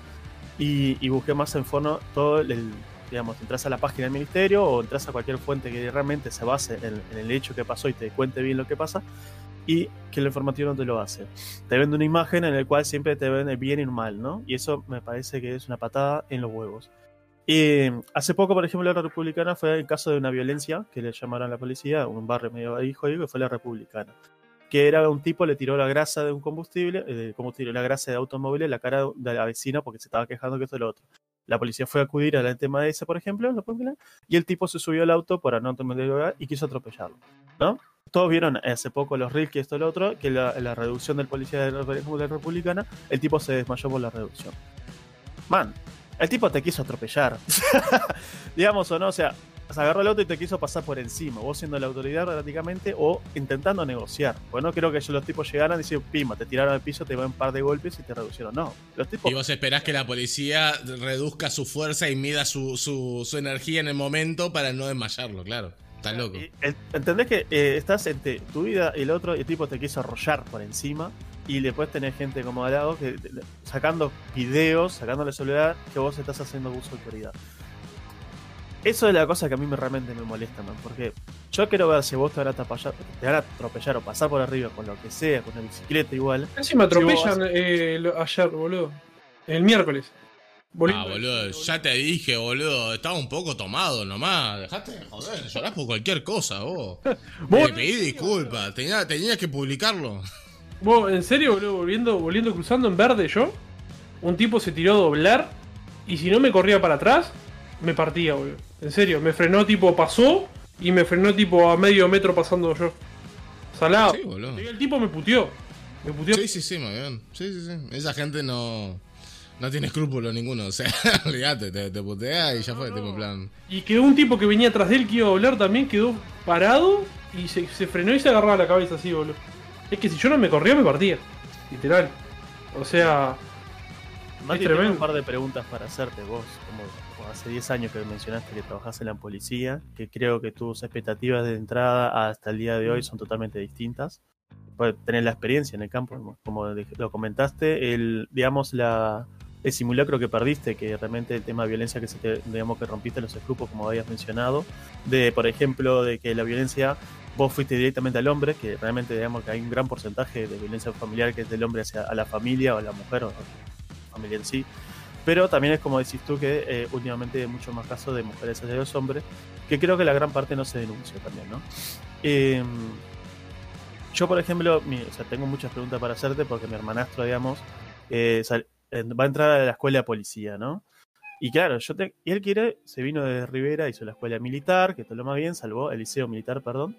Y, y busqué más en fondo todo el, digamos, entras a la página del ministerio o entras a cualquier fuente que realmente se base en, en el hecho que pasó y te cuente bien lo que pasa y que el informativo no te lo hace. Te vende una imagen en la cual siempre te ven el bien y mal, ¿no? Y eso me parece que es una patada en los huevos. Y hace poco, por ejemplo, la Republicana fue el caso de una violencia que le llamaron a la policía, un barrio medio hijo, que fue la Republicana. Que era un tipo, le tiró la grasa de un combustible, eh, combustible, la grasa de automóvil en la cara de la vecina porque se estaba quejando que esto y lo otro. La policía fue a acudir al tema de ese, por ejemplo, ¿lo pueden creer? y el tipo se subió al auto para no tomar lugar y quiso atropellarlo, ¿no? Todos vieron hace poco los reels que esto y lo otro, que la, la reducción del policía de la, de la Republicana, el tipo se desmayó por la reducción. Man, el tipo te quiso atropellar. Digamos o no, o sea, se agarró el auto y te quiso pasar por encima, vos siendo la autoridad prácticamente o intentando negociar. Pues no creo que ellos, los tipos llegaran y decían, pima, te tiraron al piso, te van un par de golpes y te reducieron. No, los tipos... Y vos esperás que la policía reduzca su fuerza y mida su, su, su energía en el momento para no desmayarlo, claro. Estás loco. Y, ¿Entendés que eh, estás entre tu vida y el otro y el tipo te quiso arrollar por encima? Y después tenés gente como al lado que sacando videos, sacándole celular, que vos estás haciendo uso de autoridad. Eso es la cosa que a mí me, realmente me molesta, man, porque yo quiero ver si vos te van, a atropellar, te van a atropellar o pasar por arriba con lo que sea, con una bicicleta igual. Casi me atropellan Si eh, lo- ayer, boludo. El miércoles. Ah, boludo, ya te dije, boludo. Estaba un poco tomado nomás. Dejate de joder, llorás por cualquier cosa, vos. ¿Vos, Te pedí disculpas. Tenía, tenías que publicarlo. vos, en serio, boludo, volviendo, volviendo cruzando en verde yo, un tipo se tiró a doblar y si no me corría para atrás, me partía, boludo. En serio, me frenó tipo pasó y me frenó tipo a medio metro pasando yo. Salado. Sí, boludo. Y el tipo me puteó. Me puteó. Sí, sí, sí, muy bien. Sí, sí, sí. Esa gente no. No tiene escrúpulos ninguno. O sea, olvídate, te, te putea y ya fue. Tipo, en plan. Y quedó un tipo que venía atrás de él que iba a doblar también, quedó parado y se, se frenó y se agarraba la cabeza así, boludo. Es que si yo no me corría, me partía. Literal. O sea, Mati, Es tengo tremendo. un par de preguntas para hacerte vos, como hace 10 años que mencionaste que trabajás en la policía, que creo que tus expectativas de entrada hasta el día de hoy son totalmente distintas. Tener la experiencia en el campo, como- lo comentaste, el, digamos, la, el simulacro que perdiste, que realmente el tema de violencia que se te, digamos, que rompiste los grupos, como habías mencionado, de, por ejemplo, de que la violencia vos fuiste directamente al hombre, que realmente digamos que hay un gran porcentaje de violencia familiar que es del hombre hacia a la familia o a la mujer o familia en sí. Pero también es como decís tú que eh, últimamente hay mucho más casos de mujeres hacia los hombres, que creo que la gran parte no se denuncia también, ¿no? Eh, yo, por ejemplo, o sea, tengo muchas preguntas para hacerte porque mi hermanastro, digamos, eh, eh, va a entrar a la escuela de policía, ¿no? Y claro, yo te- y él quiere, se vino de Rivera, hizo la escuela militar, que todo lo más bien, salvó el liceo militar, perdón,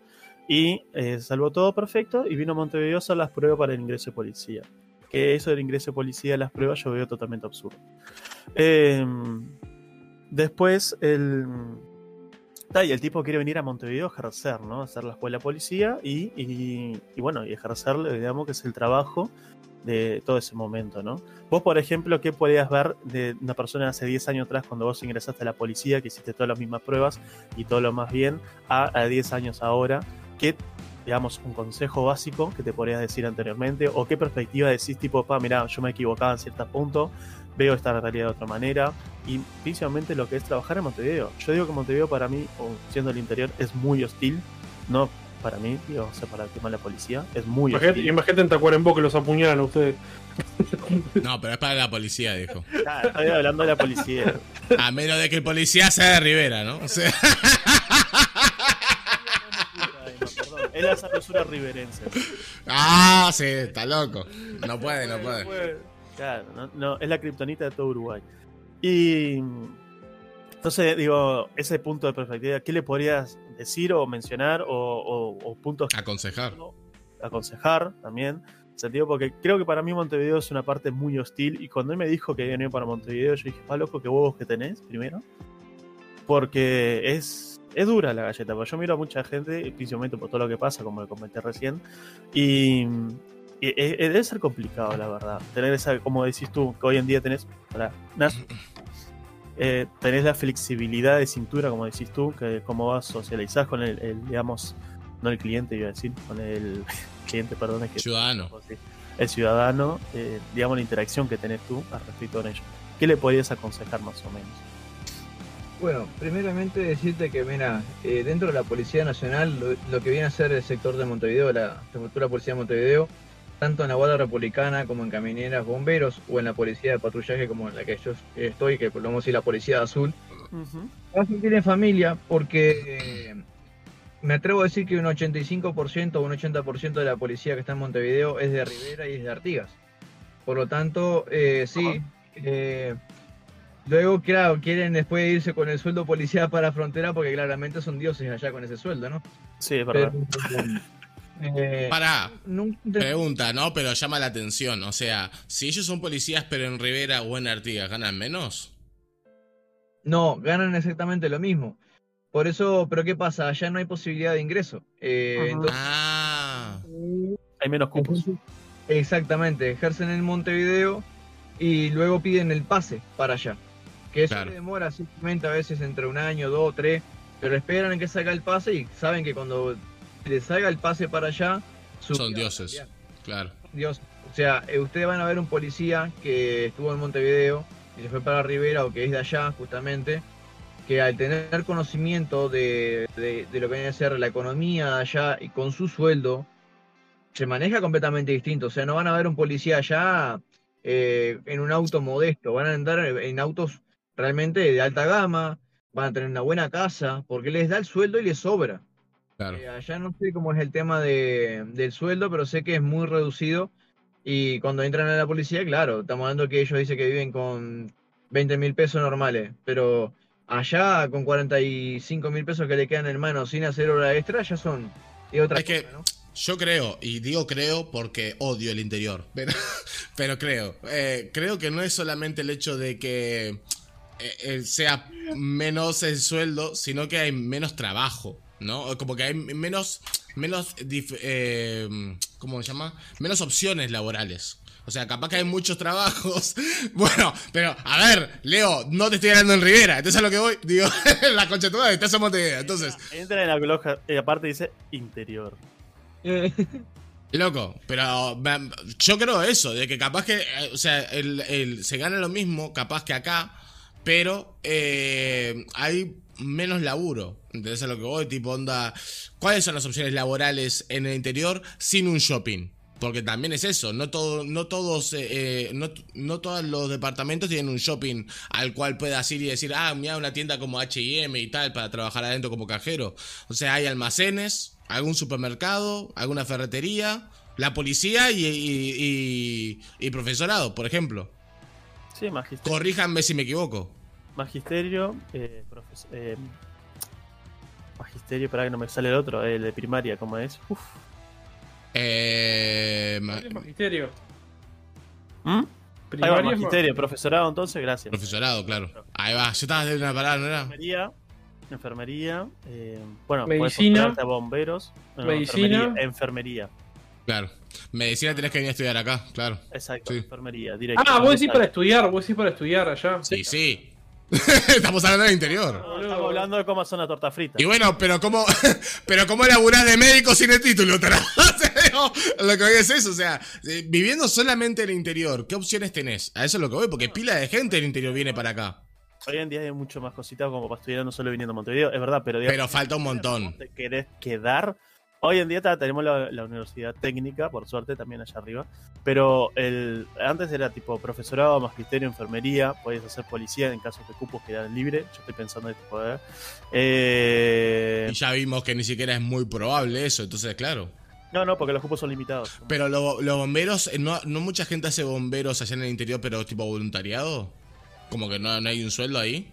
y salvó todo perfecto y vino a Montevideo a hacer las pruebas para el ingreso de policía. Que eso del ingreso de policía a las pruebas yo veo totalmente absurdo. Eh, después, el, el tipo quiere venir a Montevideo a ejercer, ¿no? A hacer la escuela policía y, y- bueno, y ejercer, digamos, que es el trabajo de todo ese momento, ¿no? Vos, por ejemplo, ¿qué podías ver de una persona hace 10 años atrás cuando vos ingresaste a la policía, que hiciste todas las mismas pruebas y todo lo más bien, a, a 10 años ahora? ¿Qué digamos, un consejo básico que te podrías decir anteriormente? ¿O qué perspectiva decís, tipo, pa, mira, yo me equivocaba en ciertos puntos, veo esta realidad de otra manera? Y principalmente lo que es trabajar en Montevideo. Yo digo que Montevideo para mí, o siendo el interior, es muy hostil. No para mí, digo, o sea, para el tema de la policía, es muy Imagínate, hostil. imagínate en Tacuarembó que los apuñalan a ustedes. No, pero es para la policía, dijo. Ah, estoy hablando de la policía. A menos de que el policía sea de Rivera, ¿no? O sea, Perdón, Es la sabrosura riverense. ah, sí, está loco. No puede, no puede. Claro, no, no, es la kriptonita de todo Uruguay. Y entonces, digo, ese punto de perspectiva, ¿qué le podrías decir o mencionar o, o- o puntos que Aconsejar. aconsejar también? Sentido porque creo que para mí Montevideo es una parte muy hostil y cuando él me dijo que había venido para Montevideo yo dije, pa loco, qué huevos que tenés primero. Porque es, es dura la galleta, porque yo miro a mucha gente, principalmente por todo lo que pasa, como le comenté recién, y, y- y debe ser complicado, la verdad. Tener esa, como decís tú, que hoy en día tenés, eh, tenés la flexibilidad de cintura, como decís tú, que cómo vas socializás con el, el, digamos, no el cliente, iba a decir, con el cliente, perdón, es que Ciudadano. el ciudadano, eh, digamos, la interacción que tenés tú al respecto de ello. ¿Qué le podrías aconsejar más o menos? Bueno, primeramente decirte que, mira, eh, dentro de la Policía Nacional, lo, lo que viene a ser el sector de Montevideo, la estructura Policía de Montevideo, tanto en la Guardia Republicana como en Camineras Bomberos o en la Policía de Patrullaje como en la que yo estoy, que podemos decir la Policía de Azul, va a sentir en familia porque eh, me atrevo a decir que un 85% o un 80% de la policía que está en Montevideo es de Rivera y es de Artigas. Por lo tanto, eh, sí. Luego, claro, quieren después irse con el sueldo policial para frontera porque claramente son dioses allá con ese sueldo, ¿no? Sí, es verdad. Pero, eh, Pará, nunca- pregunta, ¿no? Pero llama la atención. O sea, si ellos son policías pero en Rivera o en Artigas, ¿ganan menos? No, ganan exactamente lo mismo. Por eso, pero ¿qué pasa? Allá no hay posibilidad de ingreso. Eh, entonces, Ah, Hay menos cupos. Exactamente, ejercen en Montevideo y luego piden el pase para allá. Que eso Claro. le demora simplemente a veces entre un año, dos, tres, pero esperan a que salga el pase y saben que cuando les salga el pase para allá, son dioses. Claro. Dios. O sea, eh, ustedes van a ver un policía que estuvo en Montevideo y se fue para Rivera o que es de allá justamente, que al tener conocimiento de, de- de lo que viene a ser la economía de allá y con su sueldo, se maneja completamente distinto. O sea, no van a ver un policía allá eh, en un auto modesto, van a andar en autos realmente de alta gama, van a tener una buena casa, porque les da el sueldo y les sobra. Claro. Eh, allá no sé cómo es el tema de, del sueldo, pero sé que es muy reducido. Y cuando entran a la policía, claro, estamos hablando que ellos dicen que viven con 20 mil pesos normales, pero allá con 45 mil pesos que le quedan en mano sin hacer hora extra, ya son y otra Es que- cosa, ¿no? Yo creo, y digo creo porque odio el interior, pero, pero creo. Eh, creo que no es solamente el hecho de que sea menos el sueldo, sino que hay menos trabajo, ¿no? Como que hay menos, menos, eh, ¿cómo se llama? Menos opciones laborales. O sea, capaz que hay muchos trabajos. Bueno, pero a ver, Leo, no te estoy hablando en Rivera. Entonces a lo que voy, digo, la concha toda, estás en Montevideo. Entonces, Entra en la coloca y aparte dice interior. Eh, Loco, pero yo creo eso, de que capaz que, eh, o sea, el, el- se gana lo mismo, capaz que acá, pero eh, hay menos laburo. ¿Entendés a lo que voy? Tipo, onda, ¿cuáles son las opciones laborales en el interior sin un shopping? Porque también es eso, no, todo, no todos, eh, eh, no, todos los departamentos tienen un shopping al cual puedas ir y decir, ah, mira, una tienda como HM y tal para trabajar adentro como cajero. O sea, hay almacenes, algún supermercado, alguna ferretería, la policía y, y- y profesorado, por ejemplo. Sí, magisterio. Corríjanme si me equivoco. Magisterio, eh, profes- eh, magisterio, para que no me sale el otro, el de primaria, ¿cómo es? Uf. Eh, ma- ¿Qué es magisterio? ¿Mm? Ahí va, Primaria ma- magisterio, profesorado, entonces, gracias. profesorado, claro. Ahí va, yo estaba de una palabra, ¿no era? Enfermería, enfermería, eh, bueno, Medicina. a bomberos, no, Medicina. enfermería, enfermería, Claro. Medicina tenés que venir a estudiar acá, claro. exacto, Sí. enfermería, directo. Ah, vos decís para estudiar, vos decís para estudiar allá. Sí, sí. Estamos hablando del interior. No, estamos hablando de cómo son las tortas fritas. Y bueno, pero ¿cómo, pero cómo laburás de médico sin el título? Lo que voy es eso, o sea, eh, viviendo solamente en el interior, ¿qué opciones tenés? A eso es lo que voy, porque pila de gente del interior viene para acá. Hoy en día hay mucho más cositas como para estudiar, no solo viniendo a Montevideo, es verdad, pero digamos, Pero falta un montón. te querés quedar. Hoy en día tenemos la, la universidad técnica, por suerte, también allá arriba. Pero el antes era tipo profesorado, magisterio, enfermería, podías hacer policía en caso de cupos quedaran libres. Yo estoy pensando en este poder. Eh, Y ya vimos que ni siquiera es muy probable eso, entonces, claro. no, no, porque los cupos son limitados. Pero lo- los bomberos, eh, no, no mucha gente hace bomberos allá en el interior, pero tipo voluntariado. Como que no, no hay un sueldo ahí.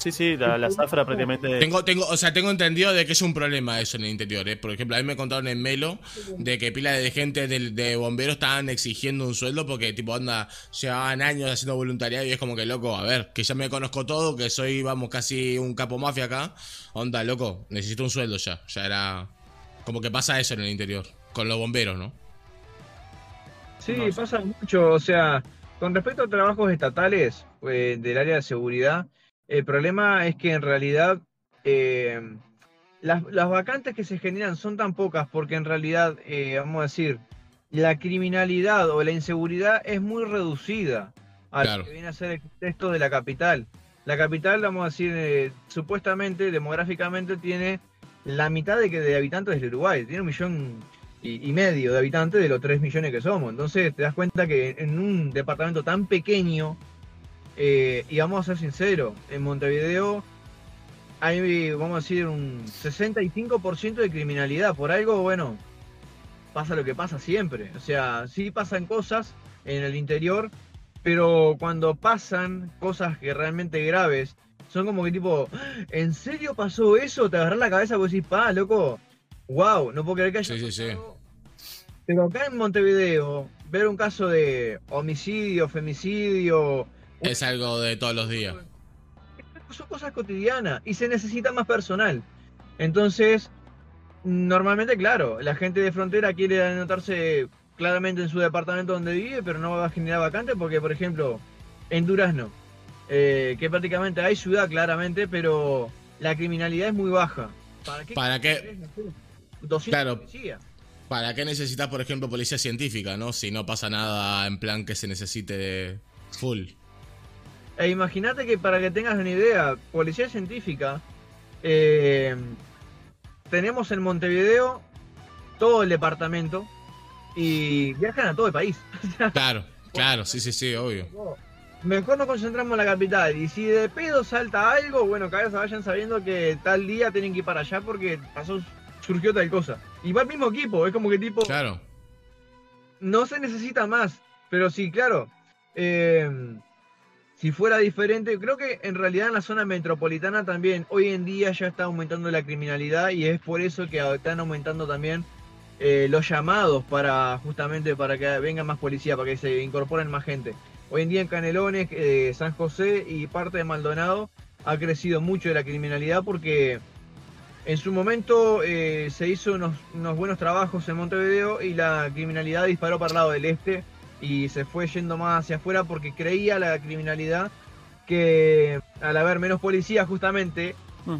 Sí, sí, la, la zafra prácticamente. Tengo, tengo, o sea, tengo entendido de que es un problema eso en el interior, ¿eh? Por ejemplo, a mí me contaron en Melo de que pila de gente de, de bomberos estaban exigiendo un sueldo porque, tipo, onda, llevaban años haciendo voluntariado y es como que, loco, a ver, que ya me conozco todo, que soy, vamos, casi un capo mafia acá. Onda, loco, necesito un sueldo ya. Ya era. Como que pasa eso en el interior, con los bomberos, ¿no? Sí, No pasa mucho. O sea, con respecto a trabajos estatales eh, del área de seguridad, el problema es que en realidad eh, las, las vacantes que se generan son tan pocas porque en realidad, eh, vamos a decir, la criminalidad o la inseguridad es muy reducida a Claro. lo que viene a ser el contexto de la capital. La capital, vamos a decir, eh, supuestamente, demográficamente, tiene la mitad de, que de habitantes del Uruguay. Tiene un millón y, y medio de habitantes de los 3 millones que somos. Entonces te das cuenta que en un departamento tan pequeño, eh, y vamos a ser sinceros, en Montevideo hay, vamos a decir, un 65% de criminalidad. Por algo, bueno, pasa lo que pasa siempre. O sea, sí pasan cosas en el interior, pero cuando pasan cosas que realmente graves, son como que tipo, ¿en serio pasó eso? Te agarras la cabeza y vos decís, pa, loco, wow, no puedo creer que haya Sí, sí, sí. pasado". Pero acá en Montevideo, ver un caso de homicidio, femicidio, Es algo de todos los días. son cosas cotidianas y se necesita más personal. Entonces, normalmente, claro, la gente de frontera quiere anotarse claramente en su departamento donde vive, pero no va a generar vacante porque, por ejemplo, en Durazno, eh, que prácticamente hay ciudad claramente, pero la criminalidad es muy baja. ¿Para qué? ¿Para qué? querés, no sé, 200 Claro. policías? ¿Para qué necesitas, por ejemplo, policía científica, no? Si no pasa nada en plan que se necesite full. E imagínate que para que tengas una idea, policía científica, eh, tenemos en Montevideo todo el departamento y viajan a todo el país. Claro, claro, sí, sí, sí, obvio. Mejor nos concentramos en la capital y si de pedo salta algo, bueno, cada vez vayan sabiendo que tal día tienen que ir para allá porque pasó, surgió tal cosa. Y va el mismo equipo, es como que tipo, Claro. no se necesita más. Pero sí, claro. eh, si fuera diferente, creo que en realidad en la zona metropolitana también hoy en día ya está aumentando la criminalidad y es por eso que están aumentando también eh, los llamados para justamente para que venga más policía, para que se incorporen más gente. Hoy en día en Canelones, eh, San José y parte de Maldonado ha crecido mucho la criminalidad porque en su momento eh, se hizo unos buenos trabajos en Montevideo y la criminalidad disparó para el lado del este y se fue yendo más hacia afuera porque creía la criminalidad que al haber menos policías justamente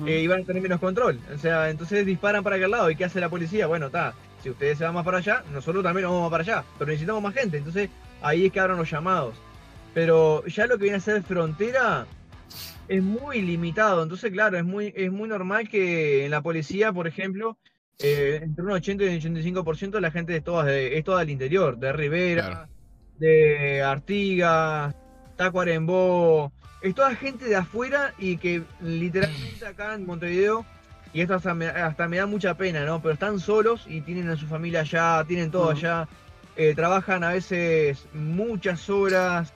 eh, iban a tener menos control. O sea, entonces disparan para aquel lado. ¿Y qué hace la policía? Bueno, está, si ustedes se van más para allá, nosotros también nos vamos para allá. Pero necesitamos más gente. Entonces ahí es que abren los llamados. Pero ya lo que viene a ser frontera es muy limitado. Entonces, claro, es muy, es muy normal que en la policía, por ejemplo, eh, entre un 80 y un 85% de la gente es toda, de, es toda del interior, de Rivera, Claro. De Artigas, Tacuarembó, es toda gente de afuera y que literalmente acá en Montevideo, y esto hasta me, hasta me da mucha pena, ¿no? Pero están solos y tienen a su familia allá, tienen todo Ujú. allá, eh, trabajan a veces muchas horas,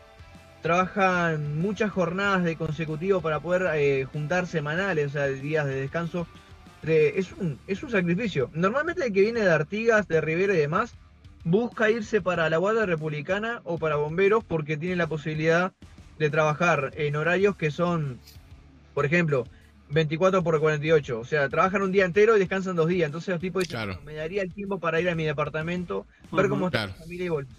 trabajan muchas jornadas de consecutivo para poder eh, juntar semanales, o sea, días de descanso. Es, un, es un sacrificio. Normalmente el que viene de Artigas, de Rivera y demás, busca irse para la Guardia Republicana o para bomberos porque tiene la posibilidad de trabajar en horarios que son, por ejemplo, 24 por 48. O sea, trabajan un día entero y descansan dos días. Entonces los tipos dicen, Claro. "No, me daría el tiempo para ir a mi departamento, ver cómo está Claro. mi familia y volver.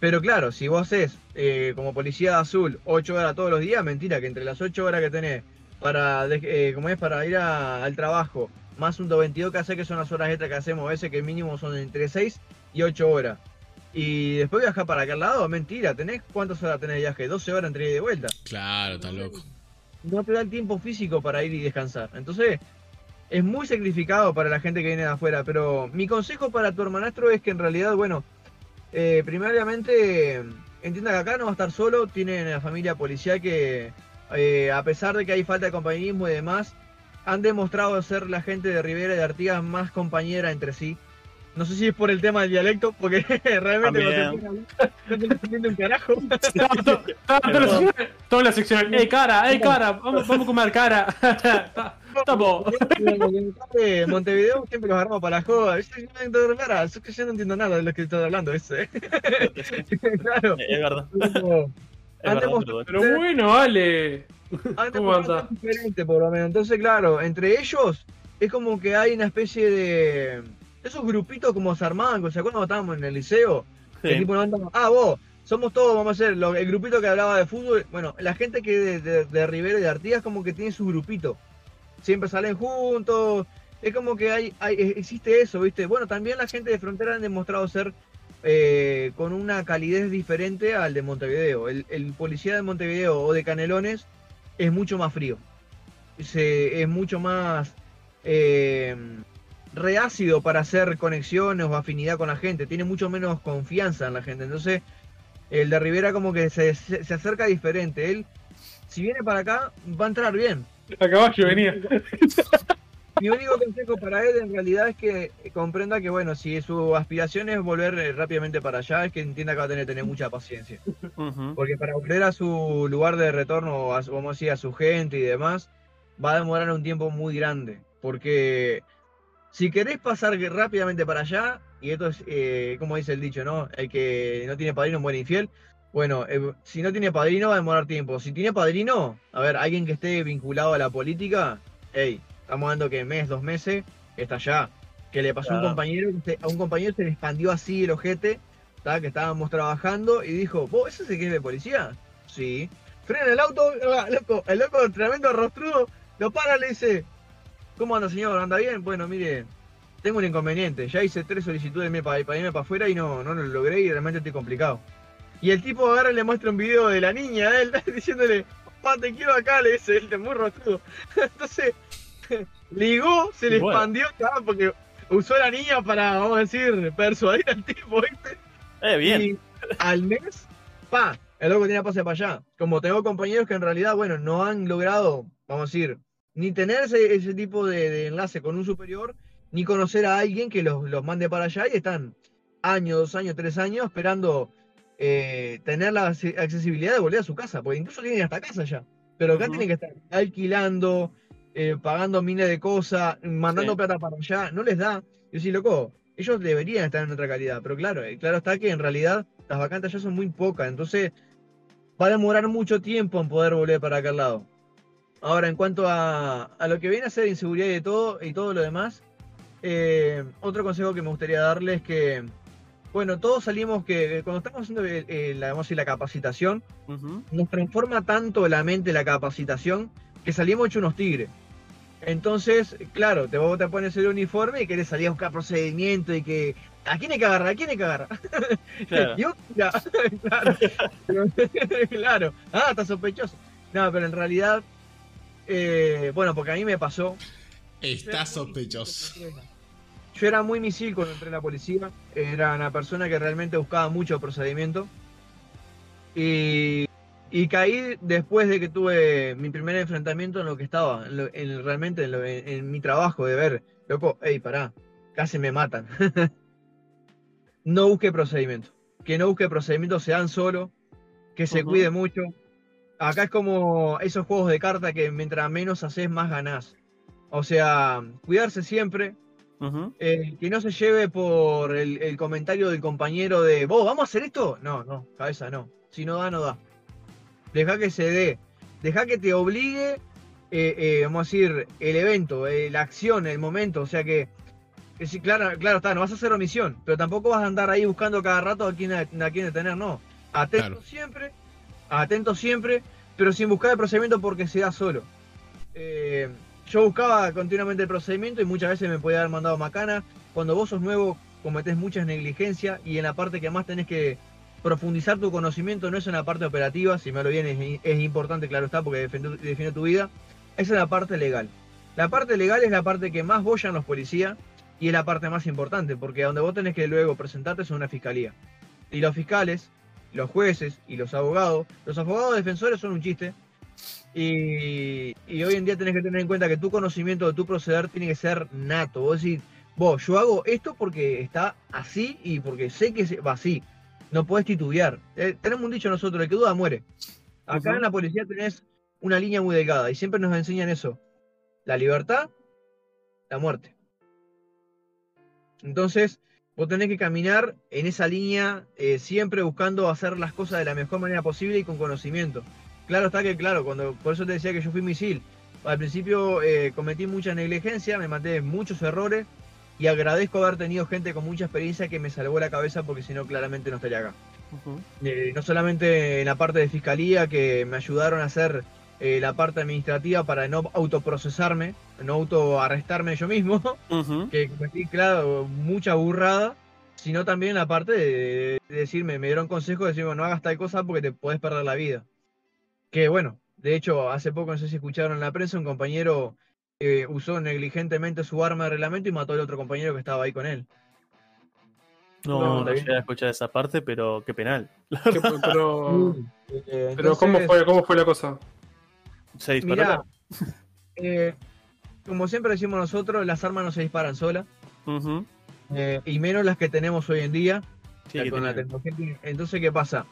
Pero claro, si vos haces eh, como policía azul 8 horas todos los días, mentira, que entre las 8 horas que tenés para, eh, como es, para ir a- al trabajo, más un 22 que hace que son las horas extras que hacemos a veces, que mínimo son entre 6 y 8 horas. Y después viajar para aquel lado, mentira, tenés cuántas horas tenés de viaje, 12 horas entre ida y de vuelta. Claro, está loco. No te da el tiempo físico para ir y descansar. Entonces, es muy sacrificado para la gente que viene de afuera. Pero mi consejo para tu hermanastro es que en realidad, bueno, eh, primariamente entienda que acá no va a estar solo, tiene la familia policial que, eh, a pesar de que hay falta de compañerismo y demás, han demostrado ser la gente de Rivera y de Artigas más compañera entre sí. No sé si es por el tema del dialecto, porque realmente También. no se entiende un carajo. Toda la sección- toda la sección. ¡Eh, cara! ¡Eh, cara! Vamos, vamos a comer cara. Estamos. de Montevideo siempre los agarramos para la joda. Yo no que yo no entiendo nada de lo que estás hablando ese. claro. Es verdad. perdón. Pero bueno, Ale. ¿Cómo anda? diferente por lo menos. Entonces, claro, entre ellos es como que hay una especie de esos grupitos como se armaban, ¿se acuerdan cuando estábamos en el liceo? Sí. tipo nos andaban, ah, vos, somos todos, vamos a hacer lo- el grupito que hablaba de fútbol. Bueno, la gente que de, de, de Rivera y de Artigas como que tiene su grupito. Siempre salen juntos. Es como que hay, hay existe eso, ¿viste? Bueno, también la gente de Frontera han demostrado ser eh, con una calidez diferente al de Montevideo. El, el policía de Montevideo o de Canelones es mucho más frío. Se, es mucho más eh, reácido para hacer conexiones o afinidad con la gente. Tiene mucho menos confianza en la gente. Entonces, el de Rivera como que se, se, se acerca diferente. Él, si viene para acá, va a entrar bien. A caballo venía. Mi único consejo para él en realidad es que comprenda que, bueno, si su aspiración es volver eh, rápidamente para allá, es que entienda que va a tener que tener mucha paciencia. Porque para volver a su lugar de retorno, a su- vamos a decir, a su gente y demás, va a demorar un tiempo muy grande. Porque si querés pasar rápidamente para allá, y esto es eh, como dice el dicho, ¿no? El que no tiene padrino muere infiel. Bueno, eh, si no tiene padrino va a demorar tiempo. Si tiene padrino, a ver, alguien que esté vinculado a la política, hey, estamos hablando que mes, dos meses, está allá. Que le pasó a un compañero, a un compañero se le expandió así el ojete, ¿tá? que estábamos trabajando, y dijo, ¿vos ese es el que es de policía? Sí. Frena el auto, loco, el loco tremendo rostrudo, lo para, le dice, ¿cómo anda señor? ¿Anda bien? Bueno, mire, tengo un inconveniente, ya hice tres solicitudes de para, irme para afuera y no, no lo logré y realmente estoy complicado. Y el tipo agarra y le muestra un video de la niña a él, diciéndole, papá, te quiero acá, le dice, él es muy rostrudo. Entonces, ligó, se le bueno. expandió acá porque usó a la niña para, vamos a decir, persuadir al tipo, ¿viste? Eh, bien. Y al mes, pa, el loco tenía pase para allá. Como tengo compañeros que en realidad, bueno, no han logrado, vamos a decir, ni tener ese, ese tipo de, de enlace con un superior, ni conocer a alguien que los, los mande para allá y están años, dos años, tres años esperando eh, tener la acce- accesibilidad de volver a su casa, porque incluso tienen hasta casa ya. Pero acá tienen que estar alquilando, eh, pagando miles de cosas, mandando Sí. plata para allá, no les da. Yo sí, loco, ellos deberían estar en otra calidad, pero claro, eh, claro está que en realidad las vacantes ya son muy pocas, entonces va a demorar mucho tiempo en poder volver para aquel lado. Ahora, en cuanto a, a lo que viene a ser inseguridad y de todo y todo lo demás, eh, otro consejo que me gustaría darles es que, bueno, todos salimos que cuando estamos haciendo el- el- la, la capacitación, nos transforma tanto la mente la capacitación que salimos hechos unos tigres. Entonces, claro, te, vos te pones el uniforme y querés salir a buscar procedimiento y que. ¿A quién hay que agarrar? ¿A quién hay que agarrar? Claro. Claro. claro. Ah, está sospechoso. No, pero en realidad. Eh, bueno, porque a mí me pasó. Está sospechoso. Yo era muy misil cuando entré en la policía. Era una persona que realmente buscaba mucho procedimiento. Y, y caí después de que tuve mi primer enfrentamiento en lo que estaba, en lo- en- realmente en, lo- en- en mi trabajo, de ver, loco, hey, pará, casi me matan. no busque procedimiento. Que no busque procedimiento, se dan solo, que se cuide mucho. Acá es como esos juegos de carta que mientras menos haces, más ganás. O sea, cuidarse siempre, eh, que no se lleve por el, el comentario del compañero de, vos, ¿vamos a hacer esto? No, no, cabeza no. Si no da, no da. Deja que se dé. Deja que te obligue, eh, eh, vamos a decir, el evento, eh, la acción, el momento. O sea que sí, claro, claro está, no vas a hacer omisión, pero tampoco vas a andar ahí buscando cada rato a quién, a, quién detener, no. Atento Claro. siempre, atento siempre, pero sin buscar el procedimiento porque se da solo. Eh, yo buscaba continuamente el procedimiento y muchas veces me podía haber mandado macana. Cuando vos sos nuevo, cometés muchas negligencias y en la parte que más tenés que profundizar tu conocimiento no es en la parte operativa, si me lo bien es, importante, claro está, porque define tu vida, es en la parte legal. La parte legal es la parte que más bollan los policías y es la parte más importante, porque donde vos tenés que luego presentarte es una fiscalía. Y los fiscales, los jueces y los abogados, los abogados defensores son un chiste. Y, y hoy en día tenés que tener en cuenta que tu conocimiento de tu proceder tiene que ser nato. Vos decís, vos, yo hago esto porque está así y porque sé que va así. No podés titubear. Eh, tenemos un dicho nosotros, el que duda muere. Acá en la policía tenés una línea muy delgada y siempre nos enseñan eso. La libertad, la muerte. Entonces, vos tenés que caminar en esa línea eh, siempre buscando hacer las cosas de la mejor manera posible y con conocimiento. Claro está que, claro, cuando por eso te decía que yo fui misil. Al principio eh, cometí mucha negligencia, me maté muchos errores y agradezco haber tenido gente con mucha experiencia que me salvó la cabeza porque si no claramente no estaría acá. Eh, no solamente en la parte de fiscalía que me ayudaron a hacer eh, la parte administrativa para no autoprocesarme, no autoarrestarme yo mismo, que cometí, claro, mucha burrada, sino también la parte de, de decirme, me dieron consejos de decirme, no hagas tal cosa porque te puedes perder la vida. Que bueno, de hecho, hace poco, no sé si escucharon en la prensa, un compañero eh, usó negligentemente su arma de reglamento y mató al otro compañero que estaba ahí con él. No, No, no, llegué a escuchar esa parte, pero qué penal. Pero, Eh, pero ¿cómo, fue, ¿cómo fue la cosa? Se disparó. Mirá, eh, como siempre decimos nosotros, las armas no se disparan solas, eh, y menos las que tenemos hoy en día, Sí, ya que con la tiene- tecnología. que- Entonces, ¿qué pasa?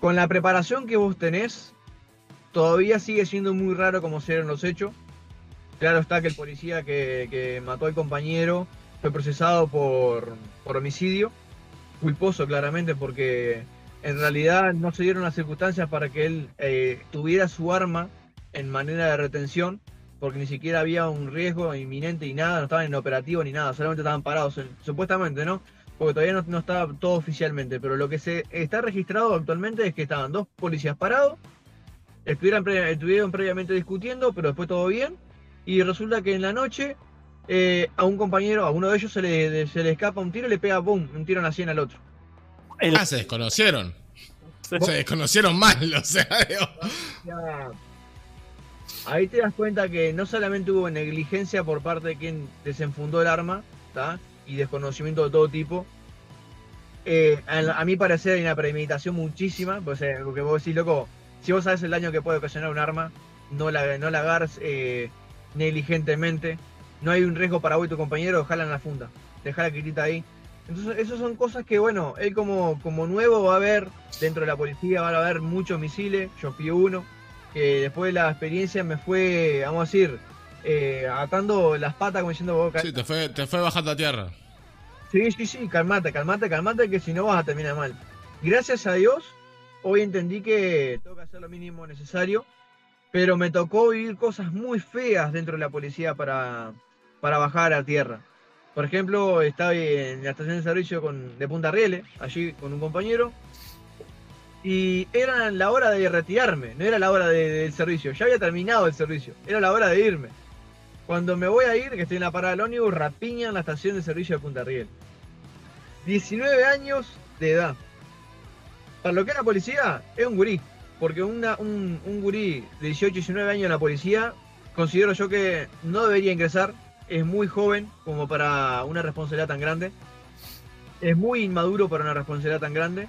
Con la preparación que vos tenés, todavía sigue siendo muy raro como se dieron los hechos. Claro está que el policía que, que mató al compañero fue procesado por, por homicidio, culposo claramente, porque en realidad no se dieron las circunstancias para que él eh, tuviera su arma en manera de retención, porque ni siquiera había un riesgo inminente y nada, no estaban en operativo ni nada, solamente estaban parados, supuestamente, ¿no? Porque todavía no, no estaba todo oficialmente, pero lo que se está registrado actualmente es que estaban dos policías parados, estuvieran pre- estuvieron previamente discutiendo, pero después todo bien, y resulta que en la noche eh, a un compañero, a uno de ellos se le, se le escapa un tiro y le pega, boom, un tiro en la sien al otro. El- Ah, se desconocieron. Se desconocieron mal, o sea, digo, Ya. Ahí te das cuenta que no solamente hubo negligencia por parte de quien desenfundó el arma, ¿tá? y desconocimiento de todo tipo. Eh, a, a mi parecer hay una premeditación muchísima, pues, eh, porque vos decís, loco, si vos sabes el daño que puede ocasionar un arma, no la, no la agarres eh, negligentemente. No hay un riesgo para vos y tu compañero, ojalá en la funda. Dejar la quitita ahí. Entonces, esas son cosas que, bueno, él como, como nuevo va a ver dentro de la policía, van a haber muchos misiles. Yo fui uno, que después de la experiencia me fue, vamos a decir, eh, atando las patas como diciendo, vos, sí, te fue, te fue bajando a tierra. Sí, sí, sí, calmate, calmate, calmate, que si no vas a terminar mal. Gracias a Dios, hoy entendí que tengo que hacer lo mínimo necesario, pero me tocó vivir cosas muy feas dentro de la policía para, para bajar a tierra. Por ejemplo, estaba en la estación de servicio con, de Punta Rieles, allí con un compañero, y era la hora de retirarme, no era la hora de- del servicio, ya había terminado el servicio, era la hora de irme. Cuando me voy a ir, que estoy en la parada del ómnibus, rapiñan la estación de servicio de Punta Riel. 19 años de edad. Para lo que es la policía, es un gurí. Porque una- un, un gurí de 18, 19 años en la policía, considero yo que no debería ingresar. Es muy joven como para una responsabilidad tan grande. Es muy inmaduro para una responsabilidad tan grande.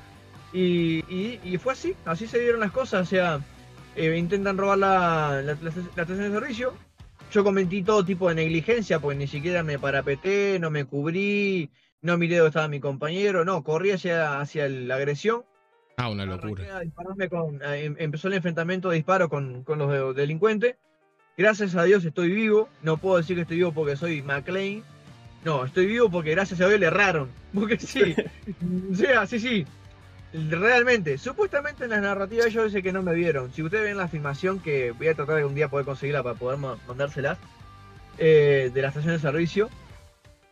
Y, y- y fue así, así se dieron las cosas. O sea, eh, intentan robar la, la- la- la estación de servicio. Yo cometí todo tipo de negligencia, porque ni siquiera me parapeté, no me cubrí, no miré dónde estaba mi compañero, no, corrí hacia, hacia la agresión. Ah, una locura. con, em- empezó el enfrentamiento de disparo con, con los de- delincuentes. Gracias a Dios estoy vivo. No puedo decir que estoy vivo porque soy McLean. No, estoy vivo porque gracias a Dios le erraron. Porque sí, o sea, sí, sí. Realmente, supuestamente en las narrativas ellos dicen que no me vieron. Si ustedes ven la filmación, que voy a tratar de un día poder conseguirla para poder ma- mandárselas, eh, de la estación de servicio,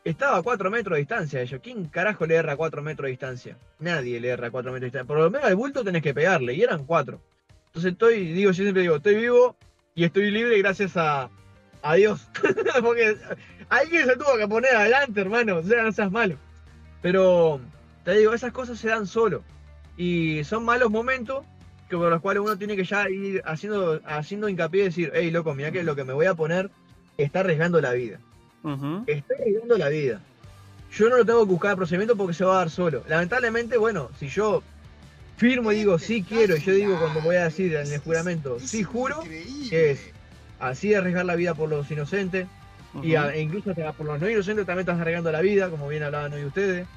estaba a 4 metros de distancia ellos. ¿Quién carajo le erra a 4 metros de distancia? Nadie le erra a 4 metros de distancia. Por lo menos al bulto tenés que pegarle, y eran 4. Entonces estoy, digo, yo siempre digo, estoy vivo y estoy libre gracias a, a Dios. Porque alguien se tuvo que poner adelante, hermano. O sea, no seas malo. Pero te digo, esas cosas se dan solo. Y son malos momentos que por los cuales uno tiene que ya ir haciendo, haciendo hincapié y decir, hey, loco, mira que lo que me voy a poner está arriesgando la vida. Ujú. Está arriesgando la vida. Yo no lo tengo que buscar el procedimiento porque se va a dar solo. Lamentablemente, bueno, si yo firmo y digo sí quiero, y yo digo cuando voy a decir en el juramento, sí juro, que es así arriesgar la vida por los inocentes, y a- e incluso hasta por los no inocentes también estás arriesgando la vida, como bien hablaban hoy ustedes.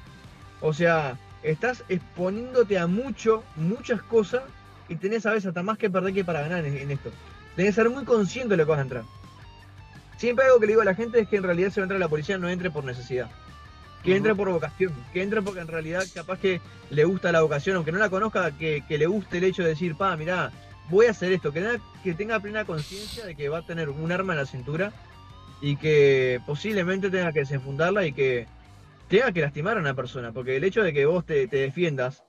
O sea, estás exponiéndote a mucho, muchas cosas y tenés a veces hasta más que perder que para ganar en, en esto. Tenés que ser muy consciente de lo que vas a entrar. Siempre algo que le digo a la gente es que en realidad si va a entrar a la policía no entre por necesidad. Que entre por vocación, que entre porque en realidad capaz que le gusta la vocación, aunque no la conozca, que, que le guste el hecho de decir, pa, mirá, voy a hacer esto, que tenga plena conciencia de que va a tener un arma en la cintura y que posiblemente tenga que desenfundarla y que tenga que lastimar a una persona, porque el hecho de que vos te, te defiendas,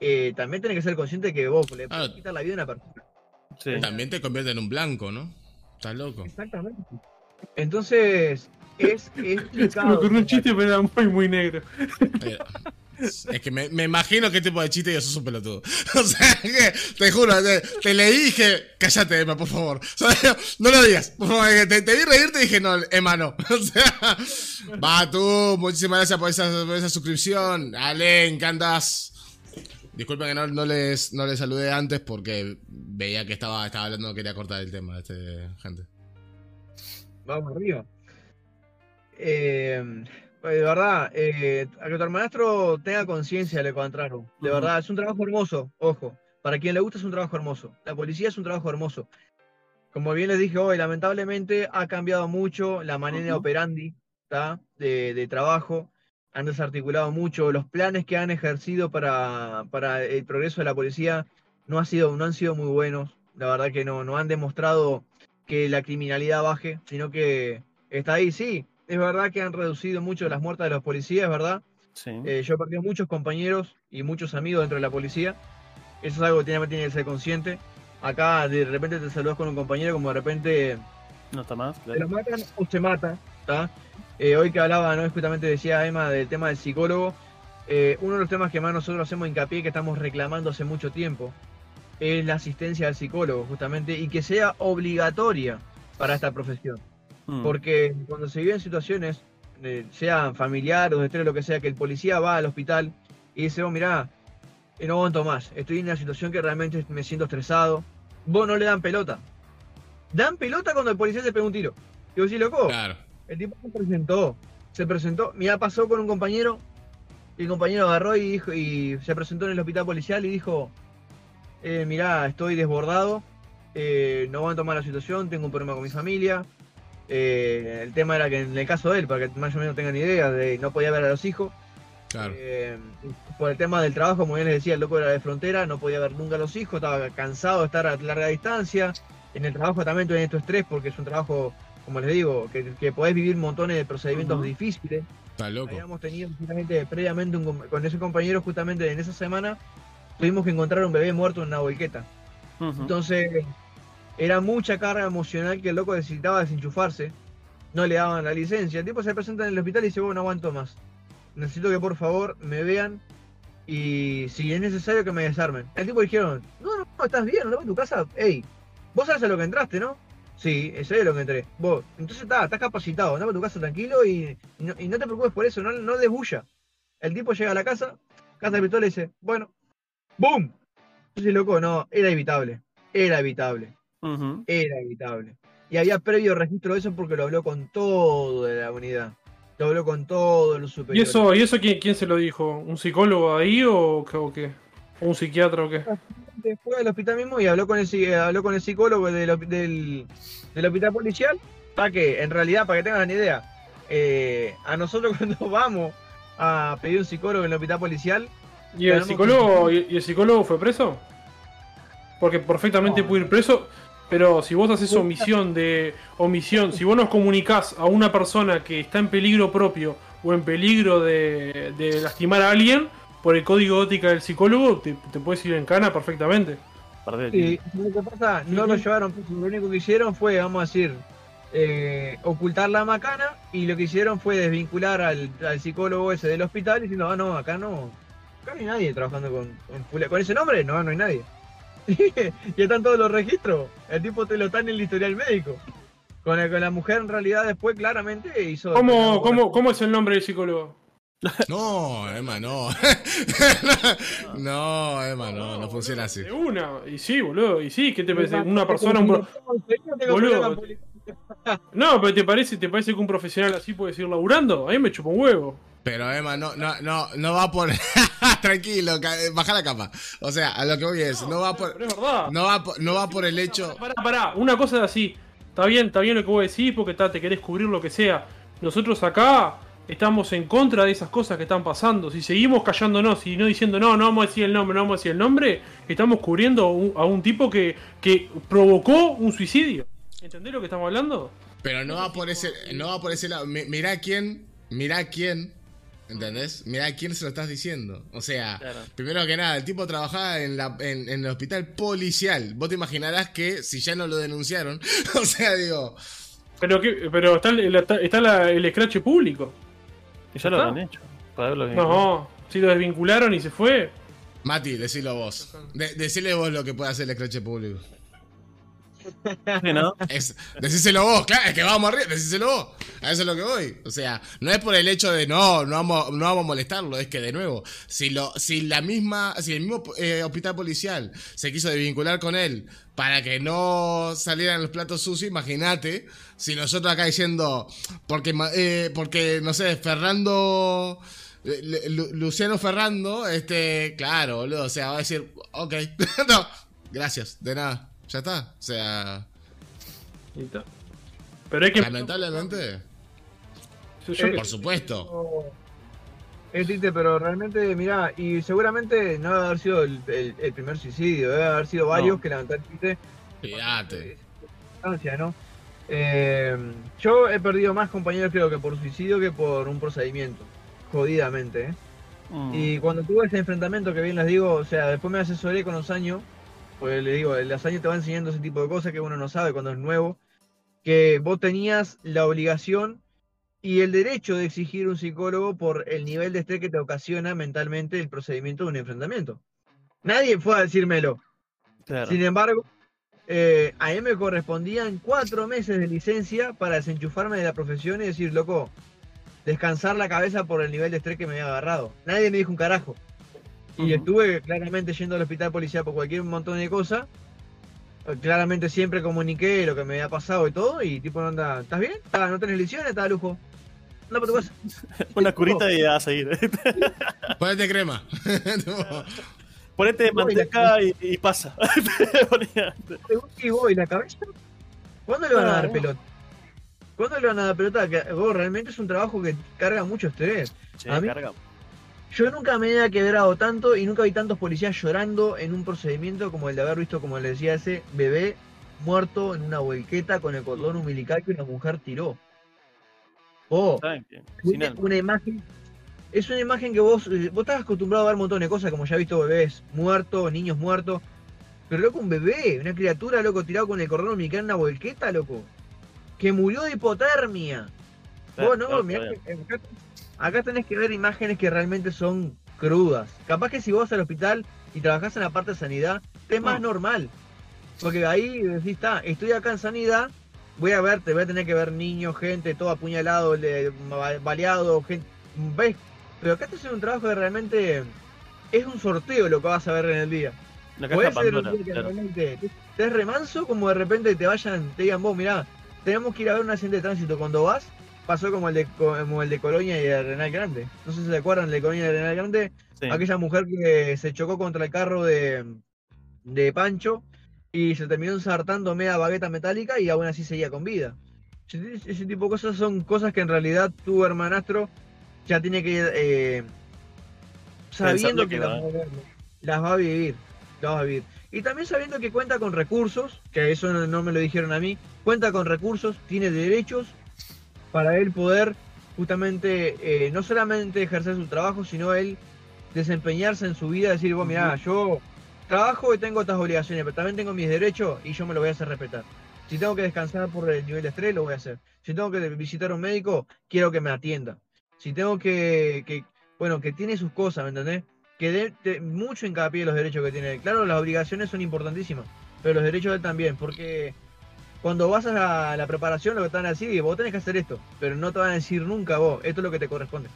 eh, también tenés que ser consciente de que vos le Claro. puedes quitar la vida a una persona. Sí. También te convierte en un blanco, ¿no? Estás loco. Exactamente. Entonces, es, es Se me complicado. ocurrió un chiste, pero era muy, muy negro. Eh, Es que me, me imagino qué tipo de chiste y sos un pelotudo. O sea, que te juro, te, te leí y dije, cállate, Emma, por favor. No lo digas. Por favor, te, vi reírte y dije, no, Emma, no. O sea, va tú, muchísimas gracias por esa, por esa suscripción. Alen, ¿qué andas? Disculpen que no, no les, no les saludé antes porque veía que estaba, estaba hablando, quería cortar el tema, este, gente. Vamos arriba. Eh, de verdad, eh, a que tu hermanastro tenga conciencia de lo que. De verdad, es un trabajo hermoso, ojo. Para quien le gusta es un trabajo hermoso. La policía es un trabajo hermoso. Como bien les dije hoy, lamentablemente ha cambiado mucho la manera Ujú. operandi ¿tá? de, de trabajo. Han desarticulado mucho. Los planes que han ejercido para, para el progreso de la policía no, ha sido, no han sido muy buenos. La verdad que no, no han demostrado que la criminalidad baje, sino que está ahí, sí. Es verdad que han reducido mucho las muertes de los policías, verdad. Sí. Eh, yo he perdido muchos compañeros y muchos amigos dentro de la policía. Eso es algo que tiene, tiene que ser consciente. Acá de repente te saludas con un compañero como de repente no está más, claro. lo matan o se mata. Eh, hoy que hablaba, ¿no? justamente decía Emma del tema del psicólogo. eh, uno de los temas que más nosotros hacemos hincapié que estamos reclamando hace mucho tiempo es la asistencia al psicólogo, justamente, y que sea obligatoria para esta profesión. Mm. Porque cuando se viven situaciones, eh, sean familiares o de estrés, lo que sea, que el policía va al hospital y dice, oh, mirá, eh, no aguanto más, estoy en una situación que realmente me siento estresado, vos no le dan pelota. Dan pelota cuando el policía se pega un tiro. Y vos decís, loco, Claro. el tipo se presentó, se presentó, mira, pasó con un compañero, y el compañero agarró y dijo, y se presentó en el hospital policial y dijo, eh, mirá, estoy desbordado, eh, no aguanto más la situación, tengo un problema con mi familia. Eh, el tema era que en el caso de él, para que más o menos tengan idea, de no podía ver a los hijos. Claro. Eh, por el tema del trabajo, como bien les decía, el loco era de frontera, no podía ver nunca a los hijos, estaba cansado de estar a larga distancia. En el trabajo también tenés tu estrés porque es un trabajo, como les digo, que, que podés vivir montones de procedimientos difíciles. Está loco. Habíamos tenido justamente previamente un con ese compañero, justamente en esa semana, tuvimos que encontrar un bebé muerto en una volqueta. Ujú. Entonces, era mucha carga emocional que el loco necesitaba desenchufarse. No le daban la licencia. El tipo se presenta en el hospital y dice, bueno, no aguanto más. Necesito que por favor me vean y si es necesario que me desarmen. El tipo dijeron, no, no, no, estás bien, no a tu casa. Ey, vos sabes a lo que entraste, ¿no? Sí, sé a lo que entré. Vos, entonces está, estás capacitado, anda a tu casa tranquilo y, no, y no te preocupes por eso, no, no des bulla. El tipo llega a la casa, casa de pistola y dice, bueno, ¡boom! Entonces, loco, no, era evitable. Era evitable. Era evitable. Y había previo registro de eso porque lo habló con todo de la unidad. Lo habló con todos los ¿Y superiores. eso, ¿y eso quién, quién se lo dijo? ¿Un psicólogo ahí o, qué- o qué? ¿O un psiquiatra o qué? Fue al hospital mismo y habló con el, habló con el psicólogo del, del, del hospital policial. Para que, en realidad, para que tengan una idea, eh, a nosotros cuando vamos a pedir un psicólogo en el hospital policial, ¿Y el psicólogo, y, y el psicólogo fue preso? Porque perfectamente No. puede ir preso, pero si vos haces omisión de omisión, si vos nos comunicás a una persona que está en peligro propio o en peligro de, de lastimar a alguien, por el código ética del psicólogo, te, te puedes ir en cana perfectamente. Y lo que pasa, no lo llevaron, lo único que hicieron fue, vamos a decir, eh, ocultar la macana y lo que hicieron fue desvincular al, al psicólogo ese del hospital diciendo, ah, no, acá no, acá no hay nadie trabajando con, con ese nombre, no, no hay nadie. y están todos los registros, el tipo te lo está en el historial médico. Con, el- con la mujer en realidad después claramente hizo... ¿Cómo, cómo, ¿Cómo es el nombre del psicólogo? No, Emma, no. no, Emma, no, no funciona así. De una, y sí, boludo, y sí, ¿qué te parece? Una persona, un pro- Boludo. No, pero ¿te parece, ¿te parece que un profesional así puede seguir laburando? A mí me chupa un huevo. Pero Emma, no, no, no, no va por. Tranquilo, ca- baja la capa. O sea, a lo que voy es, no va por. Pero es verdad. No va por, no va por el hecho. Pará, pará, una cosa es así. Está bien, está bien lo que vos decís porque te querés cubrir lo que sea. Nosotros acá estamos en contra de esas cosas que están pasando. Si seguimos callándonos y no diciendo no, no vamos a decir el nombre, no vamos a decir el nombre, estamos cubriendo un- a un tipo que, que provocó un suicidio. ¿Entendés lo que estamos hablando? Pero no va por ese, no va por ese lado. Mi- Mirá quién, mirá quién, ¿entendés? Mirá quién se lo estás diciendo. O sea, Claro. primero que nada, el tipo trabajaba en, la, en, en el hospital policial. Vos te imaginarás que si ya no lo denunciaron, o sea, digo, Pero, que, pero está, el, está, la- el escrache público. Y ya lo habrán hecho. Para verlo bien. No, si lo desvincularon y se fue. Mati, decilo vos. De- decile vos lo que puede hacer el escrache público. ¿no? Es, decíselo vos, claro, es que vamos arriba, decíselo vos. A eso es lo que voy. O sea, no es por el hecho de no, no vamos, no vamos a molestarlo, es que de nuevo, si lo, si la misma, si el mismo eh, hospital policial se quiso desvincular con él para que no salieran los platos sucios, imagínate, si nosotros acá diciendo, porque, eh, porque no sé, Fernando. eh, Lu- Luciano Ferrando, este, claro, boludo, o sea, va a decir, ok, no, gracias, de nada, ya está, o sea. Pero hay que. lamentablemente, yo- yo- por supuesto, Es triste, pero realmente, mirá, y seguramente no debe haber sido el, el- el primer suicidio, debe haber sido varios No. que lamentablemente fíjate, ¿no? Eh, yo he perdido más compañeros creo que por suicidio que por un procedimiento, jodidamente, ¿eh? Mm. Y cuando tuve ese enfrentamiento que bien les digo, o sea, después me asesoré con los años, pues le digo, los años te van enseñando ese tipo de cosas que uno no sabe cuando es nuevo, que vos tenías la obligación y el derecho de exigir un psicólogo por el nivel de estrés que te ocasiona mentalmente el procedimiento de un enfrentamiento. Nadie fue a decírmelo. Claro. Sin embargo, eh, a mí me correspondían cuatro meses de licencia para desenchufarme de la profesión y decir, loco, descansar la cabeza por el nivel de estrés que me había agarrado. Nadie me dijo un carajo. Y estuve claramente yendo al hospital policial por cualquier montón de cosas. Eh, Claramente siempre comuniqué lo que me había pasado y todo. Y tipo, anda, ¿estás bien? ¿Estás- ¿No tenés lesiones? ¿Estás de lujo? Anda por tu casa. Una curita y a seguir. ponete crema. Ponete manteca y, y pasa. ¿Y vos y la cabeza? ¿Cuándo le van a dar No. pelota? ¿Cuándo le van a dar pelota? Que vos realmente es un trabajo que carga mucho estrés. Che, A mí- carga. Yo nunca me había quebrado tanto y nunca vi tantos policías llorando en un procedimiento como el de haber visto, como le decía, ese bebé muerto en una volqueta con el cordón umbilical que una mujer tiró. Oh, una, imagen. Es una imagen que vos, eh, vos estás acostumbrado a ver un montón de cosas, como ya he visto bebés muertos, niños muertos. Pero loco, un bebé, una criatura, loco, tirado con el cordón umbilical en una volqueta, loco. Que murió de hipotermia. Vos no, mirá que acá, tenés que ver imágenes que realmente son crudas. Capaz que si vos al hospital y trabajás en la parte de sanidad, te es más Mm. normal. Porque ahí decís, está, estoy acá en sanidad, voy a verte, voy a tener que ver niños, gente, todo apuñalado, le- ba- baleado, gente. ¿Ves? Pero acá estás haciendo un trabajo que realmente es un sorteo lo que vas a ver en el día. Puede ser un día que claro. realmente te- remanso como de repente te vayan, te digan vos, mirá, tenemos que ir a ver un accidente de tránsito cuando vas, pasó como el de como el de Colonia y de Renal Grande. No sé si se acuerdan de Colonia y de Renal Grande, Sí. aquella mujer que se chocó contra el carro de, de Pancho y se terminó ensartando media bagueta metálica y aún así seguía con vida. Ese, tipo de cosas son cosas que en realidad tu hermanastro ya tiene que ir eh, sabiendo que que las va. a ver, las va a vivir, las va a vivir. Y también sabiendo que cuenta con recursos, que eso no, no me lo dijeron a mí, cuenta con recursos, tiene derechos para él poder justamente eh, no solamente ejercer su trabajo, sino él desempeñarse en su vida, decir, mirá, yo trabajo y tengo otras obligaciones, pero también tengo mis derechos y yo me lo voy a hacer respetar. Si tengo que descansar por el nivel de estrés, lo voy a hacer. Si tengo que visitar a un médico, quiero que me atienda. Si tengo que, que bueno, que tiene sus cosas, ¿me entendés? Que dé mucho hincapié en los derechos que tiene. Claro, las obligaciones son importantísimas, pero los derechos de él también, porque cuando vas a la, preparación lo que te van a decir, vos tenés que hacer esto, pero no te van a decir nunca vos, esto es lo que te corresponde.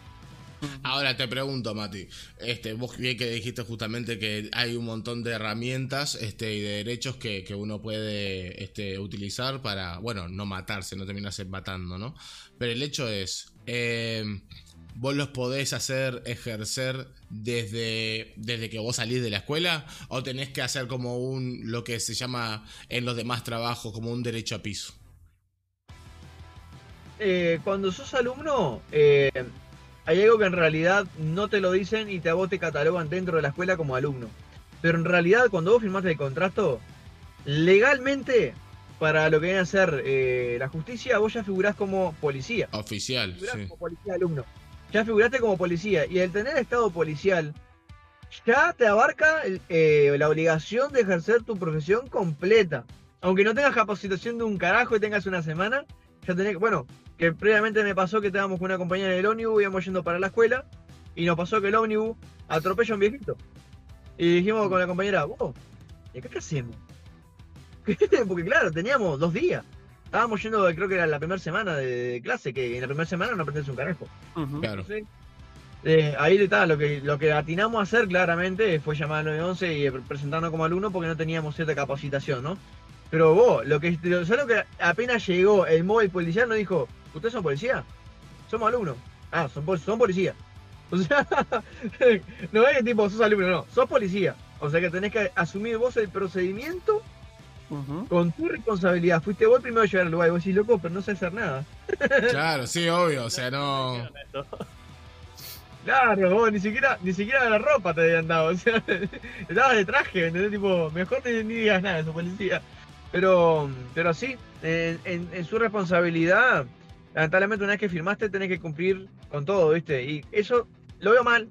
Ahora te pregunto, Mati, este, vos bien que dijiste justamente que hay un montón de herramientas este, y de derechos que, uno puede este, utilizar para, bueno, no matarse, no terminarse matando, ¿no? Pero el hecho es, eh, vos los podés hacer ejercer desde, desde que vos salís de la escuela o tenés que hacer como un, lo que se llama en los demás trabajos, como un derecho a piso? Eh, cuando sos alumno, eh, hay algo que en realidad no te lo dicen y te, a vos te catalogan dentro de la escuela como alumno. Pero en realidad, cuando vos firmaste el contrato, legalmente, para lo que viene a ser eh, la justicia, vos ya figurás como policía. Oficial. Figurás como policía alumno. Ya figuraste como policía. Y el tener estado policial, ya te abarca eh, la obligación de ejercer tu profesión completa. Aunque no tengas capacitación de un carajo y tengas una semana, ya tenés, bueno, que previamente me pasó que estábamos con una compañera del ómnibus, íbamos yendo para la escuela, y nos pasó que el ómnibus atropella a un viejito. Y dijimos con la compañera, vos, ¿y acá qué hacemos? Porque claro, teníamos dos días. Estábamos yendo, creo que era la primera semana de, clase, que en la primera semana no aprendes un carajo. Claro. Eh, ahí está, lo que, lo que atinamos a hacer claramente fue llamar al 911 y presentarnos como alumno porque no teníamos cierta capacitación, ¿no? Pero vos, lo que, ¿sabes lo que apenas llegó el móvil policial nos dijo, ¿Ustedes son policía? Somos alumnos. Ah, son, son policía. O sea, no es que tipo, sos alumno, no, sos policía. O sea que tenés que asumir vos el procedimiento con tu responsabilidad. Fuiste vos primero a llegar al lugar y vos decís, loco, pero no sé hacer nada. claro, sí, obvio, o sea, no... Claro, vos ni siquiera, ni siquiera la ropa te habían dado, o sea, estabas de traje, ¿entendés? Tipo, mejor ni, ni digas nada, su policía. Pero, pero sí, en su responsabilidad lamentablemente una vez que firmaste tenés que cumplir con todo, ¿viste? Y eso lo veo mal.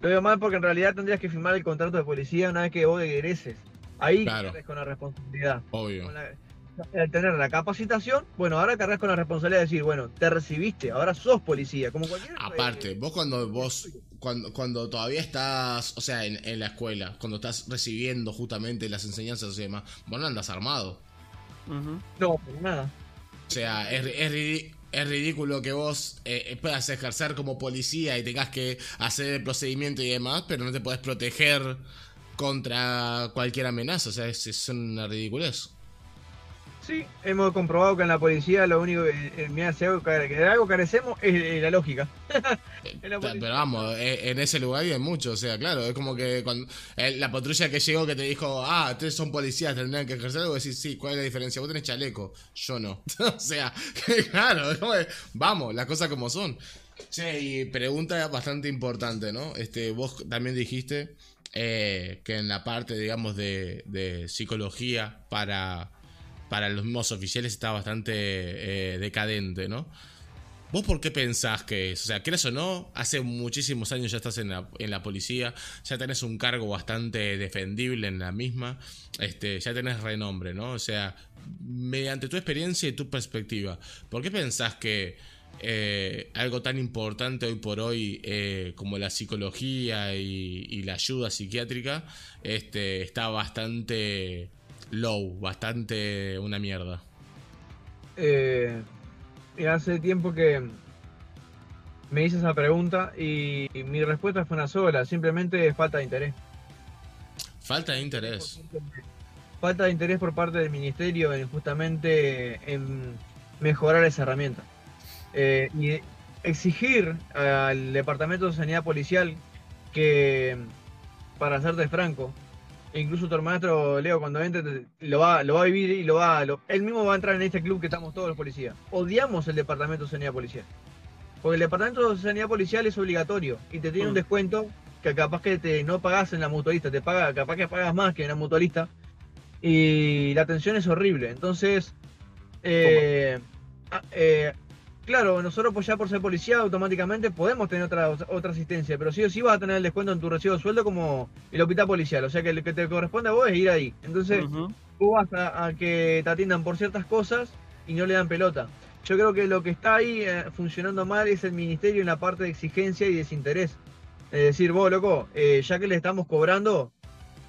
Lo veo mal porque en realidad tendrías que firmar el contrato de policía una vez que vos egreses. Ahí claro. con la responsabilidad. Obvio. al tener la capacitación, bueno, ahora cargas con la responsabilidad de decir, bueno, te recibiste, ahora sos policía, como cualquier Aparte, vos cuando vos cuando, cuando todavía estás, o sea, en, la escuela, cuando estás recibiendo justamente las enseñanzas y demás, vos no andas armado. No, por nada. O sea, es, es, es ridículo que vos eh, puedas ejercer como policía y tengas que hacer el procedimiento y demás, pero no te podés proteger contra cualquier amenaza. O sea, es, es una ridiculez. Sí, hemos comprobado que en la policía lo único que, eh, mira, si algo, de algo carecemos es la lógica. pero vamos, eh, en ese lugar hay mucho, o sea, claro, es como que cuando eh, la patrulla que llegó que te dijo, ah, ustedes son policías, tendrían que ejercer algo, decís, sí, ¿cuál es la diferencia? Vos tenés chaleco, yo no. o sea, claro, vamos, las cosas como son. Sí, y pregunta bastante importante, ¿no? Este, vos también dijiste que en la parte, digamos, de psicología para para los mismos oficiales está bastante eh, decadente, ¿no? ¿Vos por qué pensás que es? O sea, ¿crees o no? Hace muchísimos años ya estás en la, en la, policía, ya tenés un cargo bastante defendible en la misma, este, ya tenés renombre, ¿no? O sea, mediante tu experiencia y tu perspectiva, ¿por qué pensás que eh, algo tan importante hoy por hoy eh, como la psicología y, y, la ayuda psiquiátrica este, está bastante low, bastante una mierda. Eh, hace tiempo que me hice esa pregunta y mi respuesta fue una sola, simplemente falta de interés. Falta de interés. Falta de interés por parte del ministerio en justamente en mejorar esa herramienta. Eh, y exigir al Departamento de Sanidad Policial que, para serte franco, e incluso tu hermanastro Leo cuando entre lo va, lo va a vivir y lo va, él mismo va a entrar en este club que estamos todos los policías. Odiamos el departamento de sanidad policial. Porque el departamento de sanidad policial es obligatorio y te tiene un mm. descuento que capaz que te no pagas en la mutualista, te paga, capaz que pagas más que en la mutualista y la atención es horrible. Entonces, eh, eh, claro, nosotros pues ya por ser policía automáticamente podemos tener otra, otra asistencia, pero sí o sí vas a tener el descuento en tu recibo de sueldo como el hospital policial, o sea que lo que te corresponde a vos es ir ahí. Entonces, tú vas a, a que te atiendan por ciertas cosas y no le dan pelota. Yo creo que lo que está ahí eh, funcionando mal es el ministerio en la parte de exigencia y desinterés. Es decir, vos, loco, eh, ya que le estamos cobrando,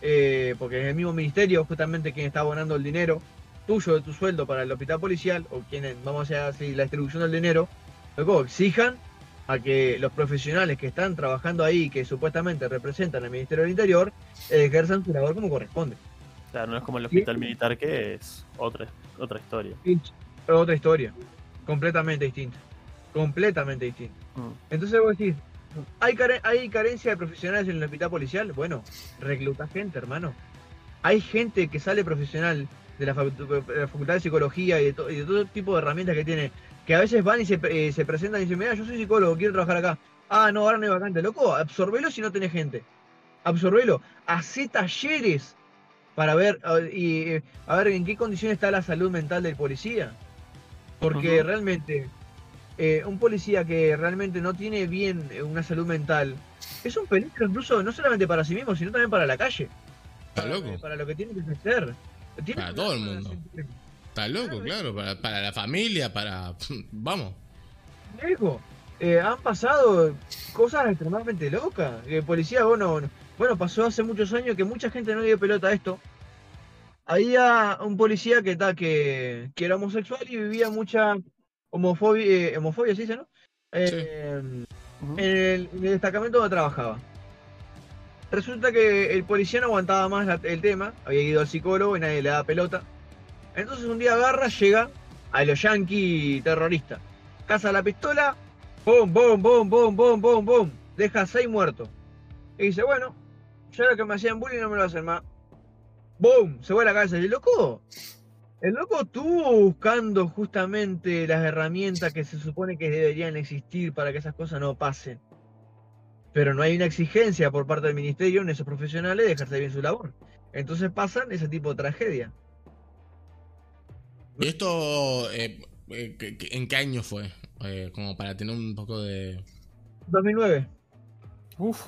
eh, porque es el mismo ministerio justamente quien está abonando el dinero tuyo de tu sueldo para el hospital policial, o quienes, vamos a hacer la distribución del dinero, loco, exijan a que los profesionales que están trabajando ahí, que supuestamente representan al Ministerio del Interior, ejerzan su labor como corresponde. Claro, no es como el hospital militar que es otra, otra historia. Otra historia. Completamente distinta. Completamente distinta. Mm. Entonces vos decís, ¿hay, care- ¿hay carencia de profesionales en el hospital policial? Bueno, recluta gente, hermano. Hay gente que sale profesional de la, facu- de la Facultad de Psicología y de, to- y de todo tipo de herramientas que tiene, que a veces van y se, eh, se presentan y dicen, mira, yo soy psicólogo, quiero trabajar acá. Ah, no, ahora no hay vacante. Loco, absorbelo si no tenés gente. Absorbelo. Hacé talleres para ver y, eh, a ver en qué condición está la salud mental del policía. Porque realmente eh, un policía que realmente no tiene bien una salud mental es un peligro incluso no solamente para sí mismo, sino también para la calle. Está Para, loco. para lo que tiene que hacer. Para todo el mundo. Está loco, claro. Para, para la familia, para. Vamos. Viejo, eh, han pasado cosas extremadamente locas. El policía, bueno, bueno, pasó hace muchos años que mucha gente no dio pelota a esto. Había un policía que, ta, que, que era homosexual y vivía mucha homofobia, eh, homofobia, ¿sí dice, no? Eh, en, el, en el destacamento donde trabajaba. Resulta que el policía no aguantaba más el tema, había ido al psicólogo y nadie le daba pelota. Entonces un día agarra, llega a los yankees terroristas. Caza la pistola, boom, boom, boom, boom, boom, boom, boom. Deja seis muertos. Y dice, bueno, ya lo que me hacían bullying no me lo hacen más. Boom, se fue a la cárcel. El loco, el loco estuvo buscando justamente las herramientas que se supone que deberían existir para que esas cosas no pasen. Pero no hay una exigencia por parte del ministerio en esos profesionales de ejercer bien su labor. Entonces pasan ese tipo de tragedia. ¿Y esto eh, eh, en qué año fue? Eh, como para tener un poco de. 2009. Uf.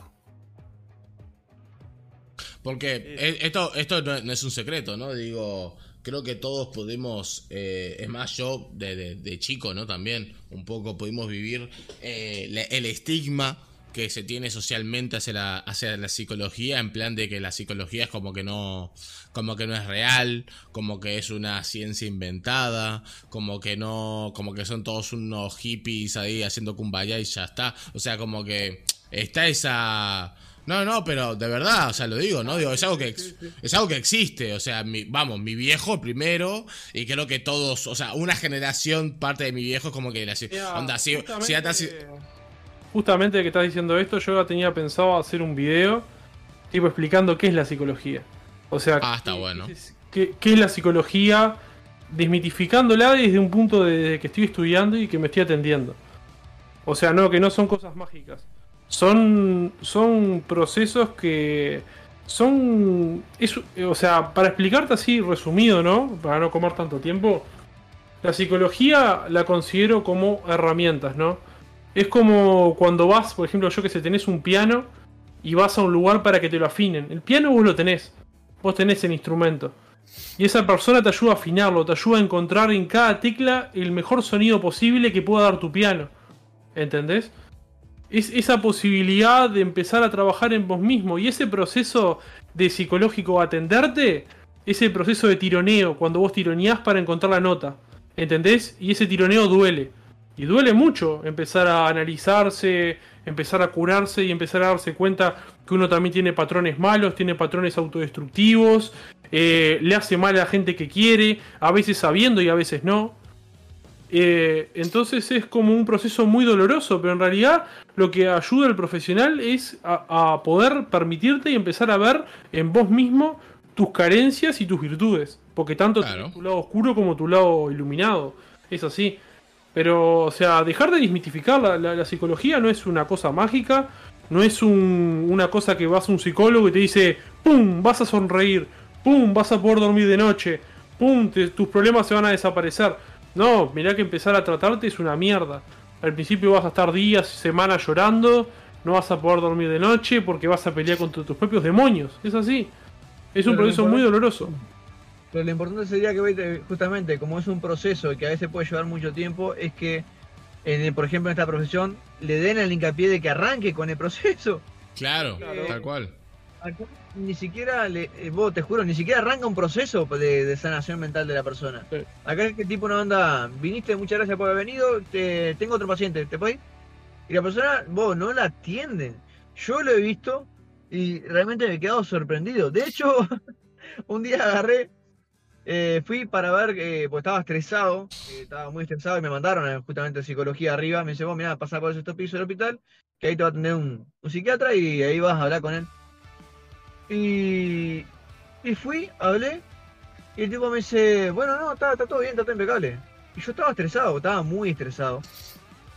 Porque eh, esto, esto no, es un secreto, ¿no? Digo, creo que todos pudimos, eh, es más, yo de, de- de chico, ¿no? También un poco pudimos vivir eh, el estigma que se tiene socialmente hacia la, hacia la psicología, en plan de que la psicología es como que no, como que no es real, como que es una ciencia inventada, como que no, como que son todos unos hippies ahí haciendo kumbaya y ya está. O sea, como que está esa no, no, pero de verdad, o sea, lo digo, ¿no? Digo, es algo que es algo que existe, o sea, mi, vamos, mi viejo primero y creo que todos, o sea, una generación parte de mi viejo es como que la onda si, si- justamente que estás diciendo esto, yo ya tenía pensado hacer un video tipo explicando qué es la psicología. O sea, Ah, está qué- bueno. qué es- qué, qué es la psicología, desmitificándola desde un punto de, de que estoy estudiando y que me estoy atendiendo. O sea, no, que no son cosas mágicas. Son, son procesos que son... es- o sea, para explicarte así resumido, ¿no? Para no comer tanto tiempo. La psicología la considero como herramientas, ¿no? Es como cuando vas, por ejemplo, yo que sé, tenés un piano y vas a un lugar para que te lo afinen. El piano vos lo tenés. Vos tenés el instrumento. Y esa persona te ayuda a afinarlo, te ayuda a encontrar en cada tecla el mejor sonido posible que pueda dar tu piano. ¿Entendés? Es esa posibilidad de empezar a trabajar en vos mismo y ese proceso de psicológico atenderte, ese proceso de tironeo, cuando vos tironeás para encontrar la nota. ¿Entendés? Y ese tironeo duele. Y duele mucho empezar a analizarse, empezar a curarse y empezar a darse cuenta que uno también tiene patrones malos, tiene patrones autodestructivos, eh, le hace mal a la gente que quiere, a veces sabiendo y a veces no. Eh, entonces es como un proceso muy doloroso, pero en realidad lo que ayuda al profesional es a, a poder permitirte y empezar a ver en vos mismo tus carencias y tus virtudes. Porque tanto Claro. tu lado oscuro como tu lado iluminado. Es así. Pero, o sea, dejar de desmitificar la, la- la psicología no es una cosa mágica, no es un- una cosa que vas a un psicólogo y te dice, ¡pum! vas a sonreír, ¡pum! vas a poder dormir de noche, ¡pum! te- tus problemas se van a desaparecer. No, mirá que empezar a tratarte es una mierda. Al principio vas a estar días, semanas llorando, no vas a poder dormir de noche porque vas a pelear contra tus propios demonios. Es así. Es un Pero proceso muy doloroso. Pero lo importante sería que, viste, justamente, como es un proceso que a veces puede llevar mucho tiempo, es que, en por ejemplo, en esta profesión, le den el hincapié de que arranque con el proceso. Claro, tal cual. Acá ni siquiera, le, eh, vos te juro, ni siquiera arranca un proceso de, de sanación mental de la persona. Sí. Acá es que tipo una onda, viniste, muchas gracias por haber venido, te, tengo otro paciente, ¿te puedes ir? Y la persona, vos, no la atienden. Yo lo he visto y realmente me he quedado sorprendido. De hecho, un día agarré, eh, fui para ver, eh, pues estaba estresado, eh, estaba muy estresado y me mandaron a, justamente a psicología arriba. Me dice, vos, mirá, pasá por el sexto piso del hospital, que ahí te va a atender un, un psiquiatra y ahí vas a hablar con él. Y, y fui, hablé, y el tipo me dice, bueno, no, está, está todo bien, está todo impecable. Y yo estaba estresado, estaba muy estresado.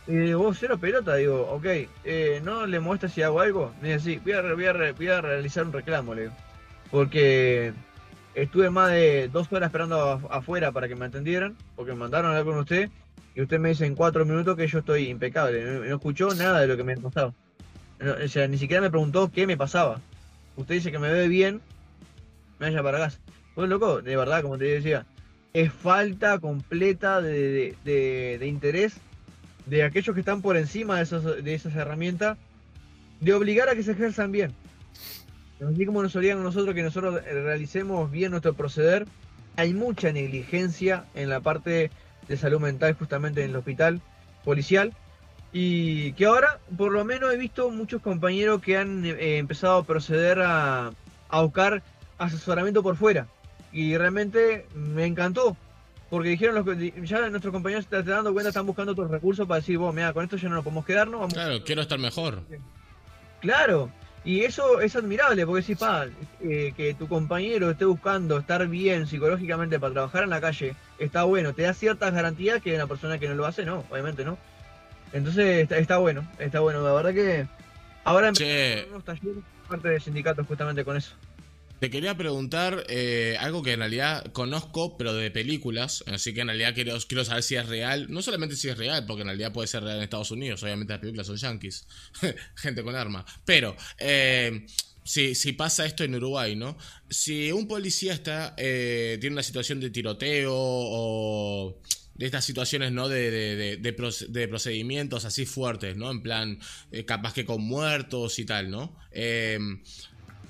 Y digo, vos cero pelota, digo, ok, eh, ¿no le muestra si hago algo? Me dice, sí, voy a, voy, a voy a realizar un reclamo, le digo. Porque estuve más de dos horas esperando af- afuera para que me atendieran, porque me mandaron a hablar con usted, y usted me dice en cuatro minutos que yo estoy impecable, no, escuchó nada de lo que me ha pasado. O sea, ni siquiera me preguntó qué me pasaba. Usted dice que me ve bien, me vaya para casa. Pues loco, de verdad, como te decía, es falta completa de, de- de- de interés de aquellos que están por encima de, esos, de esas herramientas, de obligar a que se ejerzan bien. Así como nos obligan a nosotros que nosotros eh, realicemos bien nuestro proceder, hay mucha negligencia en la parte de salud mental justamente en el hospital policial. Y que ahora por lo menos he visto muchos compañeros que han eh, empezado a proceder a, a buscar asesoramiento por fuera. Y realmente me encantó porque dijeron los ya nuestros compañeros se están dando cuenta están buscando otros recursos para decir vos mira con esto ya no nos podemos quedarnos vamos Claro, quiero estar mejor. Claro, y eso es admirable porque si pa, eh, que tu compañero esté buscando estar bien psicológicamente para trabajar en la calle, está bueno, te da ciertas garantías que una persona que no lo hace, no, obviamente no. Entonces está, está bueno, está bueno, la verdad que ahora unos talleres parte del sindicato justamente con eso. Te quería preguntar eh, algo que en realidad conozco, pero de películas, así que en realidad quiero, quiero saber si es real, no solamente si es real, porque en realidad puede ser real en Estados Unidos, obviamente las películas son yankees, gente con arma, pero eh, si, si pasa esto en Uruguay, ¿no? Si un policía está eh, tiene una situación de tiroteo o de estas situaciones, ¿no? De, de, de, de proce- de procedimientos así fuertes, ¿no? En plan, eh, capaz que con muertos y tal, ¿no?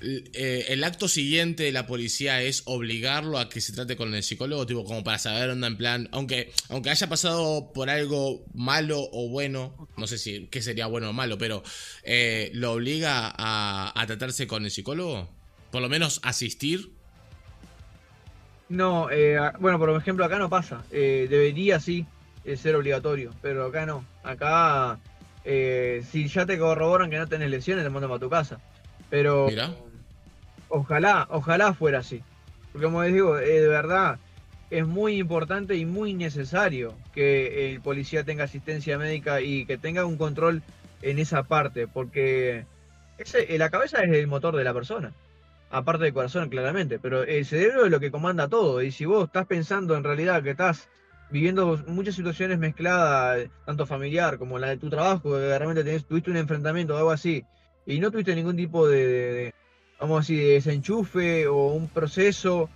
Eh, el acto siguiente de la policía es obligarlo a que se trate con el psicólogo, tipo, como para saber onda en plan, aunque, aunque haya pasado por algo malo o bueno, no sé si qué sería bueno o malo, pero eh, lo obliga a, a tratarse con el psicólogo, por lo menos asistir. No, eh, bueno, por ejemplo acá no pasa, debería sí ser obligatorio, pero acá no, acá si ya te corroboran que no tenés lesiones te mandan para tu casa, pero... Mira. Ojalá, ojalá fuera así. Porque como les digo, eh, de verdad es muy importante y muy necesario que el policía tenga asistencia médica y que tenga un control en esa parte, porque eh, la cabeza es el motor de la persona, aparte del corazón claramente, pero el cerebro es lo que comanda todo y si vos estás pensando en realidad que estás viviendo muchas situaciones mezcladas, tanto familiar como la de tu trabajo, que realmente tuviste un enfrentamiento o algo así, y no tuviste ningún tipo de vamos a decir, de desenchufe o un proceso,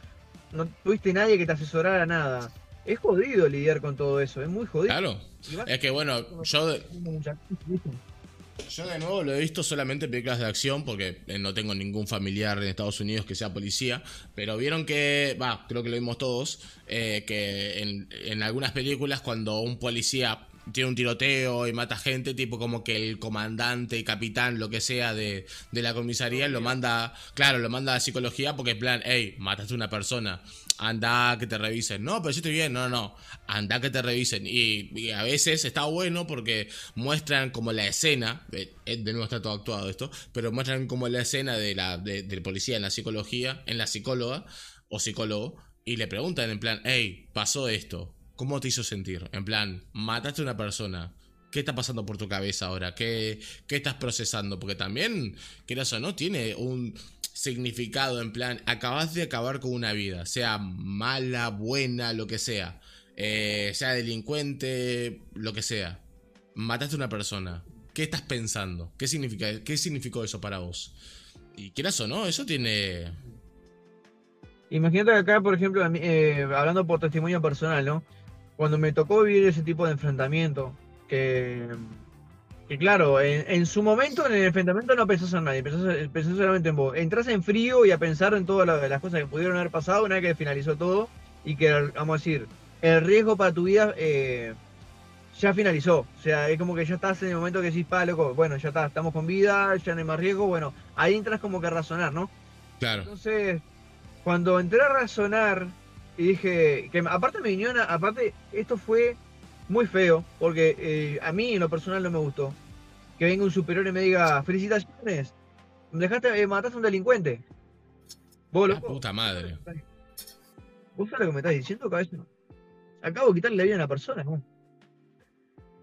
no tuviste nadie que te asesorara nada. Es jodido lidiar con todo eso, es muy jodido. Claro. Es que bueno, yo de. Yo de nuevo lo he visto solamente en películas de acción porque eh, no tengo ningún familiar en Estados Unidos que sea policía, pero vieron que, va, creo que lo vimos todos, eh, que en, en algunas películas cuando un policía tiene un tiroteo y mata gente, tipo como que el comandante, capitán, lo que sea de, de la comisaría lo manda, claro, lo manda a psicología porque en plan, hey, mataste a una persona, anda que te revisen. No, pero yo estoy bien, no, no, anda que te revisen. Y, y a veces está bueno porque muestran como la escena, eh, eh, de nuevo está todo actuado esto, pero muestran como la escena de la, de- del policía en la psicología, en la psicóloga o psicólogo, y le preguntan en plan, hey, pasó esto, ¿cómo te hizo sentir? En plan, mataste a una persona. ¿Qué está pasando por tu cabeza ahora? ¿Qué, qué estás procesando? Porque también, quieras o no, tiene un significado en plan, acabas de acabar con una vida, sea mala, buena, lo que sea. eh, sea delincuente, lo que sea, mataste a una persona, ¿qué estás pensando? ¿Qué, significa, qué significó eso para vos? Y quieras o no, eso tiene... Imagínate acá, por ejemplo, eh, hablando por testimonio personal, ¿no? Cuando me tocó vivir ese tipo de enfrentamiento, que, que claro, en, en su momento en el enfrentamiento no pensás en nadie, pensás, pensás solamente en vos. Entras en frío y a pensar en todas la- las cosas que pudieron haber pasado una vez que finalizó todo y que, vamos a decir, el riesgo para tu vida eh, ya finalizó. O sea, es como que ya estás en el momento que decís, pa, loco, bueno, ya está, estamos con vida, ya no hay más riesgo. Bueno, ahí entras como que a razonar, ¿no? Claro. Entonces, cuando entré a razonar y dije, que aparte me vinieron, a- aparte, esto fue muy feo, porque eh, a mí en lo personal no me gustó. Que venga un superior y me diga, felicitaciones, dejaste, eh, mataste a un delincuente. Vos, La loco, puta madre. ¿Vos sabés lo que me estás diciendo, cabeza? Acabo de quitarle la vida a una persona, ¿no?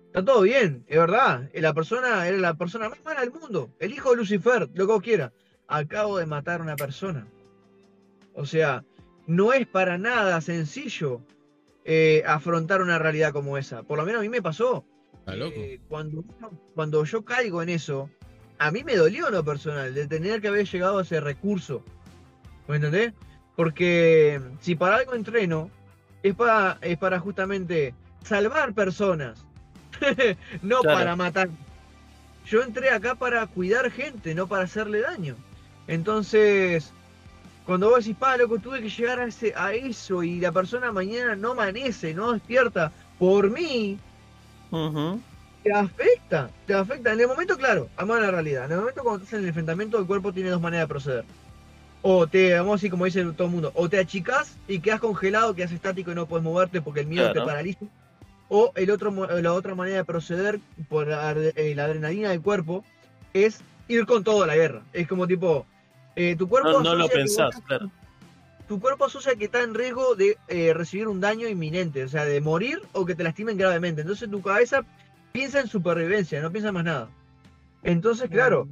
Está todo bien, es verdad. eh, La persona era la persona más mala del mundo. El hijo de Lucifer, lo que vos quieras. Acabo de matar a una persona. O sea, no es para nada sencillo eh, afrontar una realidad como esa. Por lo menos a mí me pasó. Está loco. Eh, cuando, cuando yo caigo en eso, a mí me dolió lo personal de tener que haber llegado a ese recurso. ¿Me entendés? Porque si para algo entreno, es para, es para justamente salvar personas, no Claro. para matar. Yo entré acá para cuidar gente, no para hacerle daño. Entonces, cuando vos decís, pa, loco, tuve que llegar a, ese, a eso y la persona mañana no amanece, no despierta por mí, te afecta, te afecta. En el momento, claro, vamos a la realidad. En el momento cuando estás en el enfrentamiento, el cuerpo tiene dos maneras de proceder. O te, vamos a decir como dice todo el mundo, o te achicás y quedas congelado, quedas estático y no puedes moverte porque el miedo Claro. te paraliza. O el otro, la otra manera de proceder por la, eh, la adrenalina del cuerpo es ir con todo a la guerra. Es como tipo, eh, tu cuerpo No, no lo asocia que vos pensás, claro. tu cuerpo asocia que está en riesgo de eh, recibir un daño inminente, o sea, de morir o que te lastimen gravemente. Entonces tu cabeza piensa en supervivencia, no piensa más nada. Entonces, claro,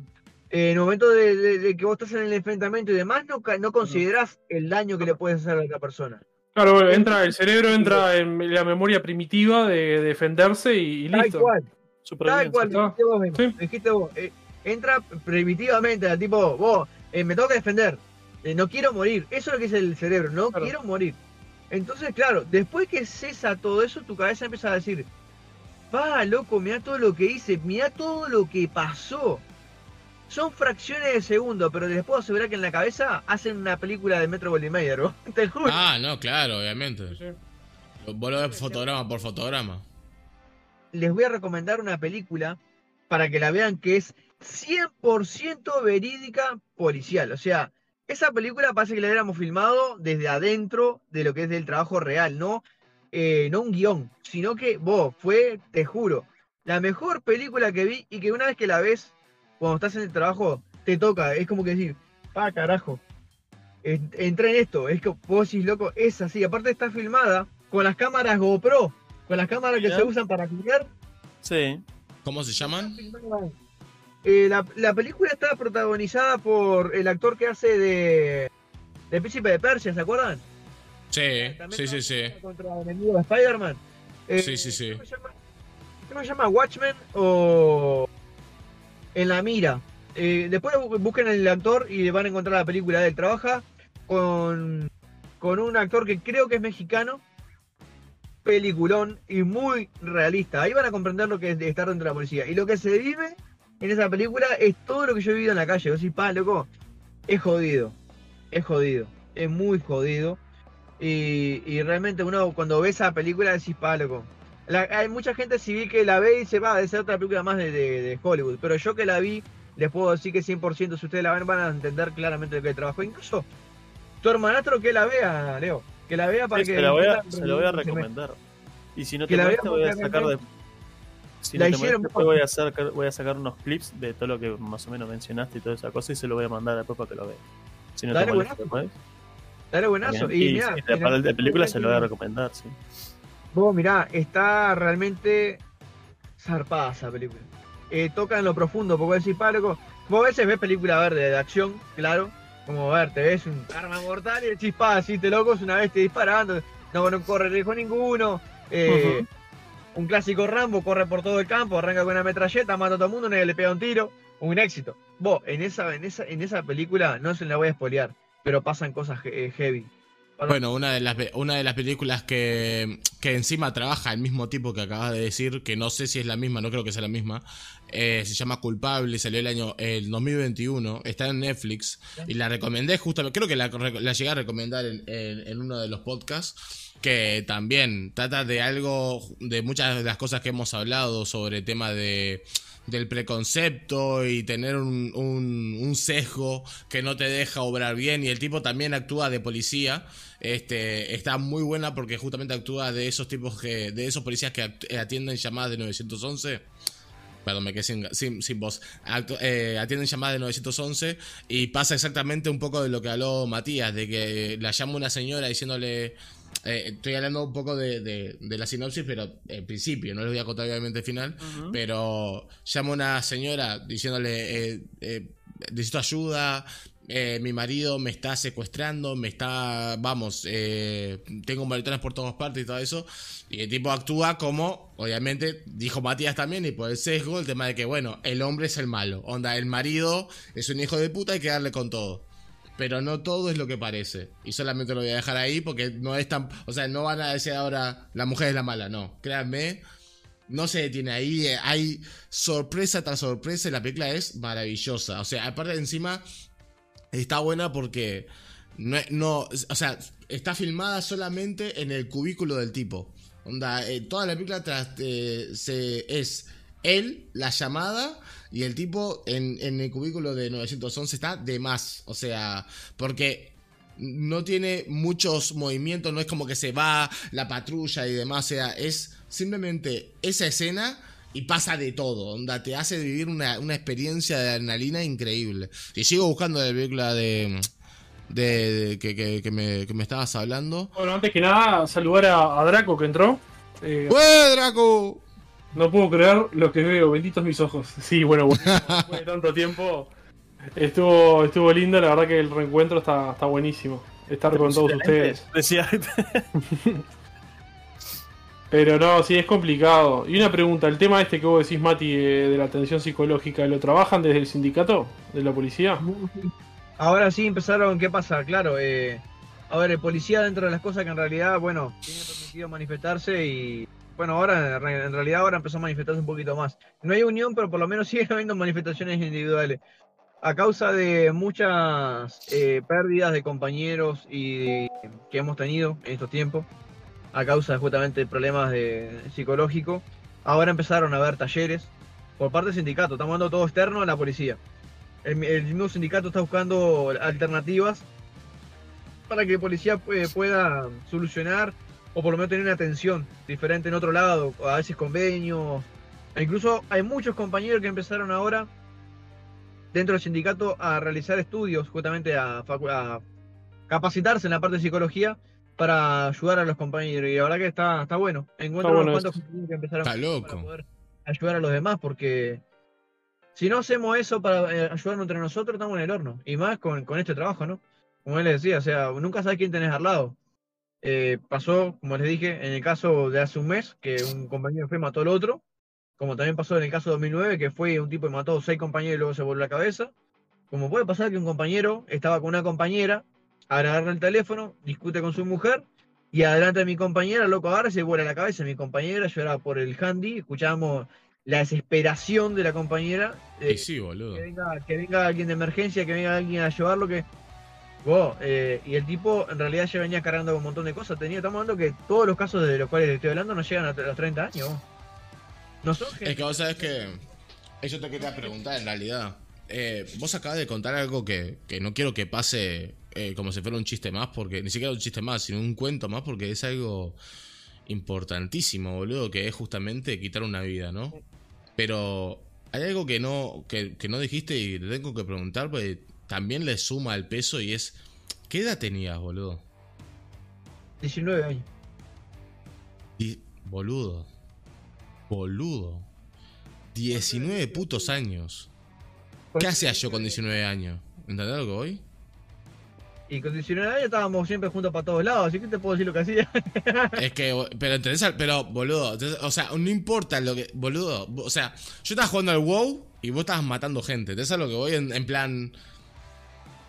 eh, en el momento de, de- de que vos estás en el enfrentamiento y demás, no, no considerás el daño que le puedes hacer a la otra persona. Claro, entra, el cerebro entra en la memoria primitiva de defenderse y, y Tal listo. cual, tal Supervivencia. cual, dijiste vos, Sí. dijiste vos, eh, entra primitivamente, tipo, vos, eh, me tengo que defender, eh, no quiero morir, eso es lo que dice el cerebro, no Claro. quiero morir. Entonces, claro, después que cesa todo eso, tu cabeza empieza a decir, pa, loco, mirá todo lo que hice, mirá todo lo que pasó. Son fracciones de segundo, pero les puedo asegurar que en la cabeza hacen una película de Metro Goldwyn ¿no? Te juro. Ah, no, claro, obviamente. Sí. Vos lo ves fotograma por fotograma. les voy a recomendar una película para que la vean que es 100% verídica policial. O sea, esa película parece que la hubiéramos filmado desde adentro de lo que es del trabajo real, no, Eh, no un guion, sino que vos, fue, te juro, la mejor película que vi y que una vez que la ves, cuando estás en el trabajo, te toca. Es como que decir, pa, carajo, en- entré en esto. Es que vos decís, loco, es así. Aparte está filmada con las cámaras GoPro, con las cámaras que se usan para filmar. Sí. ¿Cómo se llaman? Eh, la, la película está protagonizada por el actor que hace de, de Príncipe de Persia, ¿se acuerdan? Sí, También sí, sí, sí. Contra el enemigo de Spider-Man. Eh, Sí, sí, sí. ¿cómo se llama? ¿Cómo se llama? ¿Watchmen o En la mira? Eh, después bu- busquen el actor y van a encontrar la película de él. Trabaja con, con un actor que creo que es mexicano. Peliculón y muy realista. Ahí van a comprender lo que es de estar dentro de la policía. Y lo que se vive en esa película es todo lo que yo he vivido en la calle. Decís, pa, loco, es jodido. Es jodido. Es muy jodido. Y, y realmente uno cuando ve esa película decís, pa, loco. La- hay mucha gente civil que la ve y se va a ser otra película más de, de- de Hollywood. Pero yo que la vi, les puedo decir que 100% si ustedes la ven van a entender claramente lo que trabajó. Incluso tu hermanastro que la vea, Leo. Que la vea para Sí, que... se, la voy a, se lo voy a recomendar. Y si no Que te la molesta, veamos voy a sacar de. Si la no te hicieron voy a, sacar, voy a sacar unos clips de todo lo que más o menos mencionaste y toda esa cosa y se lo voy a mandar después para que lo vean. Si no Dale, te buenazo. Dale buenazo. Bien. Y, Y, mirá, si para el de película se lo voy a recomendar, sí. Vos mirá, está realmente zarpada esa película. Eh, toca en lo profundo, porque decís, pa, loco, vos a veces ves película verde de acción, claro, como a ver, te ves un arma mortal y decís, pa, así te loco, es una vez te disparando, no, no corre riesgo ninguno, Eh, Un clásico Rambo, corre por todo el campo, arranca con una metralleta, mata a todo el mundo, nadie le pega un tiro. Un éxito. Vos, en esa, en esa, en esa película, no se la voy a spoilear, pero pasan cosas eh, heavy. Bueno, una de las, una de las películas que, que encima trabaja el mismo tipo que acabas de decir, que no sé si es la misma, no creo que sea la misma, eh, se llama Culpable, salió el año el 2021, está en Netflix y la recomendé justamente, creo que la, la llegué a recomendar en, en- en uno de los podcasts, que también trata de algo, de muchas de las cosas que hemos hablado sobre el tema de del preconcepto y tener un, un- sesgo que no te deja obrar bien. Y el tipo también actúa de policía. Este está muy buena porque justamente actúa de esos tipos que de esos policías que eh, atienden llamadas de 911 Perdón, me quedé sin, sin, voz. Eh, atienden llamadas de 911 y pasa exactamente un poco de lo que habló Matías, de que la llama una señora diciéndole... eh, estoy hablando un poco de, de- de la sinopsis, pero el principio, no les voy a contar obviamente el final, pero llama una señora diciéndole, eh, eh, necesito ayuda, eh, mi marido me está secuestrando, me está, vamos, eh, tengo maritones por todas partes y todo eso. Y el tipo actúa como, obviamente, dijo Matías también, y por el sesgo, el tema de que, bueno, el hombre es el malo. Onda, el marido es un hijo de puta, hay que darle con todo. Pero no todo es lo que parece. Y solamente lo voy a dejar ahí porque no es tan. O sea, no van a decir ahora la mujer es la mala, no. Créanme, no se detiene ahí. eh, Hay sorpresa tras sorpresa y la película es maravillosa. O sea, aparte de encima, está buena porque no, no, o sea, está filmada solamente en el cubículo del tipo. Onda, eh, toda la película tras, eh, se, es él, la llamada, y el tipo en, en el cubículo de 911 está de más. O sea, porque no tiene muchos movimientos, no es como que se va la patrulla y demás, o sea, es simplemente esa escena y pasa de todo, onda, te hace vivir una, una experiencia de adrenalina increíble. Y sigo buscando la película de, de, de- que, que- que me, que me estabas hablando. Bueno, antes que nada, saludar a, a Draco que entró. Eh, ¡Bue, Draco! No puedo creer lo que veo, benditos mis ojos. Sí, bueno, bueno después de tanto tiempo estuvo, estuvo lindo, la verdad que el reencuentro está, está buenísimo. Estar con todos ustedes. Decía, Pero no, sí, es complicado. Y una pregunta, el tema este que vos decís, Mati, eh, de la atención psicológica, ¿lo trabajan desde el sindicato de la policía? Ahora sí empezaron, ¿qué pasa? Claro, eh, a ver, el policía dentro de las cosas que en realidad, bueno, tiene permitido manifestarse y, bueno, ahora en re- en realidad ahora empezó a manifestarse un poquito más. No hay unión, pero por lo menos sigue habiendo manifestaciones individuales. A causa de muchas eh, pérdidas de compañeros y que hemos tenido en estos tiempos, a causa justamente de problemas de, psicológicos, ahora empezaron a haber talleres por parte del sindicato, estamos dando todo externo a la policía el, el mismo sindicato está buscando alternativas para que el policía pue- pueda solucionar o por lo menos tener una atención diferente en otro lado, o a veces convenios. E incluso hay muchos compañeros que empezaron ahora dentro del sindicato a realizar estudios, justamente a, a capacitarse en la parte de psicología para ayudar a los compañeros. Y la verdad que está, está bueno. Encuentro bueno unos cuantos compañeros que empezaron Está para poder ayudar a los demás, porque si no hacemos eso para eh, ayudarnos entre nosotros, estamos en el horno. Y más con, con este trabajo, ¿no? Como él les decía, o sea, nunca sabes quién tenés al lado. Eh, pasó, como les dije, en el caso de hace un mes, que un compañero fue y mató al otro. Como también pasó en el caso de 2009, que fue un tipo que mató a seis compañeros y luego se volvió la cabeza. Como puede pasar que un compañero estaba con una compañera, agarra el teléfono, discute con su mujer, y adelante de mi compañera, loco, agarra y se vuela la cabeza. Mi compañera lloraba por el handy, escuchábamos la desesperación de la compañera. eh, Y sí, boludo. que venga, que venga alguien de emergencia, que venga alguien a llevarlo, que. Wow, eh, y el tipo en realidad ya venía cargando con un montón de cosas. Tenía, estamos hablando que todos los casos de los cuales estoy hablando no llegan a los 30 años. No son gente- Es que vos sabés que. Eso te quería preguntar en realidad. Eh, vos acabas de contar algo que, que no quiero que pase eh, como si fuera un chiste más, porque ni siquiera un chiste más, sino un cuento más, porque es algo importantísimo, boludo, que es justamente quitar una vida, ¿no? Pero hay algo que no, que, que no dijiste y te tengo que preguntar, porque también le suma el peso y es. ¿Qué edad tenías, boludo? 19 años. Y, boludo. Boludo. 19 putos años. ¿Qué hacía yo con 19 años? ¿Entendés lo que voy? Y con 19 años estábamos siempre juntos para todos lados, así que te puedo decir lo que hacía. Es que, pero entendés, pero boludo, o sea, no importa lo que, boludo, o sea, yo estaba jugando al WoW y vos estabas matando gente, entonces a lo que voy en, en plan,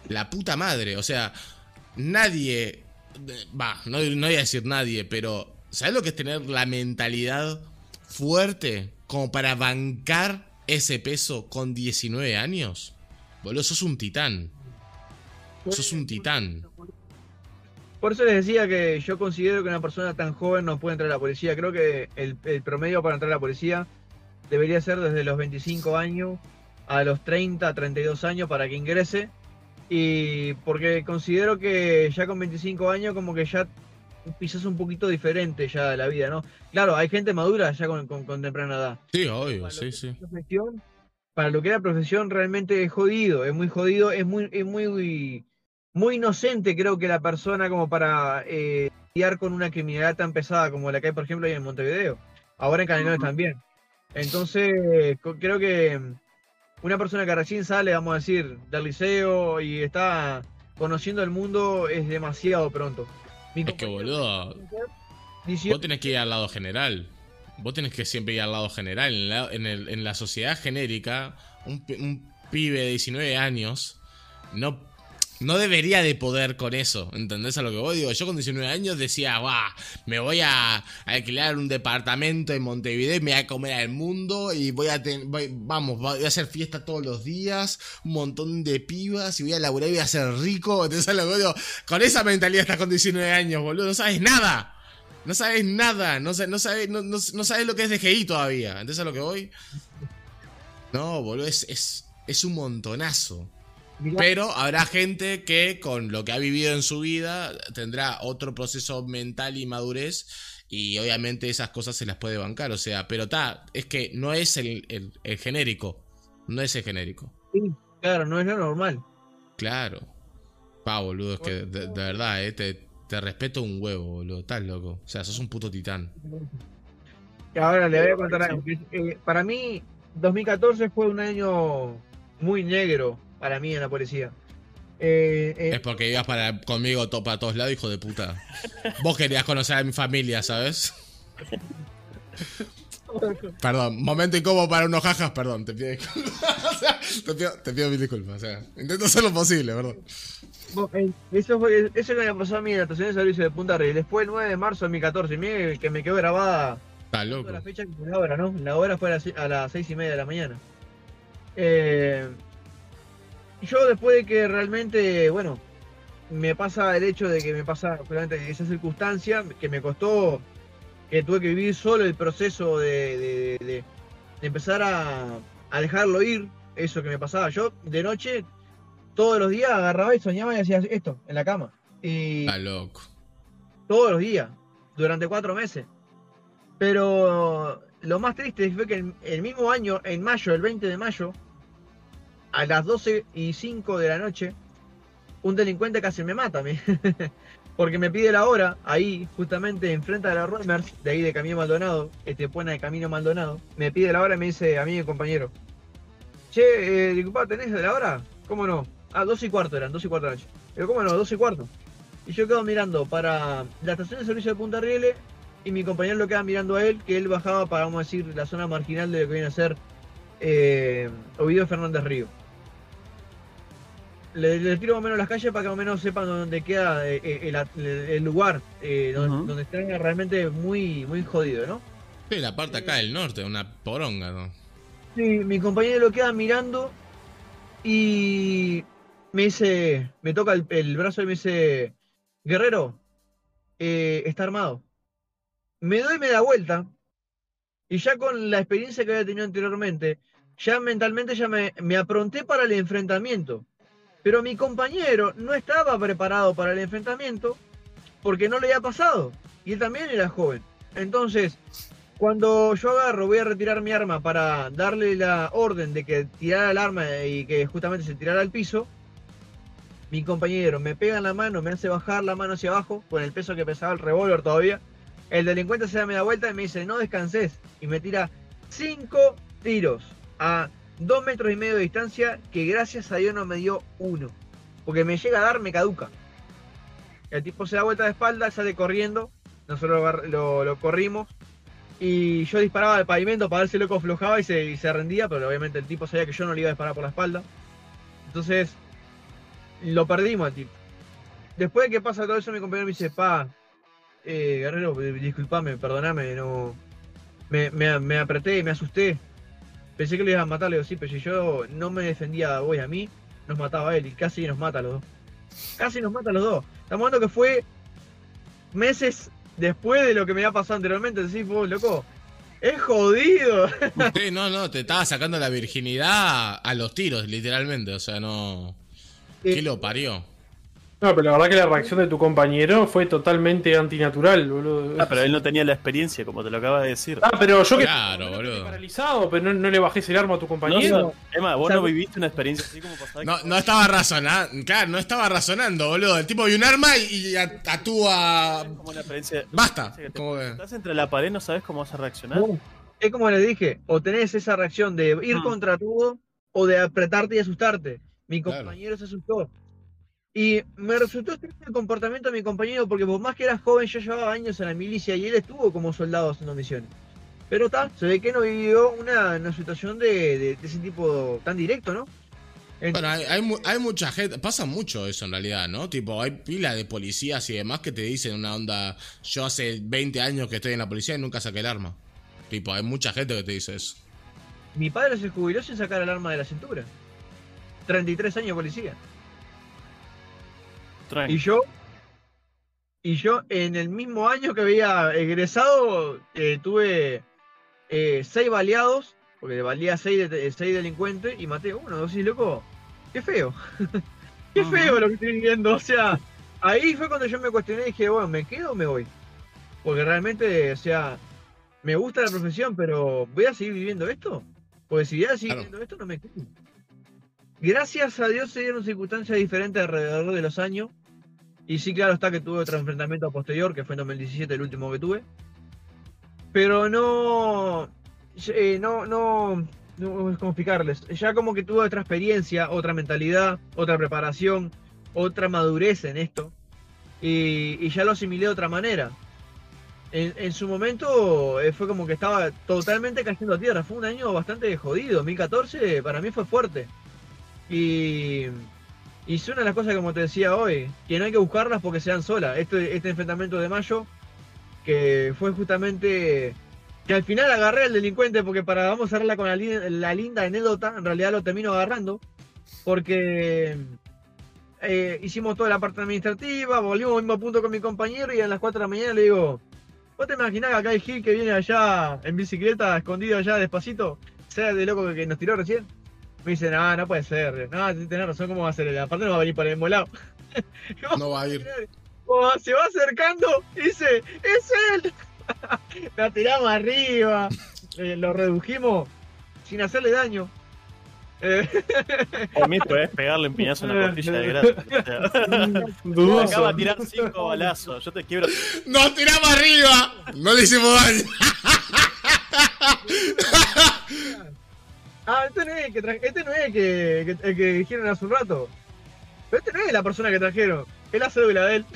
la puta madre, o sea, nadie, va, no, no voy a decir nadie, pero, ¿sabes lo que es tener la mentalidad fuerte como para bancar ese peso con 19 años? Boludo, sos un titán, sos un titán. Por eso les decía que yo considero que una persona tan joven no puede entrar a la policía. Creo que el, el promedio para entrar a la policía debería ser desde los 25 años a los 30, 32 años para que ingrese. Y porque considero que ya con 25 años como que ya pisas un poquito diferente ya de la vida, ¿no? Claro, hay gente madura ya con, con- con temprana edad. Sí, obvio, sí, sí. para lo que es la profesión realmente es jodido, es muy jodido, es muy, es muy, muy inocente creo que la persona como para eh, lidiar con una criminalidad tan pesada como la que hay por ejemplo ahí en Montevideo, ahora en Canelones también. Entonces creo que una persona que recién sale, vamos a decir, del liceo y está conociendo el mundo es demasiado pronto. Mi Es que boludo, 18 Vos tenés que ir al lado general. Vos tenés que siempre ir al lado general. En la, en el- en la sociedad genérica, un pibe de 19 años no, no debería de poder con eso. ¿Entendés a lo que voy? Digo, yo con 19 años decía, guau, me voy a alquilar un departamento en Montevideo y me voy a comer al mundo y voy a vamos, voy a hacer fiesta todos los días, un montón de pibas y voy a laburar y voy a ser rico. ¿Entendés a lo que voy? Digo, con esa mentalidad estás con 19 años, boludo, no sabes nada. No sabes nada, no, no, sabes, no, sabes lo que es DGI todavía. ¿Entendés a lo que voy? No, boludo, es un montonazo. Mirá, Pero habrá gente que con lo que ha vivido en su vida tendrá otro proceso mental y madurez y obviamente esas cosas se las puede bancar. O sea, pero está, es que no es el, el- el genérico. No es el genérico. sí, claro, no es lo normal. Claro. Pa, boludo, es que de, de verdad, eh, te, te respeto un huevo, boludo. Estás loco. O sea, sos un puto titán. Y Ahora le voy a contar algo. eh, para mí, 2014 fue un año muy negro para mí en la policía. Eh, eh, Es porque ibas para, conmigo to- para todos lados, hijo de puta. Vos querías conocer a mi familia, ¿sabes? Perdón, momento incómodo para unos jajas, perdón, te pido disculpas. O sea, te, pido, te pido mil disculpas, o sea, intento hacer lo posible, perdón. eh, eso eso que me pasó a mí en la estación de servicio de Punta Rey. Después, el 9 de marzo de 2014, mire que me quedó grabada Está loco. la fecha que fue la hora, ¿no? La hora fue a las, a las 6 y media de la mañana. Eh, yo después de que realmente, bueno, me pasa el hecho de que me pasa justamente esa circunstancia, que me costó, que tuve que vivir solo el proceso de, de- de- de empezar a, a dejarlo ir, eso que me pasaba. Yo de noche, todos los días agarraba y soñaba y hacía esto, en la cama. Y Está loco. todos los días, durante cuatro meses. Pero lo más triste fue que el, el mismo año, en mayo, el 20 de mayo, a las 12 y 5 de la noche, un delincuente casi me mata a mí. Porque me pide la hora, ahí, justamente enfrente de la Roemers, de ahí de Camino Maldonado, este puente de Camino Maldonado, me pide la hora y me dice a mí, compañero, che, eh, ¿tenés la hora? ¿Cómo no? Ah, 12 y cuarto eran, 12 y cuarto de la noche. Pero ¿cómo no? 12 y cuarto. Y yo quedo mirando para la estación de servicio de Punta Rieles y mi compañero lo queda mirando a él, que él bajaba para, vamos a decir, la zona marginal de lo que viene a ser eh, Ovidio Fernández Río. Le, le tiro más o menos las calles para que más o menos sepan dónde queda eh, eh, el, el- el lugar, eh, donde, está realmente muy, muy jodido, ¿no? Sí, la parte acá del norte, una poronga, ¿no? Sí, mi compañero lo queda mirando y me dice, me toca el, el brazo y me dice, Guerrero, eh, está armado. Me doy me da vuelta y ya con la experiencia que había tenido anteriormente, ya mentalmente ya me, me apronté para el enfrentamiento. Pero mi compañero no estaba preparado para el enfrentamiento porque no le había pasado. Y él también era joven. Entonces, cuando yo agarro, voy a retirar mi arma para darle la orden de que tirara el arma y que justamente se tirara al piso, mi compañero me pega en la mano, me hace bajar la mano hacia abajo con el peso que pesaba el revólver todavía. El delincuente se da media vuelta y me dice, no descanses. Y me tira cinco tiros a dos metros y medio de distancia que gracias a Dios no me dio uno. Porque me llega a dar, me caduca. El tipo se da vuelta de espalda, sale corriendo. Nosotros lo, corrimos. Y yo disparaba al pavimento para ver si loco aflojaba y se, rendía, pero obviamente el tipo sabía que yo no le iba a disparar por la espalda. Entonces, lo perdimos al tipo. Después de que pasa todo eso, mi compañero me dice, pa, eh, Guerrero, disculpame, perdoname, no. Me, me, me apreté, me asusté. Pensé que lo ibas a matar, le digo, sí, pero si yo no me defendía a vos y a mí, nos mataba a él y casi nos mata a los dos. Casi nos mata a los dos. Estamos hablando que fue meses después de lo que me había pasado anteriormente. Decís, vos, loco, es jodido. Sí, no, no, te estaba sacando la virginidad a los tiros, literalmente. O sea, no. ¿Qué lo parió? No, pero la verdad que la reacción de tu compañero fue totalmente antinatural, boludo. Ah, pero él no tenía la experiencia, como te lo acabas de decir. Ah, pero yo que Claro, yo boludo. estoy paralizado, pero no, no le bajés el arma a tu No, compañero. no, Emma, vos O sea, no viviste una experiencia así como pasaba. No, no estaba razonando. Claro, no estaba razonando, boludo. El tipo vio un arma y, actúa. como una experiencia. Basta. que te- Como que- Estás entre la pared, no sabes cómo vas a reaccionar. Es como les dije, o tenés esa reacción de ir Mm. contra todo o de apretarte y asustarte. Mi Claro. compañero se asustó. Y me resultó extraño el comportamiento de mi compañero porque por más que era joven, yo llevaba años en la milicia y él estuvo como soldado haciendo misiones. Pero está, se ve que no vivió una, una situación de, de- de ese tipo tan directo, ¿no? Bueno, hay, hay, hay mucha gente, pasa mucho eso en realidad, ¿no? Tipo, hay pila de policías y demás que te dicen una onda, yo hace 20 años que estoy en la policía y nunca saqué el arma. Tipo, hay mucha gente que te dice eso. Mi padre se jubiló sin sacar el arma de la cintura. 33 años de policía. Y yo, y yo en el mismo año que había egresado, eh, tuve eh, seis baleados, porque valía seis, de- seis delincuentes y maté uno. Dos y loco, qué feo. qué Ajá. feo lo que estoy viviendo. O sea, ahí fue cuando yo me cuestioné y dije, bueno, ¿me quedo o me voy? Porque realmente, o sea, me gusta la profesión, pero ¿voy a seguir viviendo esto? Porque si voy a seguir Claro. viviendo esto, no me quedo. Gracias a Dios se dieron circunstancias diferentes alrededor de los años. Y sí, claro está que tuve otro enfrentamiento posterior, que fue en 2017, el último que tuve. Pero no. eh, no, no. No es como explicarles. Ya como que tuve otra experiencia, otra mentalidad, otra preparación, otra madurez en esto. Y, ya lo asimilé de otra manera. En, en su momento eh, fue como que estaba totalmente cayendo a tierra. Fue un año bastante jodido. 2014 para mí fue fuerte. Y, y es una de las cosas como te decía hoy, que no hay que buscarlas porque se dan solas. Este, este enfrentamiento de mayo, que fue justamente que al final agarré al delincuente porque para vamos a cerrarla con la, la linda anécdota, en realidad lo termino agarrando porque eh, hicimos toda la parte administrativa, volvimos al mismo punto con mi compañero y a las 4 de la mañana le digo, ¿vos te imaginás que acá hay Gil que viene allá en bicicleta, escondido allá despacito, sea de loco que nos tiró recién? Me dice, no, no puede ser, no, tenés razón, ¿cómo va a ser? él? Aparte no va a venir por el mismo lado. No va a ir. Se va acercando, dice, ¡es él! La tiramos arriba, eh, lo redujimos sin hacerle daño. Eh, Por mí podés pegarle un piñazo en la costilla de. O sea, Dudoso. acaba de tirar cinco balazos. Yo te quiebro. ¡Nos tiramos arriba! No le hicimos daño. Ah, este no es el que, tra- este no es el que, que- el que dijeron hace un rato. Pero este no es la persona que trajeron. Es la cédula de él.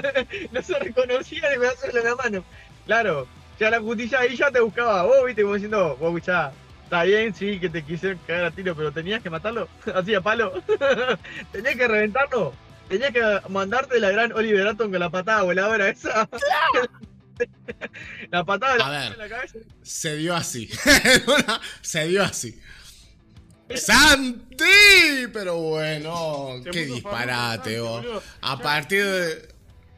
no se reconocía ni me en la mano. Claro, ya la justicia ahí ya te buscaba. Vos viste como diciendo, vos escuchá, está bien, sí, que te quisieron cagar a tiro, pero tenías que matarlo. Así a palo. tenías que reventarlo. Tenías que mandarte la gran Oliver Atom con la patada voladora esa. la patada de A la, ver. en la cabeza. Se dio así. Se dio así. ¡Santi! Pero bueno, qué disparate, vos. A partir de.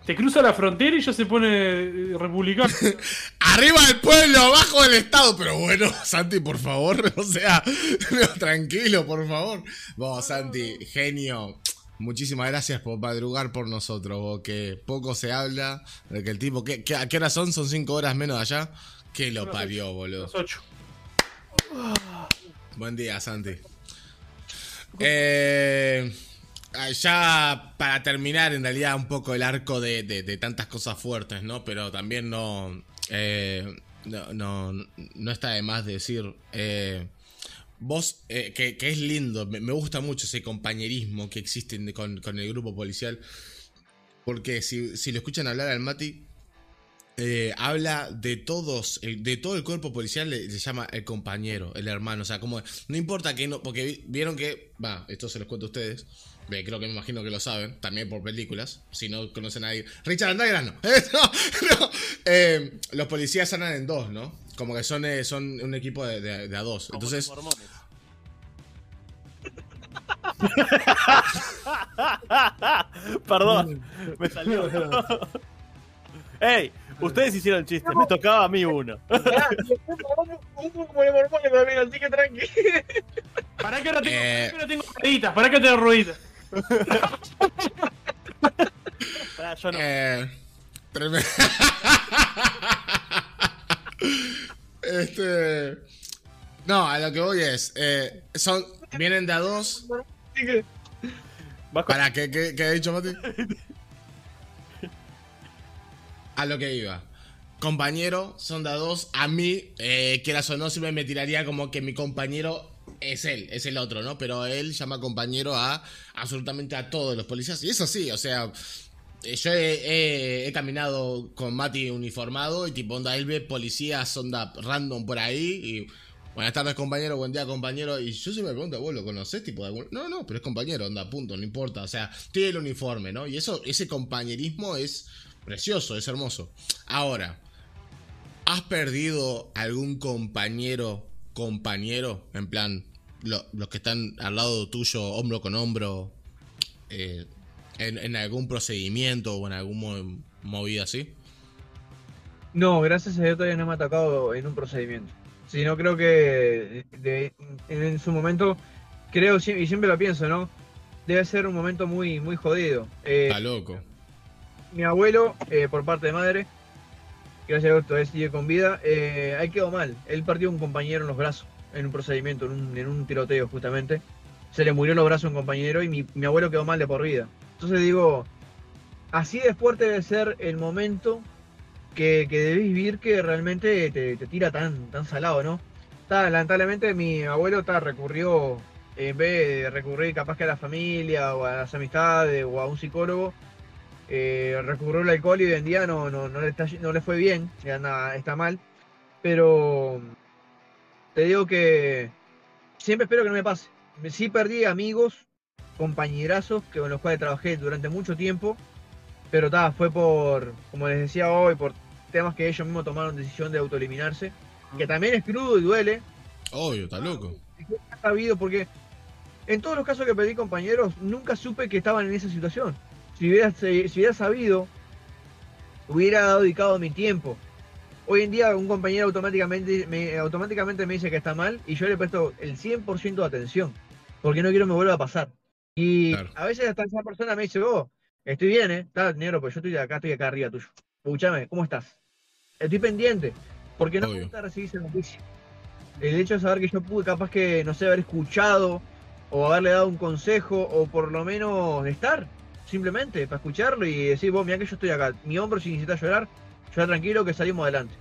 Te cruza la frontera y ya se pone eh, republicano. Arriba del pueblo, abajo del Estado. Pero bueno, Santi, por favor. O sea, no, tranquilo, por favor. Vos, Santi, genio. Muchísimas gracias por madrugar por nosotros, vos, que poco se habla de que el tipo. ¿qué, qué- a qué hora son? ¿Son cinco horas menos allá? Que lo parió, boludo. Los ocho. Buen día, Santi. Eh, ah, ya para terminar, en realidad, un poco el arco de, de- de tantas cosas fuertes, ¿no? Pero también no. eh, no, no, no está de más decir. eh, vos, eh, que, que es lindo, me, me gusta mucho ese compañerismo que existe con, con el grupo policial. Porque si, si lo escuchan hablar al Mati, eh, habla de todos, de todo el cuerpo policial, le, le llama el compañero, el hermano. O sea, como, no importa que no, porque vi- vieron que, va, esto se los cuento a ustedes. Creo que me imagino que lo saben, también por películas. Si no conocen a nadie. Richard Andagras no. no, no. Eh, los policías andan en dos, ¿no? Como que son, eh, son un equipo de, de- de a dos. Como Entonces, los. Perdón, me salió. ¡Ey! Ustedes hicieron el chiste, me tocaba a mí uno. Así que tranqui. ¿Para qué ahora tengo, Eh. para qué ahora tengo rueditas? ¿Para qué tengo rueditas? Pará, yo no. Eh, tremendo. este. No, a lo que voy es. eh, son. Vienen de a dos. Así que, Vas con- ¿Para qué, qué, qué ha dicho Mati? A lo que iba. Compañero, son de a dos. A mí, eh, quieras o no, siempre me tiraría como que mi compañero es él, es el otro, ¿no? Pero él llama compañero a absolutamente a todos los policías. Y eso sí, o sea, eh, yo he, caminado con Mati uniformado y tipo, onda, él ve policías, onda, random por ahí y... Buenas tardes, compañero. Buen día, compañero. Y yo se me pregunto, ¿vos lo conocés? Tipo, No, no, pero es compañero, onda, punto, no importa. O sea, tiene el uniforme, ¿no? Y eso, ese compañerismo es precioso, es hermoso. Ahora, ¿has perdido algún compañero, compañero? En plan, lo- los que están al lado tuyo, hombro con hombro, eh, en, en algún procedimiento o en algún mo- movida así? No, gracias a Dios todavía no me ha atacado en un procedimiento. Si no, creo que de- en su momento, creo, y siempre lo pienso, ¿no? Debe ser un momento muy, muy jodido. Eh, Está loco. Mi abuelo, eh, por parte de madre, gracias a Dios todavía sigue con vida, eh, ahí quedó mal. Él perdió un compañero en los brazos, en un procedimiento, en un, en un tiroteo justamente. Se le murió en los brazos a un compañero y mi, abuelo quedó mal de por vida. Entonces digo, así de fuerte debe ser el momento que, que debes vivir que realmente te, tira tan, tan salado, ¿no? Está, lamentablemente mi abuelo está recurrió, en vez de recurrir capaz que a la familia o a las amistades o a un psicólogo, eh, recurrió al alcohol y hoy en día no, no, no, le, está, no le fue bien, ya anda- está mal. Pero te digo que siempre espero que no me pase. Sí perdí amigos, compañerazos con los cuales trabajé durante mucho tiempo, pero ta, fue por, como les decía hoy, por temas que ellos mismos tomaron decisión de autoeliminarse, que también es crudo y duele, Obvio, está loco. he sabido porque en todos los casos que perdí compañeros nunca supe que estaban en esa situación. Si hubiera, si hubiera sabido, hubiera dedicado mi tiempo. Hoy en día un compañero automáticamente me, automáticamente me dice que está mal y yo le presto el 100% de atención porque no quiero que me vuelva a pasar. Y Claro. a veces hasta esa persona me dice, oh, estoy bien, ¿eh? Está negro, pues yo estoy acá, estoy acá arriba tuyo. Escúchame, ¿cómo estás? Estoy pendiente, porque no me gusta recibir esa noticia. El hecho de saber que yo pude capaz que, no sé, haber escuchado o haberle dado un consejo o por lo menos estar, simplemente, para escucharlo y decir, vos, mira que yo estoy acá, mi hombro si necesitas llorar, llora tranquilo que salimos adelante.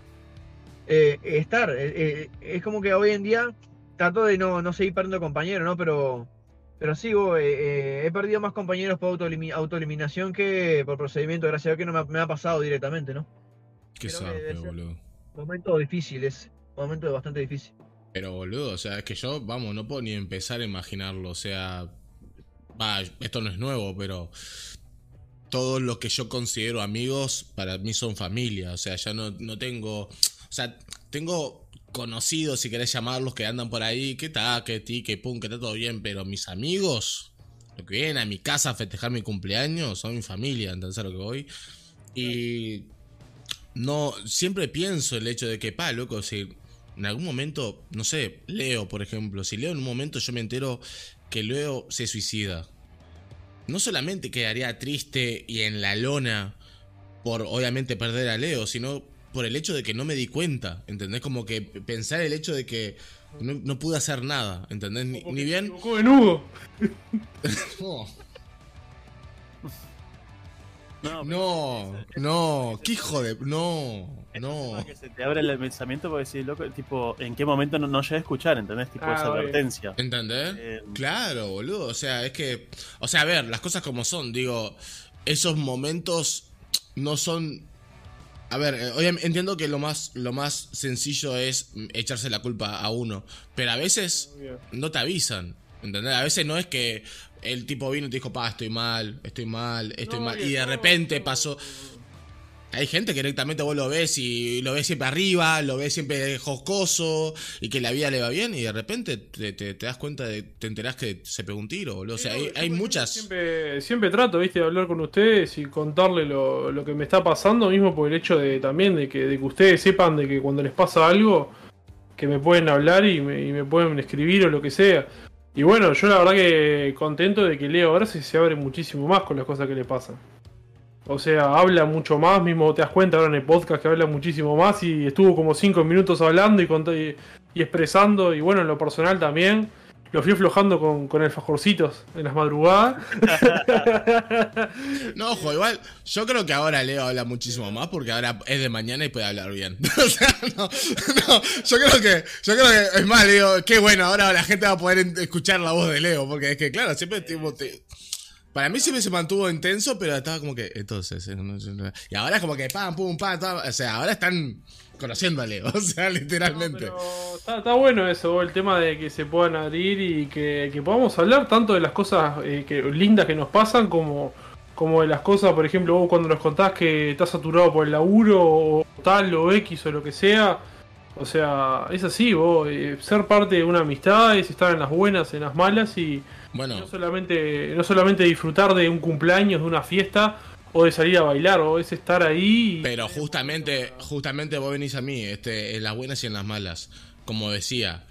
Eh, estar, eh, eh, es como que hoy en día trato de no, no seguir perdiendo compañeros, ¿no? Pero, pero eh, eh, he perdido más compañeros por autoelimi- autoeliminación que por procedimiento, gracias a Dios que no me ha, me ha pasado directamente, ¿no? Qué ser- boludo. Momento difícil es, momento bastante difícil. Pero boludo, o sea, es que yo, vamos, no puedo ni empezar a imaginarlo. O sea, va, esto no es nuevo, pero todos los que yo considero amigos, para mí son familia. O sea, ya no, no tengo. O sea, tengo conocidos, si querés llamarlos, que andan por ahí, que ta, que ti, que pum, que está todo bien, pero mis amigos, los que vienen a mi casa a festejar mi cumpleaños, son mi familia, ¿entendés a lo que voy? Y no, siempre pienso el hecho de que, pa, loco, si en algún momento, no sé, Leo, por ejemplo, si Leo en un momento yo me entero que Leo se suicida, no solamente quedaría triste y en la lona por obviamente perder a Leo, sino por el hecho de que no me di cuenta, ¿entendés? Como que pensar el hecho de que no, no pude hacer nada, ¿entendés? Ni, se bien... en Hugo. No, No, no, no, qué hijo de... No, no. no. Que se te abre el pensamiento porque decís, loco, tipo, ¿en qué momento no, no llegué a escuchar? ¿Entendés? Tipo, Ah, esa obvio. Advertencia. ¿Entendés? Eh, Claro, boludo. O sea, es que. O sea, a ver, las cosas como son. Digo, esos momentos no son... A ver, eh, entiendo que lo más, lo más sencillo es echarse la culpa a uno, pero a veces no te avisan, ¿entendés? A veces no es que el tipo vino y te dijo, pa, estoy mal, estoy mal, estoy No, mal, y de repente pasó... Hay gente que directamente vos lo ves y lo ves siempre arriba, lo ves siempre jocoso y que la vida le va bien y de repente te, te- te das cuenta, de, te enterás que se pegó un tiro, boludo. O sea, hay, hay muchas... Siempre, siempre trato, viste, de hablar con ustedes y contarle lo, lo que me está pasando, mismo por el hecho de también de que, de que ustedes sepan de que cuando les pasa algo, que me pueden hablar y me, y me pueden escribir o lo que sea. Y bueno, yo la verdad que contento de que Leo ahora se, abre muchísimo más con las cosas que le pasan. O sea, habla mucho más, mismo te das cuenta ahora en el podcast que habla muchísimo más y estuvo como 5 minutos hablando y, y, y expresando, y bueno, en lo personal también. Lo fui aflojando con, con alfajorcitos en las madrugadas. No, ojo, igual, yo creo que ahora Leo habla muchísimo más porque ahora es de mañana y puede hablar bien. o sea, no, no, yo creo que, yo creo que, es más, digo, qué bueno, ahora la gente va a poder escuchar la voz de Leo, porque es que, claro, siempre tipo, te- para mí siempre se mantuvo intenso, pero estaba como que, entonces, eh, y ahora es como que pam, pum, pam, pam, o sea, ahora están Leo, o sea, literalmente. No, pero está, está bueno eso, el tema de que se puedan abrir y que, que podamos hablar tanto de las cosas eh, que, lindas que nos pasan como, como de las cosas, por ejemplo, vos cuando nos contás que estás saturado por el laburo o tal o X o lo que sea. O sea, es así, vos, eh, ser parte de una amistad es estar en las buenas, en las malas y Bueno, no solamente, no solamente disfrutar de un cumpleaños, de una fiesta o de salir a bailar, o es estar ahí. y- Pero justamente, justamente vos venís a mí, este, en las buenas y en las malas. Como decía,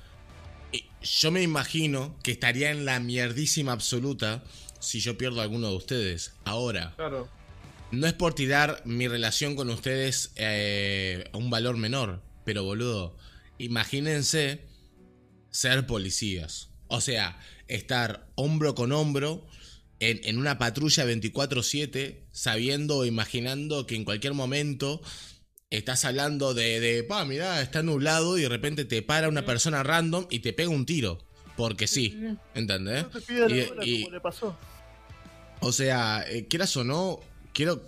yo me imagino que estaría en la mierdísima absoluta si yo pierdo a alguno de ustedes. Ahora, Claro. no es por tirar mi relación con ustedes eh, a un valor menor, pero boludo, imagínense ser policías. O sea, estar hombro con hombro en, en una patrulla 24/7, sabiendo o imaginando que en cualquier momento estás hablando de, de pa, mirá, está nublado y de repente te para una persona random y te pega un tiro. Porque sí, ¿entendés? No te Y- la hora y- como le pasó. o sea, eh, quieras o no, quiero,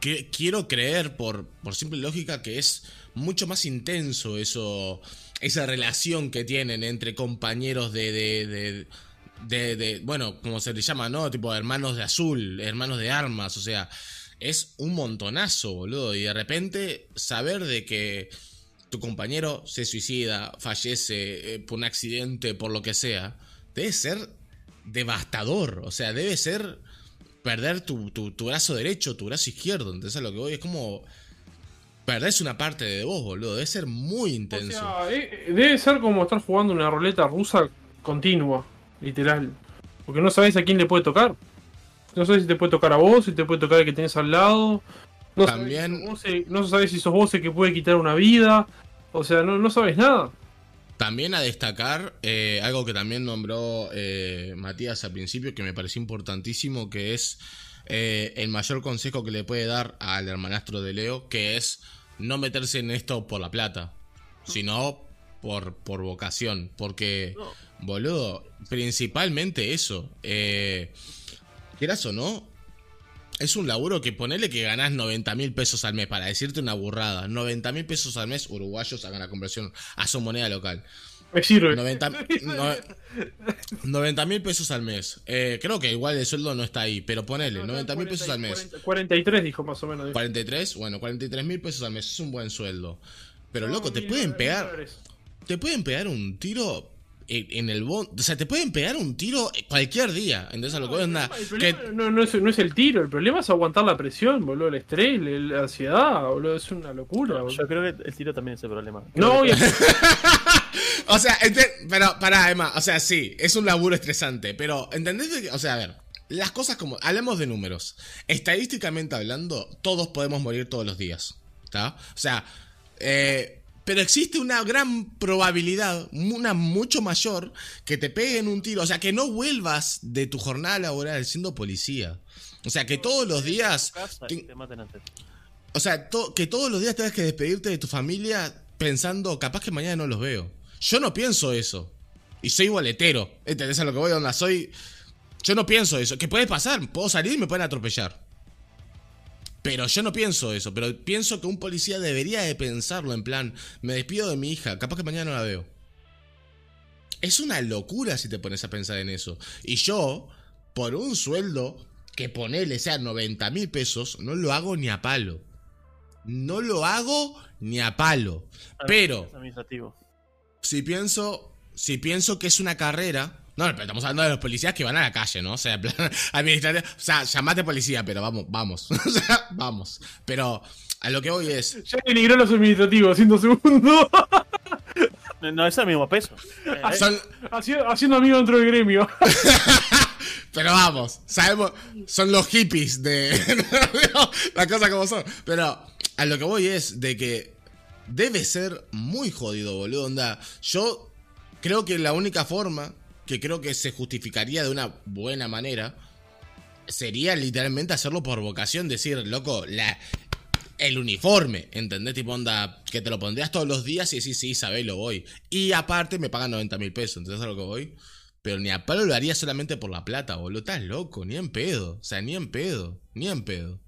que- quiero creer por, por simple lógica que es mucho más intenso eso, esa relación que tienen entre compañeros de, de, de, de- de- bueno, como se les llama, ¿no? Tipo hermanos de azul, hermanos de armas, o sea, es un montonazo, boludo. Y de repente saber de que tu compañero se suicida, fallece eh, por un accidente, por lo que sea, debe ser devastador. O sea, debe ser perder tu, tu, tu brazo derecho, tu brazo izquierdo. Entonces, a lo que voy es como. Perdés una parte de vos, boludo. Debe ser muy O intenso. sea, eh, debe ser como estar jugando una ruleta rusa continua, literal. Porque no sabes a quién le puede tocar. No sabes si te puede tocar a vos, si te puede tocar el que tenés al lado. No También- sabes si vos no sabes si sos vos el que puede quitar una vida. O sea, no, no sabes nada. También a destacar eh, algo que también nombró eh, Matías al principio, que me pareció importantísimo, que es eh, el mayor consejo que le puede dar al hermanastro de Leo, que es no meterse en esto por la plata, sino por, por vocación. Porque, boludo, principalmente eso. Eh, quieras o no, es un laburo que ponele que ganás 90 mil pesos al mes, para decirte una burrada. 90 mil pesos al mes uruguayos hagan la conversión a su moneda local. Me sirve. 90 mil pesos al mes. Eh, creo que igual el sueldo no está ahí, pero ponele, 90 mil pesos al mes. 40, 43 dijo más o menos. 43, bueno, 43 mil pesos al mes es un buen sueldo. Pero loco, te pueden pegar, te pueden pegar un tiro en, el bon, o sea, te pueden pegar un tiro cualquier día. Entonces a lo que que- problema no, no es, no es el tiro, el problema es aguantar la presión, boludo, el estrés, la ansiedad, boludo, es una locura, boludo. Yo creo que el tiro también es el problema. Creo No, que-. O sea, ente- pero pará, Emma, o sea, sí, es un laburo estresante, pero ¿entendés? O sea, a ver, las cosas como, hablemos de números. Estadísticamente hablando, todos podemos morir todos los días, ¿está? O sea, eh, pero existe una gran probabilidad, una mucho mayor, que te peguen un tiro, o sea, que no vuelvas de tu jornada laboral siendo policía. O sea, que todos los días... Casa y te maten antes. O sea, to- que todos los días tengas que despedirte de tu familia pensando, capaz que mañana no los veo. Yo no pienso eso. Y soy boletero. ¿Entendés a lo que voy? Onda, soy. Yo no pienso eso. ¿Qué puede pasar? Puedo salir y me pueden atropellar. Pero yo no pienso eso, pero pienso que un policía debería de pensarlo en plan, me despido de mi hija, capaz que mañana no la veo. Es una locura si te pones a pensar en eso. Y yo, por un sueldo que ponele sea 90 mil pesos, no lo hago ni a palo. No lo hago ni a palo. Pero, Es administrativo. si pienso, si pienso que es una carrera. No, pero estamos hablando de los policías que van a la calle, ¿no? O sea, plan, administrativo. O sea, llamate policía, pero vamos, vamos. O sea, vamos. Pero a lo que voy es. Ya denigró los administrativos, haciendo segundo. No, No es el mismo peso. Eh, Son, haciendo, haciendo amigo dentro del gremio. pero vamos, sabemos, son los hippies de las cosas como son. Pero a lo que voy es de que debe ser muy jodido, boludo. Onda, yo creo que la única forma que creo que se justificaría de una buena manera sería literalmente hacerlo por vocación, decir, loco, la, el uniforme, ¿entendés? Tipo, onda, que te lo pondrías todos los días y decís, sí, sabés, lo voy. Y aparte me pagan 90 mil pesos, ¿entendés a lo que voy? Pero ni a palo lo haría solamente por la plata, boludo. Estás loco, ni en pedo. O sea, ni en pedo, ni en pedo.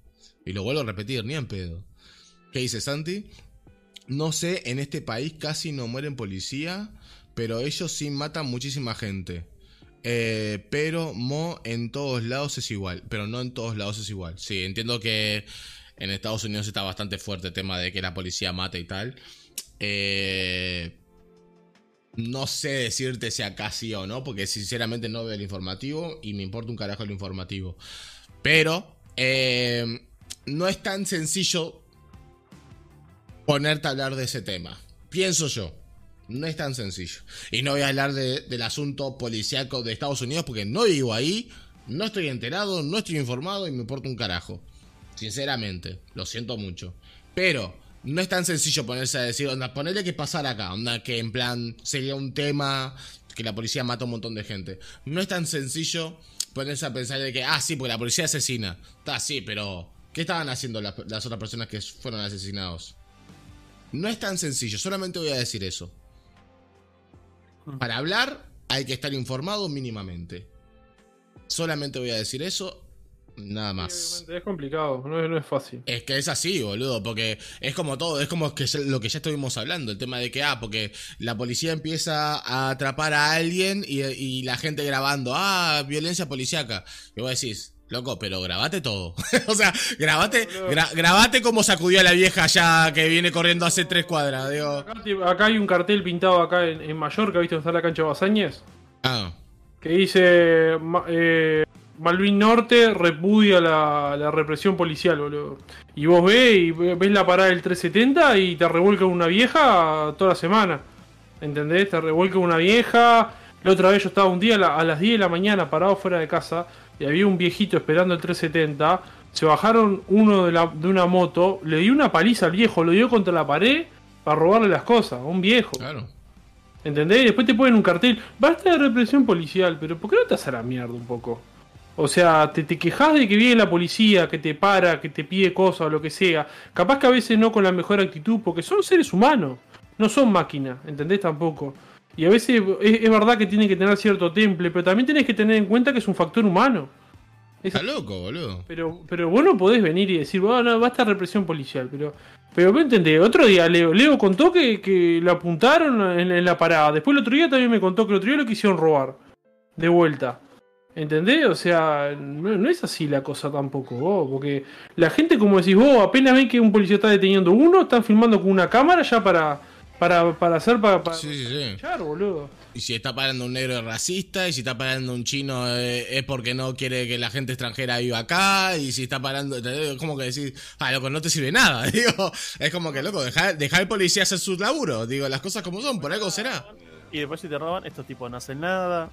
Y lo vuelvo a repetir, ni en pedo. ¿Qué dice Santi? No sé, en este país casi no mueren policía, pero ellos sí matan muchísima gente. Eh, pero Mo en todos lados es igual, pero no en todos lados es igual. Sí, entiendo que en Estados Unidos está bastante fuerte el tema de que la policía mata y tal. Eh, no sé decirte si acá sí o no, porque sinceramente no veo el informativo y me importa un carajo el informativo. Pero eh, no es tan sencillo ponerte a hablar de ese tema. Pienso yo. No es tan sencillo. Y no voy a hablar de- del asunto policíaco de Estados Unidos porque no vivo ahí, no estoy enterado, no estoy informado y me importa un carajo. Sinceramente, lo siento mucho. Pero no es tan sencillo ponerse a decir, onda, ponerle que pasar acá, onda, que en plan sería un tema que la policía mata a un montón de gente. No es tan sencillo ponerse a pensar de que, ah, sí, porque la policía asesina. Está, sí, pero ¿qué estaban haciendo las, las otras personas que fueron asesinados? No es tan sencillo, solamente voy a decir eso. Para hablar hay que estar informado mínimamente. Solamente voy a decir eso, nada más. Es complicado, no es, no es fácil. Es que es así, boludo, porque es como todo, es como que lo que ya estuvimos hablando, el tema de que, ah, porque la policía empieza a atrapar a alguien y, y la gente grabando, ah, violencia policíaca. Y vos decís, loco, pero grabate todo. o sea, grabate, gra- grabate como sacudió a la vieja ya que viene corriendo hace tres cuadras, digo. Acá, hay un cartel pintado acá en, en Mallorca, ¿viste dónde está la cancha de Basáñez? Ah, Que dice eh, Malvin Norte repudia la, la represión policial, boludo. Y vos ves y ve- ves la parada del 370 y te revuelca una vieja toda la semana. ¿Entendés? Te revuelca una vieja. La otra vez yo estaba un día a, la- a las 10 de la mañana parado fuera de casa y había un viejito esperando el 370. Se bajaron uno de, la- de una moto, le dio una paliza al viejo, lo dio contra la pared para robarle las cosas, a un viejo. claro. ¿Entendés? Después te ponen un cartel. Basta de represión policial, pero ¿por qué no te haces a la mierda un poco? O sea, te, te quejas de que viene la policía, que te para, que te pide cosas o lo que sea. Capaz que a veces no con la mejor actitud, porque son seres humanos. No son máquinas, ¿entendés? Tampoco. Y a veces es, es verdad que tienen que tener cierto temple, pero también tenés que tener en cuenta que es un factor humano. Es Está loco, boludo. pero, pero vos no podés venir y decir, bueno, basta represión policial, pero. Pero vos entendés, otro día Leo, Leo contó que, que lo apuntaron en, en la parada. Después el otro día también me contó que el otro día lo quisieron robar. De vuelta. ¿Entendés? O sea, no, no es así la cosa tampoco, vos. Porque la gente, como decís vos, apenas ven que un policía está deteniendo uno, están filmando con una cámara ya para. Para, para hacer para, para Sí, sí, sí. echar, boludo. Y si está parando un negro es racista, y si está parando un chino eh, es porque no quiere que la gente extranjera viva acá, y si está parando, como que decir, ah, loco, no te sirve nada, digo, es como que, loco, deja, deja al policía hacer su laburo, digo, las cosas como son, por algo será. Y después si te roban, estos tipos no hacen nada.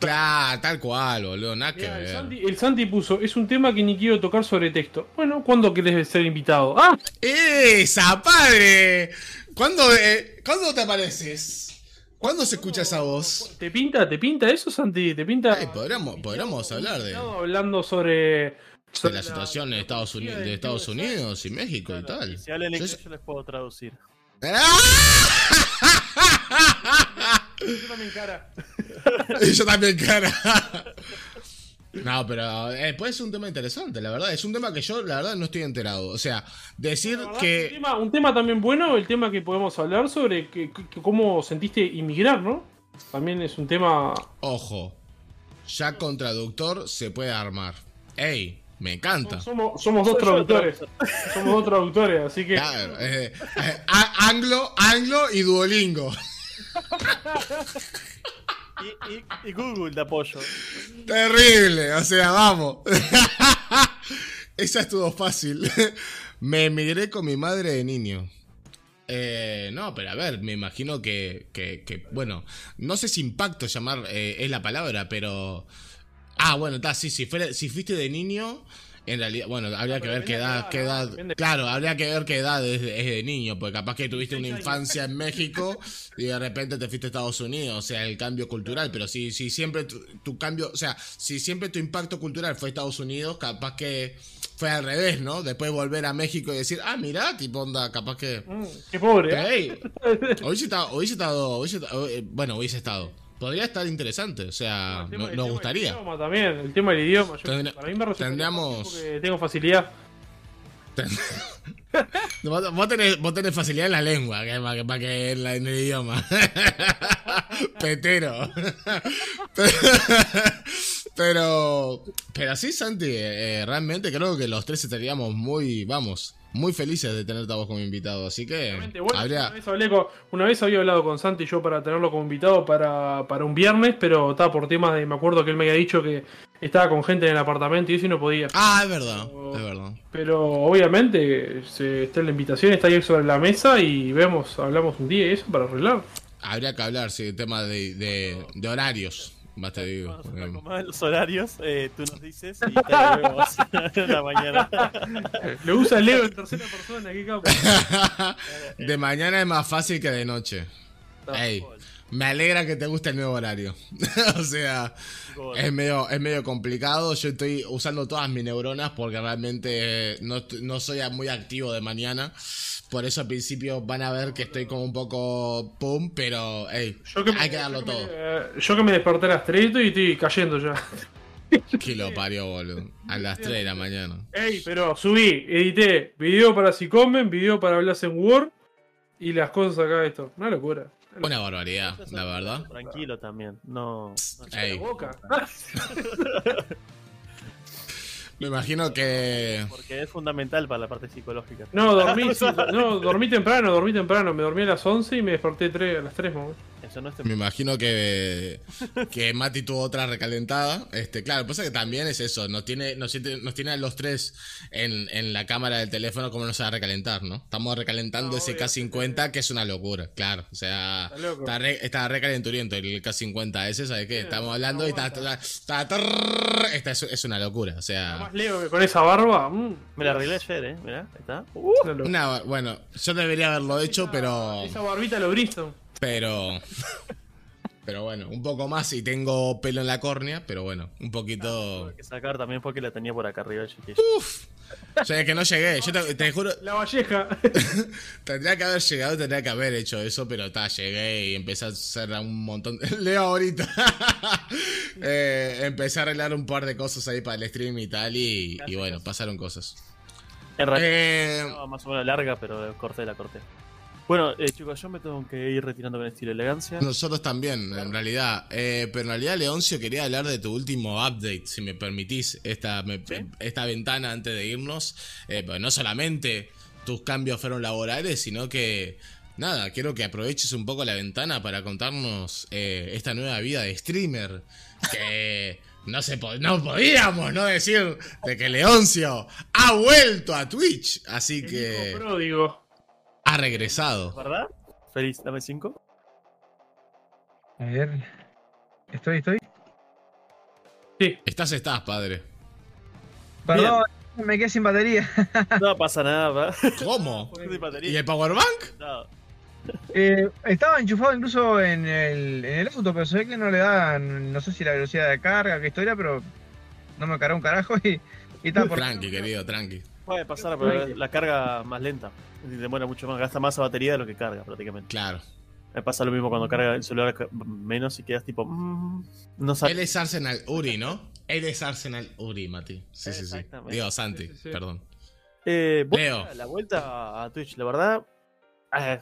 Claro, tal cual, boludo, nada que el, ver. Santi, el Santi puso, es un tema que ni quiero tocar sobre texto. Bueno, ¿cuándo querés ser invitado? Ah, ¡Esa, padre! ¿Cuándo, eh, ¿Cuándo te apareces? ¿Cuándo se escucha esa voz? ¿te pinta, te pinta eso, Santi? ¿Te pinta? Ay, podríamos, podríamos hablar de, Estamos hablando sobre... de sobre la situación en Estados, Uni- del de Estados de Unidos y México y tal. Y si hablan Yo- inglés, yo les puedo traducir. Yo también, cara. Y yo también, cara. No, pero eh, puede ser un tema interesante, la verdad. Es un tema que yo, la verdad, no estoy enterado. O sea, decir verdad, que. Un tema, un tema también bueno, el tema que podemos hablar sobre que, que- cómo sentiste inmigrar, ¿no? También es un tema. Ojo, ya con traductor se puede armar. ¡Ey! Me encanta. Somos, somos dos traductores. Somos dos traductores, así que. Claro, eh, eh, anglo, anglo y duolingo. Y, Google de apoyo. Terrible, o sea, vamos. Esa estuvo fácil. Me emigré con mi madre de niño. Eh, no, pero a ver, me imagino que, que, bueno, no sé si impacto llamar eh, es la palabra, pero... Ah, bueno, está, sí, si, si fuiste de niño, en realidad, bueno, habría que pero ver qué edad, qué edad, claro, habría que ver qué edad es, de- es de niño, porque capaz que tuviste una 16 años. infancia en México y de repente te fuiste a Estados Unidos, o sea, el cambio cultural, pero si, si siempre tu, tu cambio, o sea, si siempre tu impacto cultural fue Estados Unidos, capaz que fue al revés, ¿no? Después volver a México y decir, ah, mira, tipo onda, capaz que... Mm, qué pobre. Hey, estado- eh, bueno, hubiese estado. Podría estar interesante, o sea, El no- el nos tema gustaría. del idioma también, el tema del idioma. Yo, para mí me resulta tendríamos- porque tengo facilidad. Vos, vos tenés, vos tenés facilidad en la lengua, que más que, más que en, la- en el idioma. Petero. Pero, pero sí, Santi, eh, realmente creo que los tres estaríamos muy, vamos, muy felices de tenerte a vos como invitado. Así que bueno, habría... una, vez hablé con- una vez había hablado con Santi yo para tenerlo como invitado para, para un viernes, pero estaba por temas de. Me acuerdo que él me había dicho que estaba con gente en el apartamento y eso y no podía. Ah, es verdad, es verdad. Pero obviamente se, está la invitación, está ahí sobre la mesa y vemos, hablamos un día y eso para arreglar. Habría que hablar, sí, tema de, de, de horarios. Más te digo. Cuando se los horarios, eh, tú nos dices y te lo vemos en la mañana. Lo usa Leo en tercera persona, qué capo. de mañana es más fácil que de noche. No, Ey, me alegra que te guste el nuevo horario. o sea, gol. es medio, es medio complicado. Yo estoy usando todas mis neuronas porque realmente no, est- no soy muy activo de mañana. Por eso al principio van a ver que estoy como un poco pum, pero hey, Yo que, me- hay que darlo yo que me- todo. eh, yo que me desperté a las 3 y estoy cayendo ya. Que lo parió, boludo. A las 3 de la mañana. Ey, pero subí, edité, video para si comen, video para hablar en Word y las cosas acá de esto. Una locura. Una barbaridad, la verdad. Tranquilo también. No. no- Ey, La boca. me imagino que. Porque es fundamental para la parte psicológica. No, dormí, sí, no, dormí temprano, dormí temprano. Me dormí a las 11 y me desperté tres- a las 3, mamá. No Me imagino que, que Mati tuvo otra recalentada. Este, claro, lo que pasa es que también es eso, nos tiene, nos, siente- nos tiene a los tres en, en la cámara del teléfono como nos va a recalentar, ¿no? Estamos recalentando No, ese obvio, K50 que es una locura, claro. O sea, Está está, re, está recalenturiento el K50 ese, ¿sabes qué? Estamos hablando y está, está, está- trrr, esta es, es una locura, o sea... Más Leo que con esa barba. mm, Me la arreglé ayer, eh. Mirá, ahí está. Uh, una bueno, yo debería haberlo hecho, pero... Esa barbita lo Briston. Pero. Pero bueno, un poco más y tengo pelo en la córnea, pero bueno, un poquito. hay que sacar también porque la tenía por acá arriba, chiquillo. O sea, que no llegué. Yo te, te juro, La Valleja. tendría que haber llegado, tendría que haber hecho eso, pero ta, llegué y empecé a hacer un montón. Leo ahorita. Eh, empecé a arreglar un par de cosas ahí para el stream y tal, y, y bueno, pasaron cosas. En realidad Eh, más o menos larga, pero corté, la corté. Bueno, eh, chicos, yo me tengo que ir retirando con estilo elegancia. nosotros también, en realidad. Eh, pero en realidad, Leoncio, quería hablar de tu último update, si me permitís, esta, me- ¿Sí? esta ventana antes de irnos. Eh, pues no solamente tus cambios fueron laborales, sino que, nada, quiero que aproveches un poco la ventana para contarnos eh, esta nueva vida de streamer. Que no, se po- no podíamos no decir de que Leoncio ha vuelto a Twitch. Así El que pródigo. Ha regresado. ¿Verdad? Feliz, dame 5. A ver. Estoy, estoy. Sí. Estás, estás, padre. Perdón, me quedé sin batería. No pasa nada, ¿verdad? ¿Cómo? ¿Y el Powerbank? No. Eh, estaba enchufado incluso en el, en el auto, pero se ve que no le da, no sé si la velocidad de carga, qué historia, pero no me cargó un carajo y, y está por... Tranqui, querido, tranqui. Puede pasar, pero la carga más lenta. Demora mucho más, gasta más batería de lo que carga prácticamente. Claro. Me pasa lo mismo cuando carga el celular menos y quedas tipo. mm, no. Él es Arsenal Uri, ¿no? Él es Arsenal Uri, Mati. Sí, sí, sí. Digo, Santi, Sí, sí, sí. perdón. Eh, bueno, Leo. La vuelta a Twitch, la verdad. eh,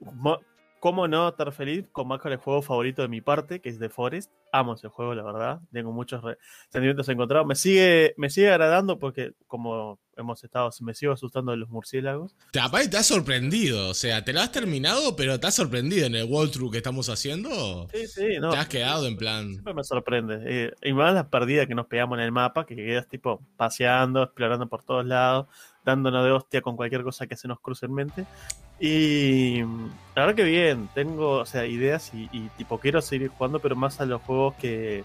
mo- ¿Cómo no estar feliz con más con el juego favorito de mi parte, que es The Forest? Amo ese juego, la verdad. Tengo muchos sentimientos encontrados. Me sigue, me sigue agradando porque, como hemos estado, me sigo asustando de los murciélagos. Te, aparte te has sorprendido, o sea, te lo has terminado, pero te has sorprendido en el walkthrough que estamos haciendo. Sí, sí, no. Te has quedado en plan. Siempre me sorprende. Eh, y más las perdidas que nos pegamos en el mapa, que quedas tipo paseando, explorando por todos lados, dándonos de hostia con cualquier cosa que se nos cruce en mente. Y la verdad que bien, tengo o sea, ideas y, y, tipo quiero seguir jugando, pero más a los juegos que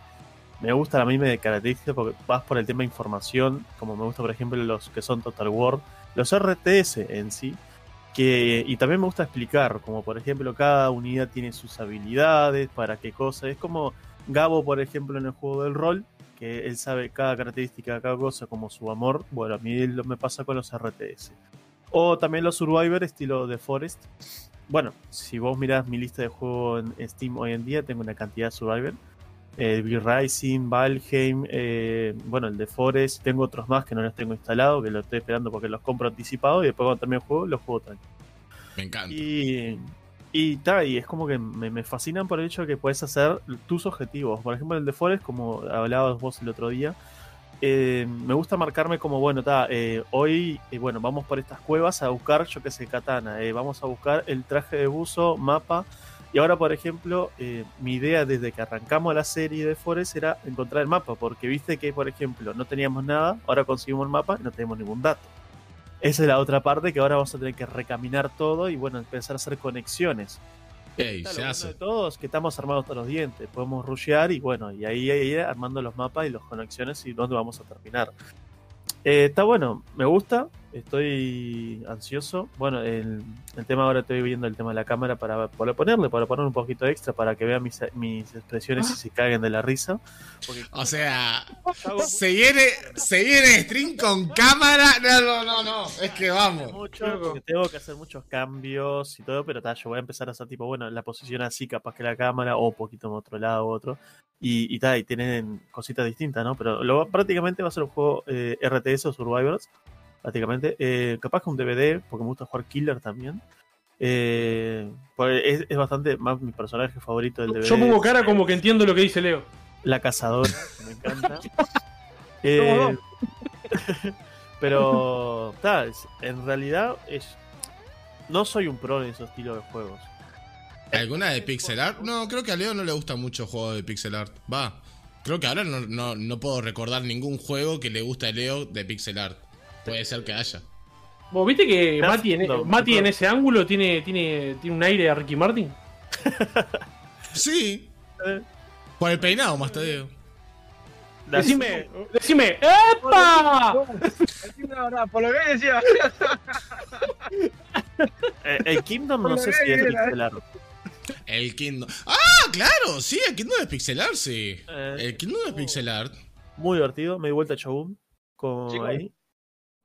me gustan a mí me características porque vas por el tema de información, como me gusta por ejemplo los que son Total War, los RTS en sí, que, y también me gusta explicar, como por ejemplo cada unidad tiene sus habilidades, para qué cosa, es como Gabo por ejemplo en el juego del rol, que él sabe cada característica, cada cosa como su amor, bueno a mí lo me pasa con los RTS. O también los Survivor estilo de Forest. Bueno, si vos mirás mi lista de juegos en Steam hoy en día, tengo una cantidad de Survivor. Eh, Bill Rising, Valheim, eh, bueno, el de Forest, tengo otros más que no los tengo instalados, que los estoy esperando porque los compro anticipados y después cuando termine el juego, los juego tranquilo. Me encanta. Y, y, ta, y es como que me, me fascinan por el hecho de que puedes hacer tus objetivos. Por ejemplo, el de Forest, como hablabas vos el otro día, eh, me gusta marcarme como, bueno, ta, eh, hoy, eh, bueno, vamos por estas cuevas a buscar, yo qué sé, katana, vamos a buscar el traje de buzo, mapa. Y ahora, por ejemplo, eh, mi idea desde que arrancamos la serie de Forest era encontrar el mapa, porque viste que, por ejemplo, no teníamos nada, ahora conseguimos el mapa y no tenemos ningún dato. Esa es la otra parte que ahora vamos a tener que recaminar todo y bueno, empezar a hacer conexiones. Ey, se hace. de todos que estamos armados hasta los dientes, podemos rushear y bueno, y ahí, ahí armando los mapas y las conexiones y dónde vamos a terminar. Eh, está bueno, me gusta, estoy ansioso. Bueno, el, el tema ahora estoy viendo el tema de la cámara para poder ponerle, para poner un poquito extra para que vean mis, mis expresiones y se caguen de la risa. Porque O sea, se viene, se viene stream con cámara. No, no, no, no. Es que vamos. mucho tengo que hacer muchos cambios y todo, pero ta, yo voy a empezar a hacer tipo, bueno, la posición así, capaz que la cámara, o un poquito en otro lado u otro. Y, y, ta, y tienen cositas distintas, ¿no? Pero lo, prácticamente va a ser un juego eh, RTS o Survivors. Prácticamente. Eh, capaz que un DVD, porque me gusta jugar Killer también. Eh, pues es, es bastante más mi personaje favorito del DVD. Yo pongo cara como que entiendo lo que dice Leo. La cazadora, que me encanta. Eh, pero, ta, es- en realidad, es, no soy un pro en esos estilos de juegos. ¿Alguna de pixel art? No, creo que a Leo no le gusta mucho juego de pixel art. Va. Creo que ahora no, no, no puedo recordar ningún juego que le guste a Leo de pixel art. Puede ser que haya. Vos viste que Mati, en, afundo, Mati en ese ángulo tiene, tiene, tiene un aire a Ricky Martin. Sí. Por el peinado, más te digo. Decime, decime, ¡epa! Decime la verdad, por lo que decía. Eh, el Kingdom no sé si es era. pixel art. El Kingdom. ¡Ah, claro! Sí, el Kingdom es pixel art, sí. Eh, El Kingdom es pixel art. muy divertido, me di vuelta a Shogun. Con ahí.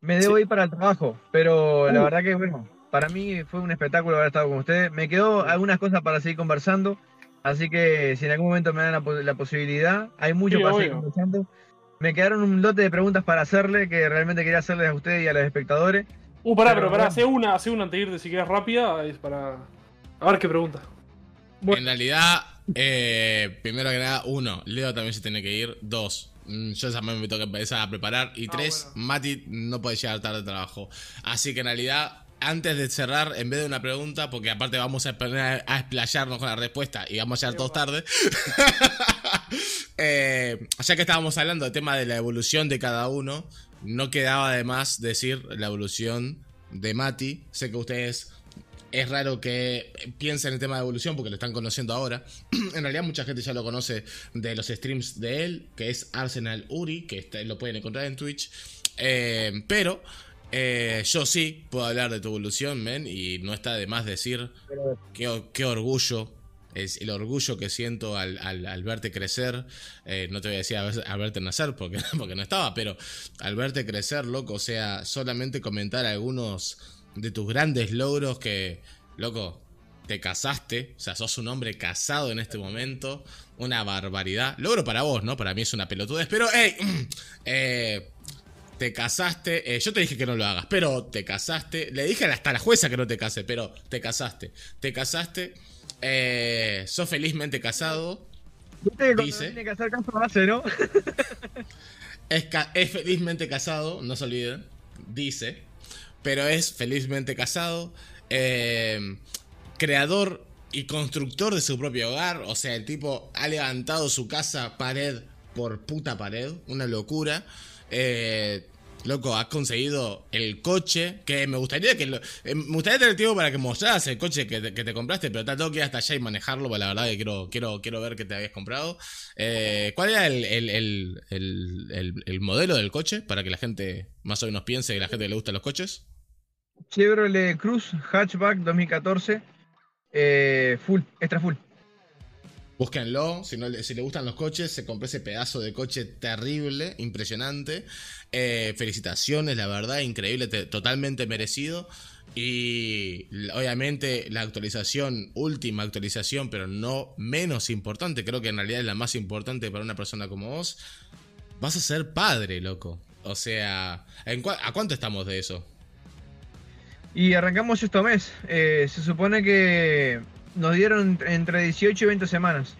Me debo Sí. ir para el trabajo, pero la verdad que, bueno, para mí fue un espectáculo haber estado con ustedes. Me quedó algunas cosas para seguir conversando, así que si en algún momento me dan la, pos- la posibilidad, hay mucho Sí, para seguir conversando. Me quedaron un lote de preguntas para hacerle que realmente quería hacerles a ustedes y a los espectadores. Uh, pará, Pero pero pará, hace una, hace una antes de irte si quedas rápida, es para. A ver qué pregunta. Bueno. En realidad, eh, primero que nada, uno, Leo también se tiene que ir. Dos, yo también me tengo que empezar a preparar. Y Ah, tres, bueno. Mati no puede llegar tarde de trabajo. Así que en realidad, antes de cerrar, en vez de una pregunta, porque aparte vamos a a explayarnos con la respuesta y vamos a llegar todos tarde. eh, ya que estábamos hablando del tema de la evolución de cada uno, no quedaba de más decir la evolución de Mati. Sé que ustedes es raro que piensen en el tema de evolución porque lo están conociendo ahora. en realidad mucha gente ya lo conoce de los streams de él, que es Arsenal Uri, que lo pueden encontrar en Twitch. Eh, pero eh, yo sí puedo hablar de tu evolución, men, y no está de más decir qué, qué orgullo. Es el orgullo que siento al, al- al verte crecer. Eh, no te voy a decir a, ver- a verte nacer porque, porque no estaba, pero al verte crecer, loco, o sea, solamente comentar algunos de tus grandes logros que, loco, te casaste, o sea, sos un hombre casado en este momento, una barbaridad. Logro para vos, ¿no? Para mí es una pelotudez, pero, hey, eh, te casaste, eh, yo te dije que no lo hagas, pero te casaste, le dije hasta a la jueza que no te case, pero te casaste, te casaste, eh, sos felizmente casado, Viste que cuando Dice. tiene que hacer caso hace, ¿no? es felizmente casado, no se olviden, dice, pero es felizmente casado, eh, creador y constructor de su propio hogar, o sea, el tipo ha levantado su casa pared por puta pared, una locura. Eh, loco, has conseguido el coche, que me gustaría que lo- eh, me gustaría tener tiempo para que mostraras el coche que te, compraste, pero te tengo que ir hasta allá y manejarlo, porque la verdad que quiero, quiero, quiero ver que te habías comprado. Eh, ¿Cuál era el, el- el- el- el- el modelo del coche? Para que la gente más o menos piense que la gente le gustan los coches. Chevrolet Cruz Hatchback 2014. eh, full, extra full. Búsquenlo, si, no si le gustan los coches, se compró ese pedazo de coche terrible, impresionante. Eh, felicitaciones, la verdad, increíble, te- totalmente merecido. Y obviamente la actualización, última actualización, pero no menos importante, creo que en realidad es la más importante para una persona como vos. Vas a ser padre, loco. O sea, ¿en cua- ¿a cuánto estamos de eso? Y arrancamos este mes. Eh, se supone que nos dieron entre 18 y 20 semanas.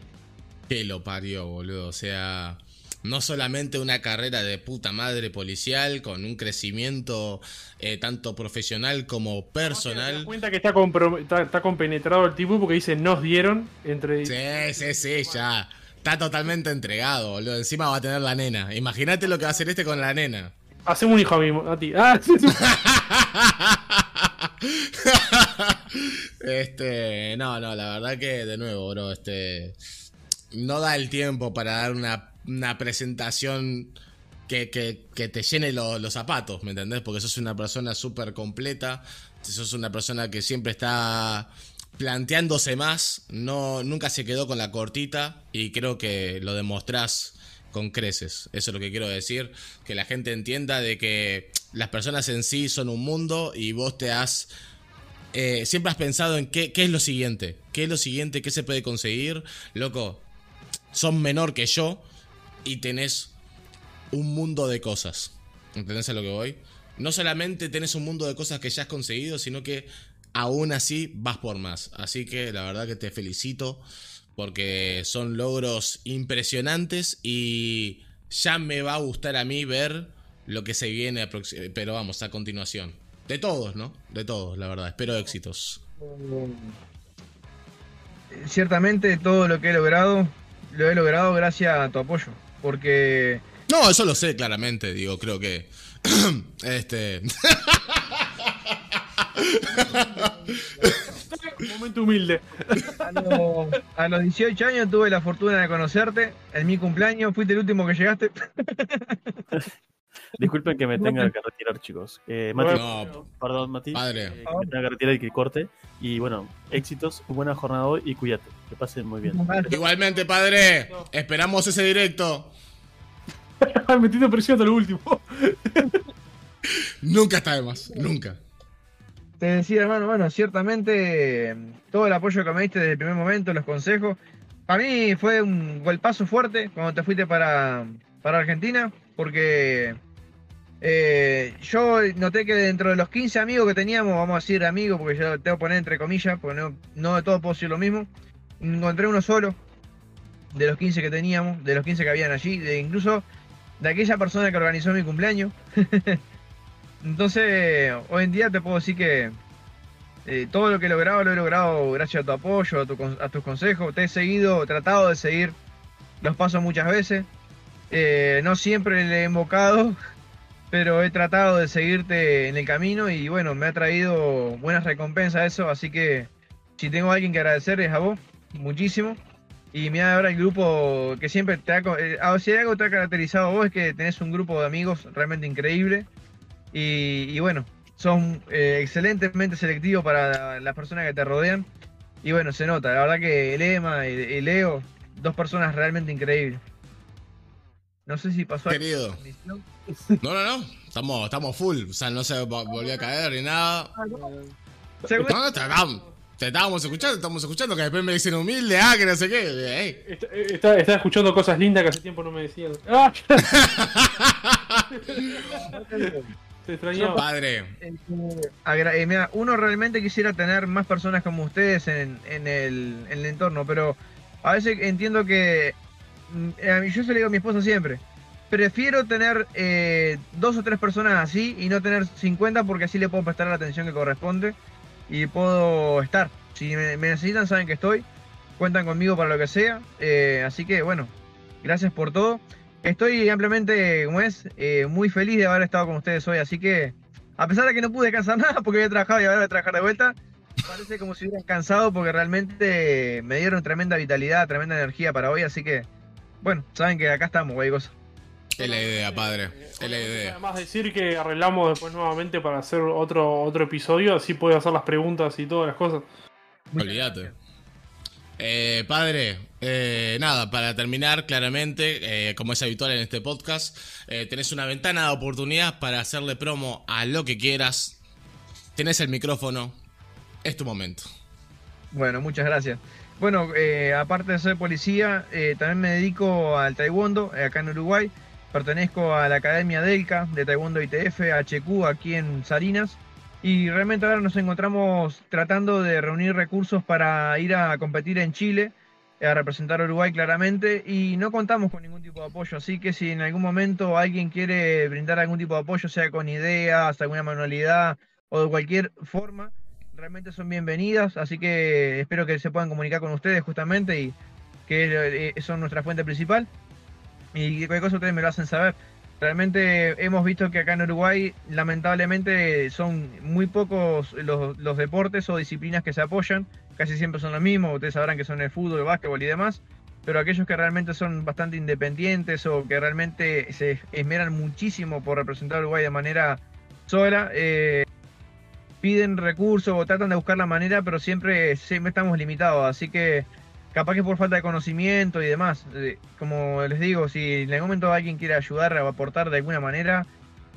Que lo parió, boludo. O sea, no solamente una carrera de puta madre policial con un crecimiento eh, tanto profesional como Te das personal. cuenta que está, está, está compenetrado el tipo porque dice nos dieron entre. Sí, sí, sí, ya. Está totalmente entregado, boludo. Encima va a tener la nena. Imagínate lo que va a hacer este con la nena. Hacemos un hijo a, mí, a ti. Ah, sí, sí. este, no, no, la verdad que de nuevo, bro, este no da el tiempo para dar una, una presentación que, que- te llene lo- los zapatos, ¿me entendés? Porque sos una persona súper completa, sos una persona que siempre está planteándose más, no, nunca se quedó con la cortita y creo que lo demostrás con creces. Eso es lo que quiero decir, que la gente entienda de que las personas en sí son un mundo y vos te has eh, siempre has pensado en qué, qué es lo siguiente, qué es lo siguiente, qué se puede conseguir. Loco, son menor que yo y tenés un mundo de cosas. ¿Entendés a lo que voy? No solamente tenés un mundo de cosas que ya has conseguido, sino que aún así vas por más. Así que la verdad que te felicito porque son logros impresionantes y ya me va a gustar a mí ver lo que se viene, aproxi- pero vamos, a continuación. De todos, ¿no? De todos, la verdad. Espero éxitos. Ciertamente todo lo que he logrado, lo he logrado gracias a tu apoyo. Porque No, eso lo sé claramente, digo, creo que... este... Momento humilde. a, los- a los 18 años tuve la fortuna de conocerte. En mi cumpleaños fuiste el último que llegaste. Disculpen que me tenga que retirar, chicos. Eh, Mati, No, perdón, Mati. Padre. eh, que me tenga que retirar y que corte. Y bueno, éxitos, buena jornada hoy y cuídate. Que pasen muy bien. igualmente, padre. Esperamos ese directo. Metiendo presión hasta lo último. Nunca está de más, nunca. Te decía, hermano, bueno, ciertamente eh, todo el apoyo que me diste desde el primer momento, los consejos. Para mí fue un golpazo fuerte cuando te fuiste para, para Argentina, porque eh, yo noté que dentro de los 15 amigos que teníamos, vamos a decir amigos, porque yo tengo que poner entre comillas, porque no, no de todos puedo decir lo mismo, encontré uno solo de los 15 que teníamos, de los 15 que habían allí, de incluso de aquella persona que organizó mi cumpleaños. Entonces, hoy en día te puedo decir que eh, todo lo que he logrado lo he logrado gracias a tu apoyo, a, tu a tus consejos. Te he seguido, tratado de seguir los pasos muchas veces. Eh, no siempre le he invocado, pero he tratado de seguirte en el camino y bueno, me ha traído buenas recompensas eso. Así que si tengo a alguien que agradecer es a vos, muchísimo. Y mira ahora el grupo que siempre te ha... eh, ah, si hay algo que te ha caracterizado a vos es que tenés un grupo de amigos realmente increíble. Y, y bueno, son eh, excelentemente selectivos para la- las personas que te rodean. Y bueno, se nota, la verdad que el Emma y, y Leo, dos personas realmente increíbles. No sé si pasó algo Querido. transmisión. No, no, no. Estamos, estamos full. O sea, no se vo- volvió a caer ni nada. Según- No, está- tam- Te estábamos escuchando, estamos escuchando, que después me dicen humilde, ah, que no sé qué. Ey. Está, está- está escuchando cosas lindas que hace tiempo no me decían. ¡Ah! Se extrañaba. Padre, Eh, agra- eh, mira, uno realmente quisiera tener más personas como ustedes en, en el, en el entorno, pero a veces entiendo que mm, eh, a mí- yo se lo digo a mi esposa siempre. Prefiero tener eh, dos o tres personas así y no tener 50 porque así le puedo prestar la atención que corresponde y puedo estar. Si me, necesitan saben que estoy, cuentan conmigo para lo que sea. eh, así que bueno, gracias por todo. Estoy ampliamente, como es, eh, muy feliz de haber estado con ustedes hoy, así que a pesar de que no pude descansar nada porque había trabajado y ahora voy a trabajar de vuelta, parece como si hubieran cansado porque realmente me dieron tremenda vitalidad, tremenda energía para hoy, así que bueno, saben que acá estamos, güey, cosa. Es la idea, padre. Es la idea. Además decir que arreglamos después nuevamente para hacer otro otro episodio, así puedes hacer las preguntas y todas las cosas. Olvídate. Eh, padre, eh, nada, para terminar claramente, eh, como es habitual en este podcast, eh, tenés una ventana de oportunidad para hacerle promo a lo que quieras. Tenés el micrófono, es tu momento. Bueno, muchas gracias. Bueno, eh, aparte de ser policía, eh, también me dedico al taekwondo eh, acá en Uruguay. Pertenezco a la Academia Delca de Taekwondo ITF, HQ, aquí en Salinas. Y realmente ahora nos encontramos tratando de reunir recursos para ir a competir en Chile, a representar a Uruguay claramente, y no contamos con ningún tipo de apoyo. Así que si en algún momento alguien quiere brindar algún tipo de apoyo, sea con ideas, alguna manualidad o de cualquier forma, realmente son bienvenidas, así que espero que se puedan comunicar con ustedes justamente y que eh, son nuestra fuente principal. Y cualquier cosa ustedes me lo hacen saber. Realmente hemos visto que acá en Uruguay lamentablemente son muy pocos los, deportes o disciplinas que se apoyan, casi siempre son los mismos, ustedes sabrán que son el fútbol, el básquetbol y demás, pero aquellos que realmente son bastante independientes o que realmente se esmeran muchísimo por representar Uruguay de manera sola, eh, piden recursos o tratan de buscar la manera, pero siempre, siempre estamos limitados. Así que capaz que por falta de conocimiento y demás. eh, como les digo, si en algún momento alguien quiere ayudar o aportar de alguna manera,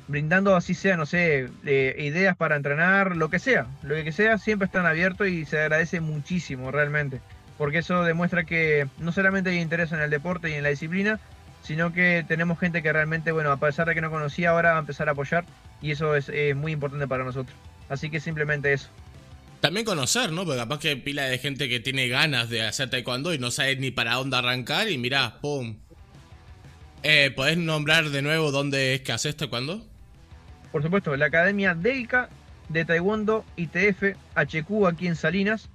brindando así sea, no sé, eh, ideas para entrenar, lo que sea, lo que sea, siempre están abiertos y se agradece muchísimo realmente. Porque eso demuestra que no solamente hay interés en el deporte y en la disciplina, sino que tenemos gente que realmente, bueno, a pesar de que no conocía, ahora va a empezar a apoyar y eso es eh, muy importante para nosotros. Así que simplemente eso. También conocer, ¿no? Porque capaz que pila de gente que tiene ganas de hacer taekwondo y no sabe ni para dónde arrancar y mirá, pum. Eh, ¿Podés nombrar de nuevo dónde es que haces taekwondo? Por supuesto, la Academia Delca de Taekwondo ITF HQ aquí en Salinas.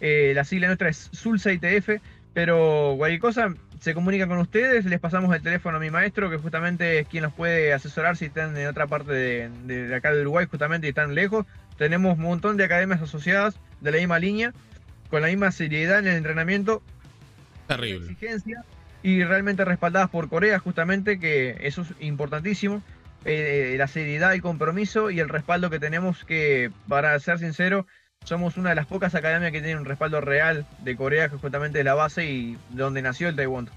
Eh, la sigla nuestra es Sulsa ITF, pero cualquier cosa se comunica con ustedes, les pasamos el teléfono a mi maestro, que justamente es quien los puede asesorar si están en otra parte de acá de Uruguay, justamente y están lejos. Tenemos un montón de academias asociadas de la misma línea, con la misma seriedad en el entrenamiento, Terrible. exigencia y realmente respaldadas por Corea justamente que eso es importantísimo eh, la seriedad y compromiso y el respaldo que tenemos que para ser sincero somos una de las pocas academias que tienen un respaldo real de Corea que justamente es la base y donde nació el taekwondo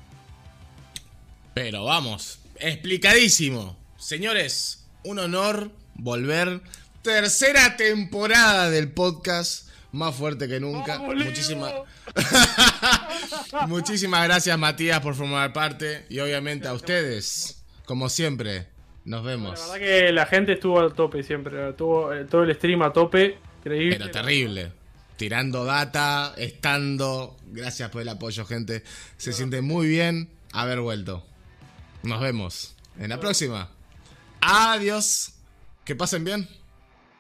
Pero vamos, explicadísimo. Señores, un honor volver. Tercera temporada del podcast. Más fuerte que nunca. Muchísimas Muchísimas gracias, Matías, por formar parte. Y obviamente a ustedes, como siempre, nos La vemos. verdad que la gente estuvo al tope siempre, estuvo eh, todo el stream a tope, increíble. Pero terrible. Tirando data, estando. Gracias por el apoyo, gente. Se siente muy bien haber vuelto. Nos vemos en la próxima. Adiós. Que pasen bien.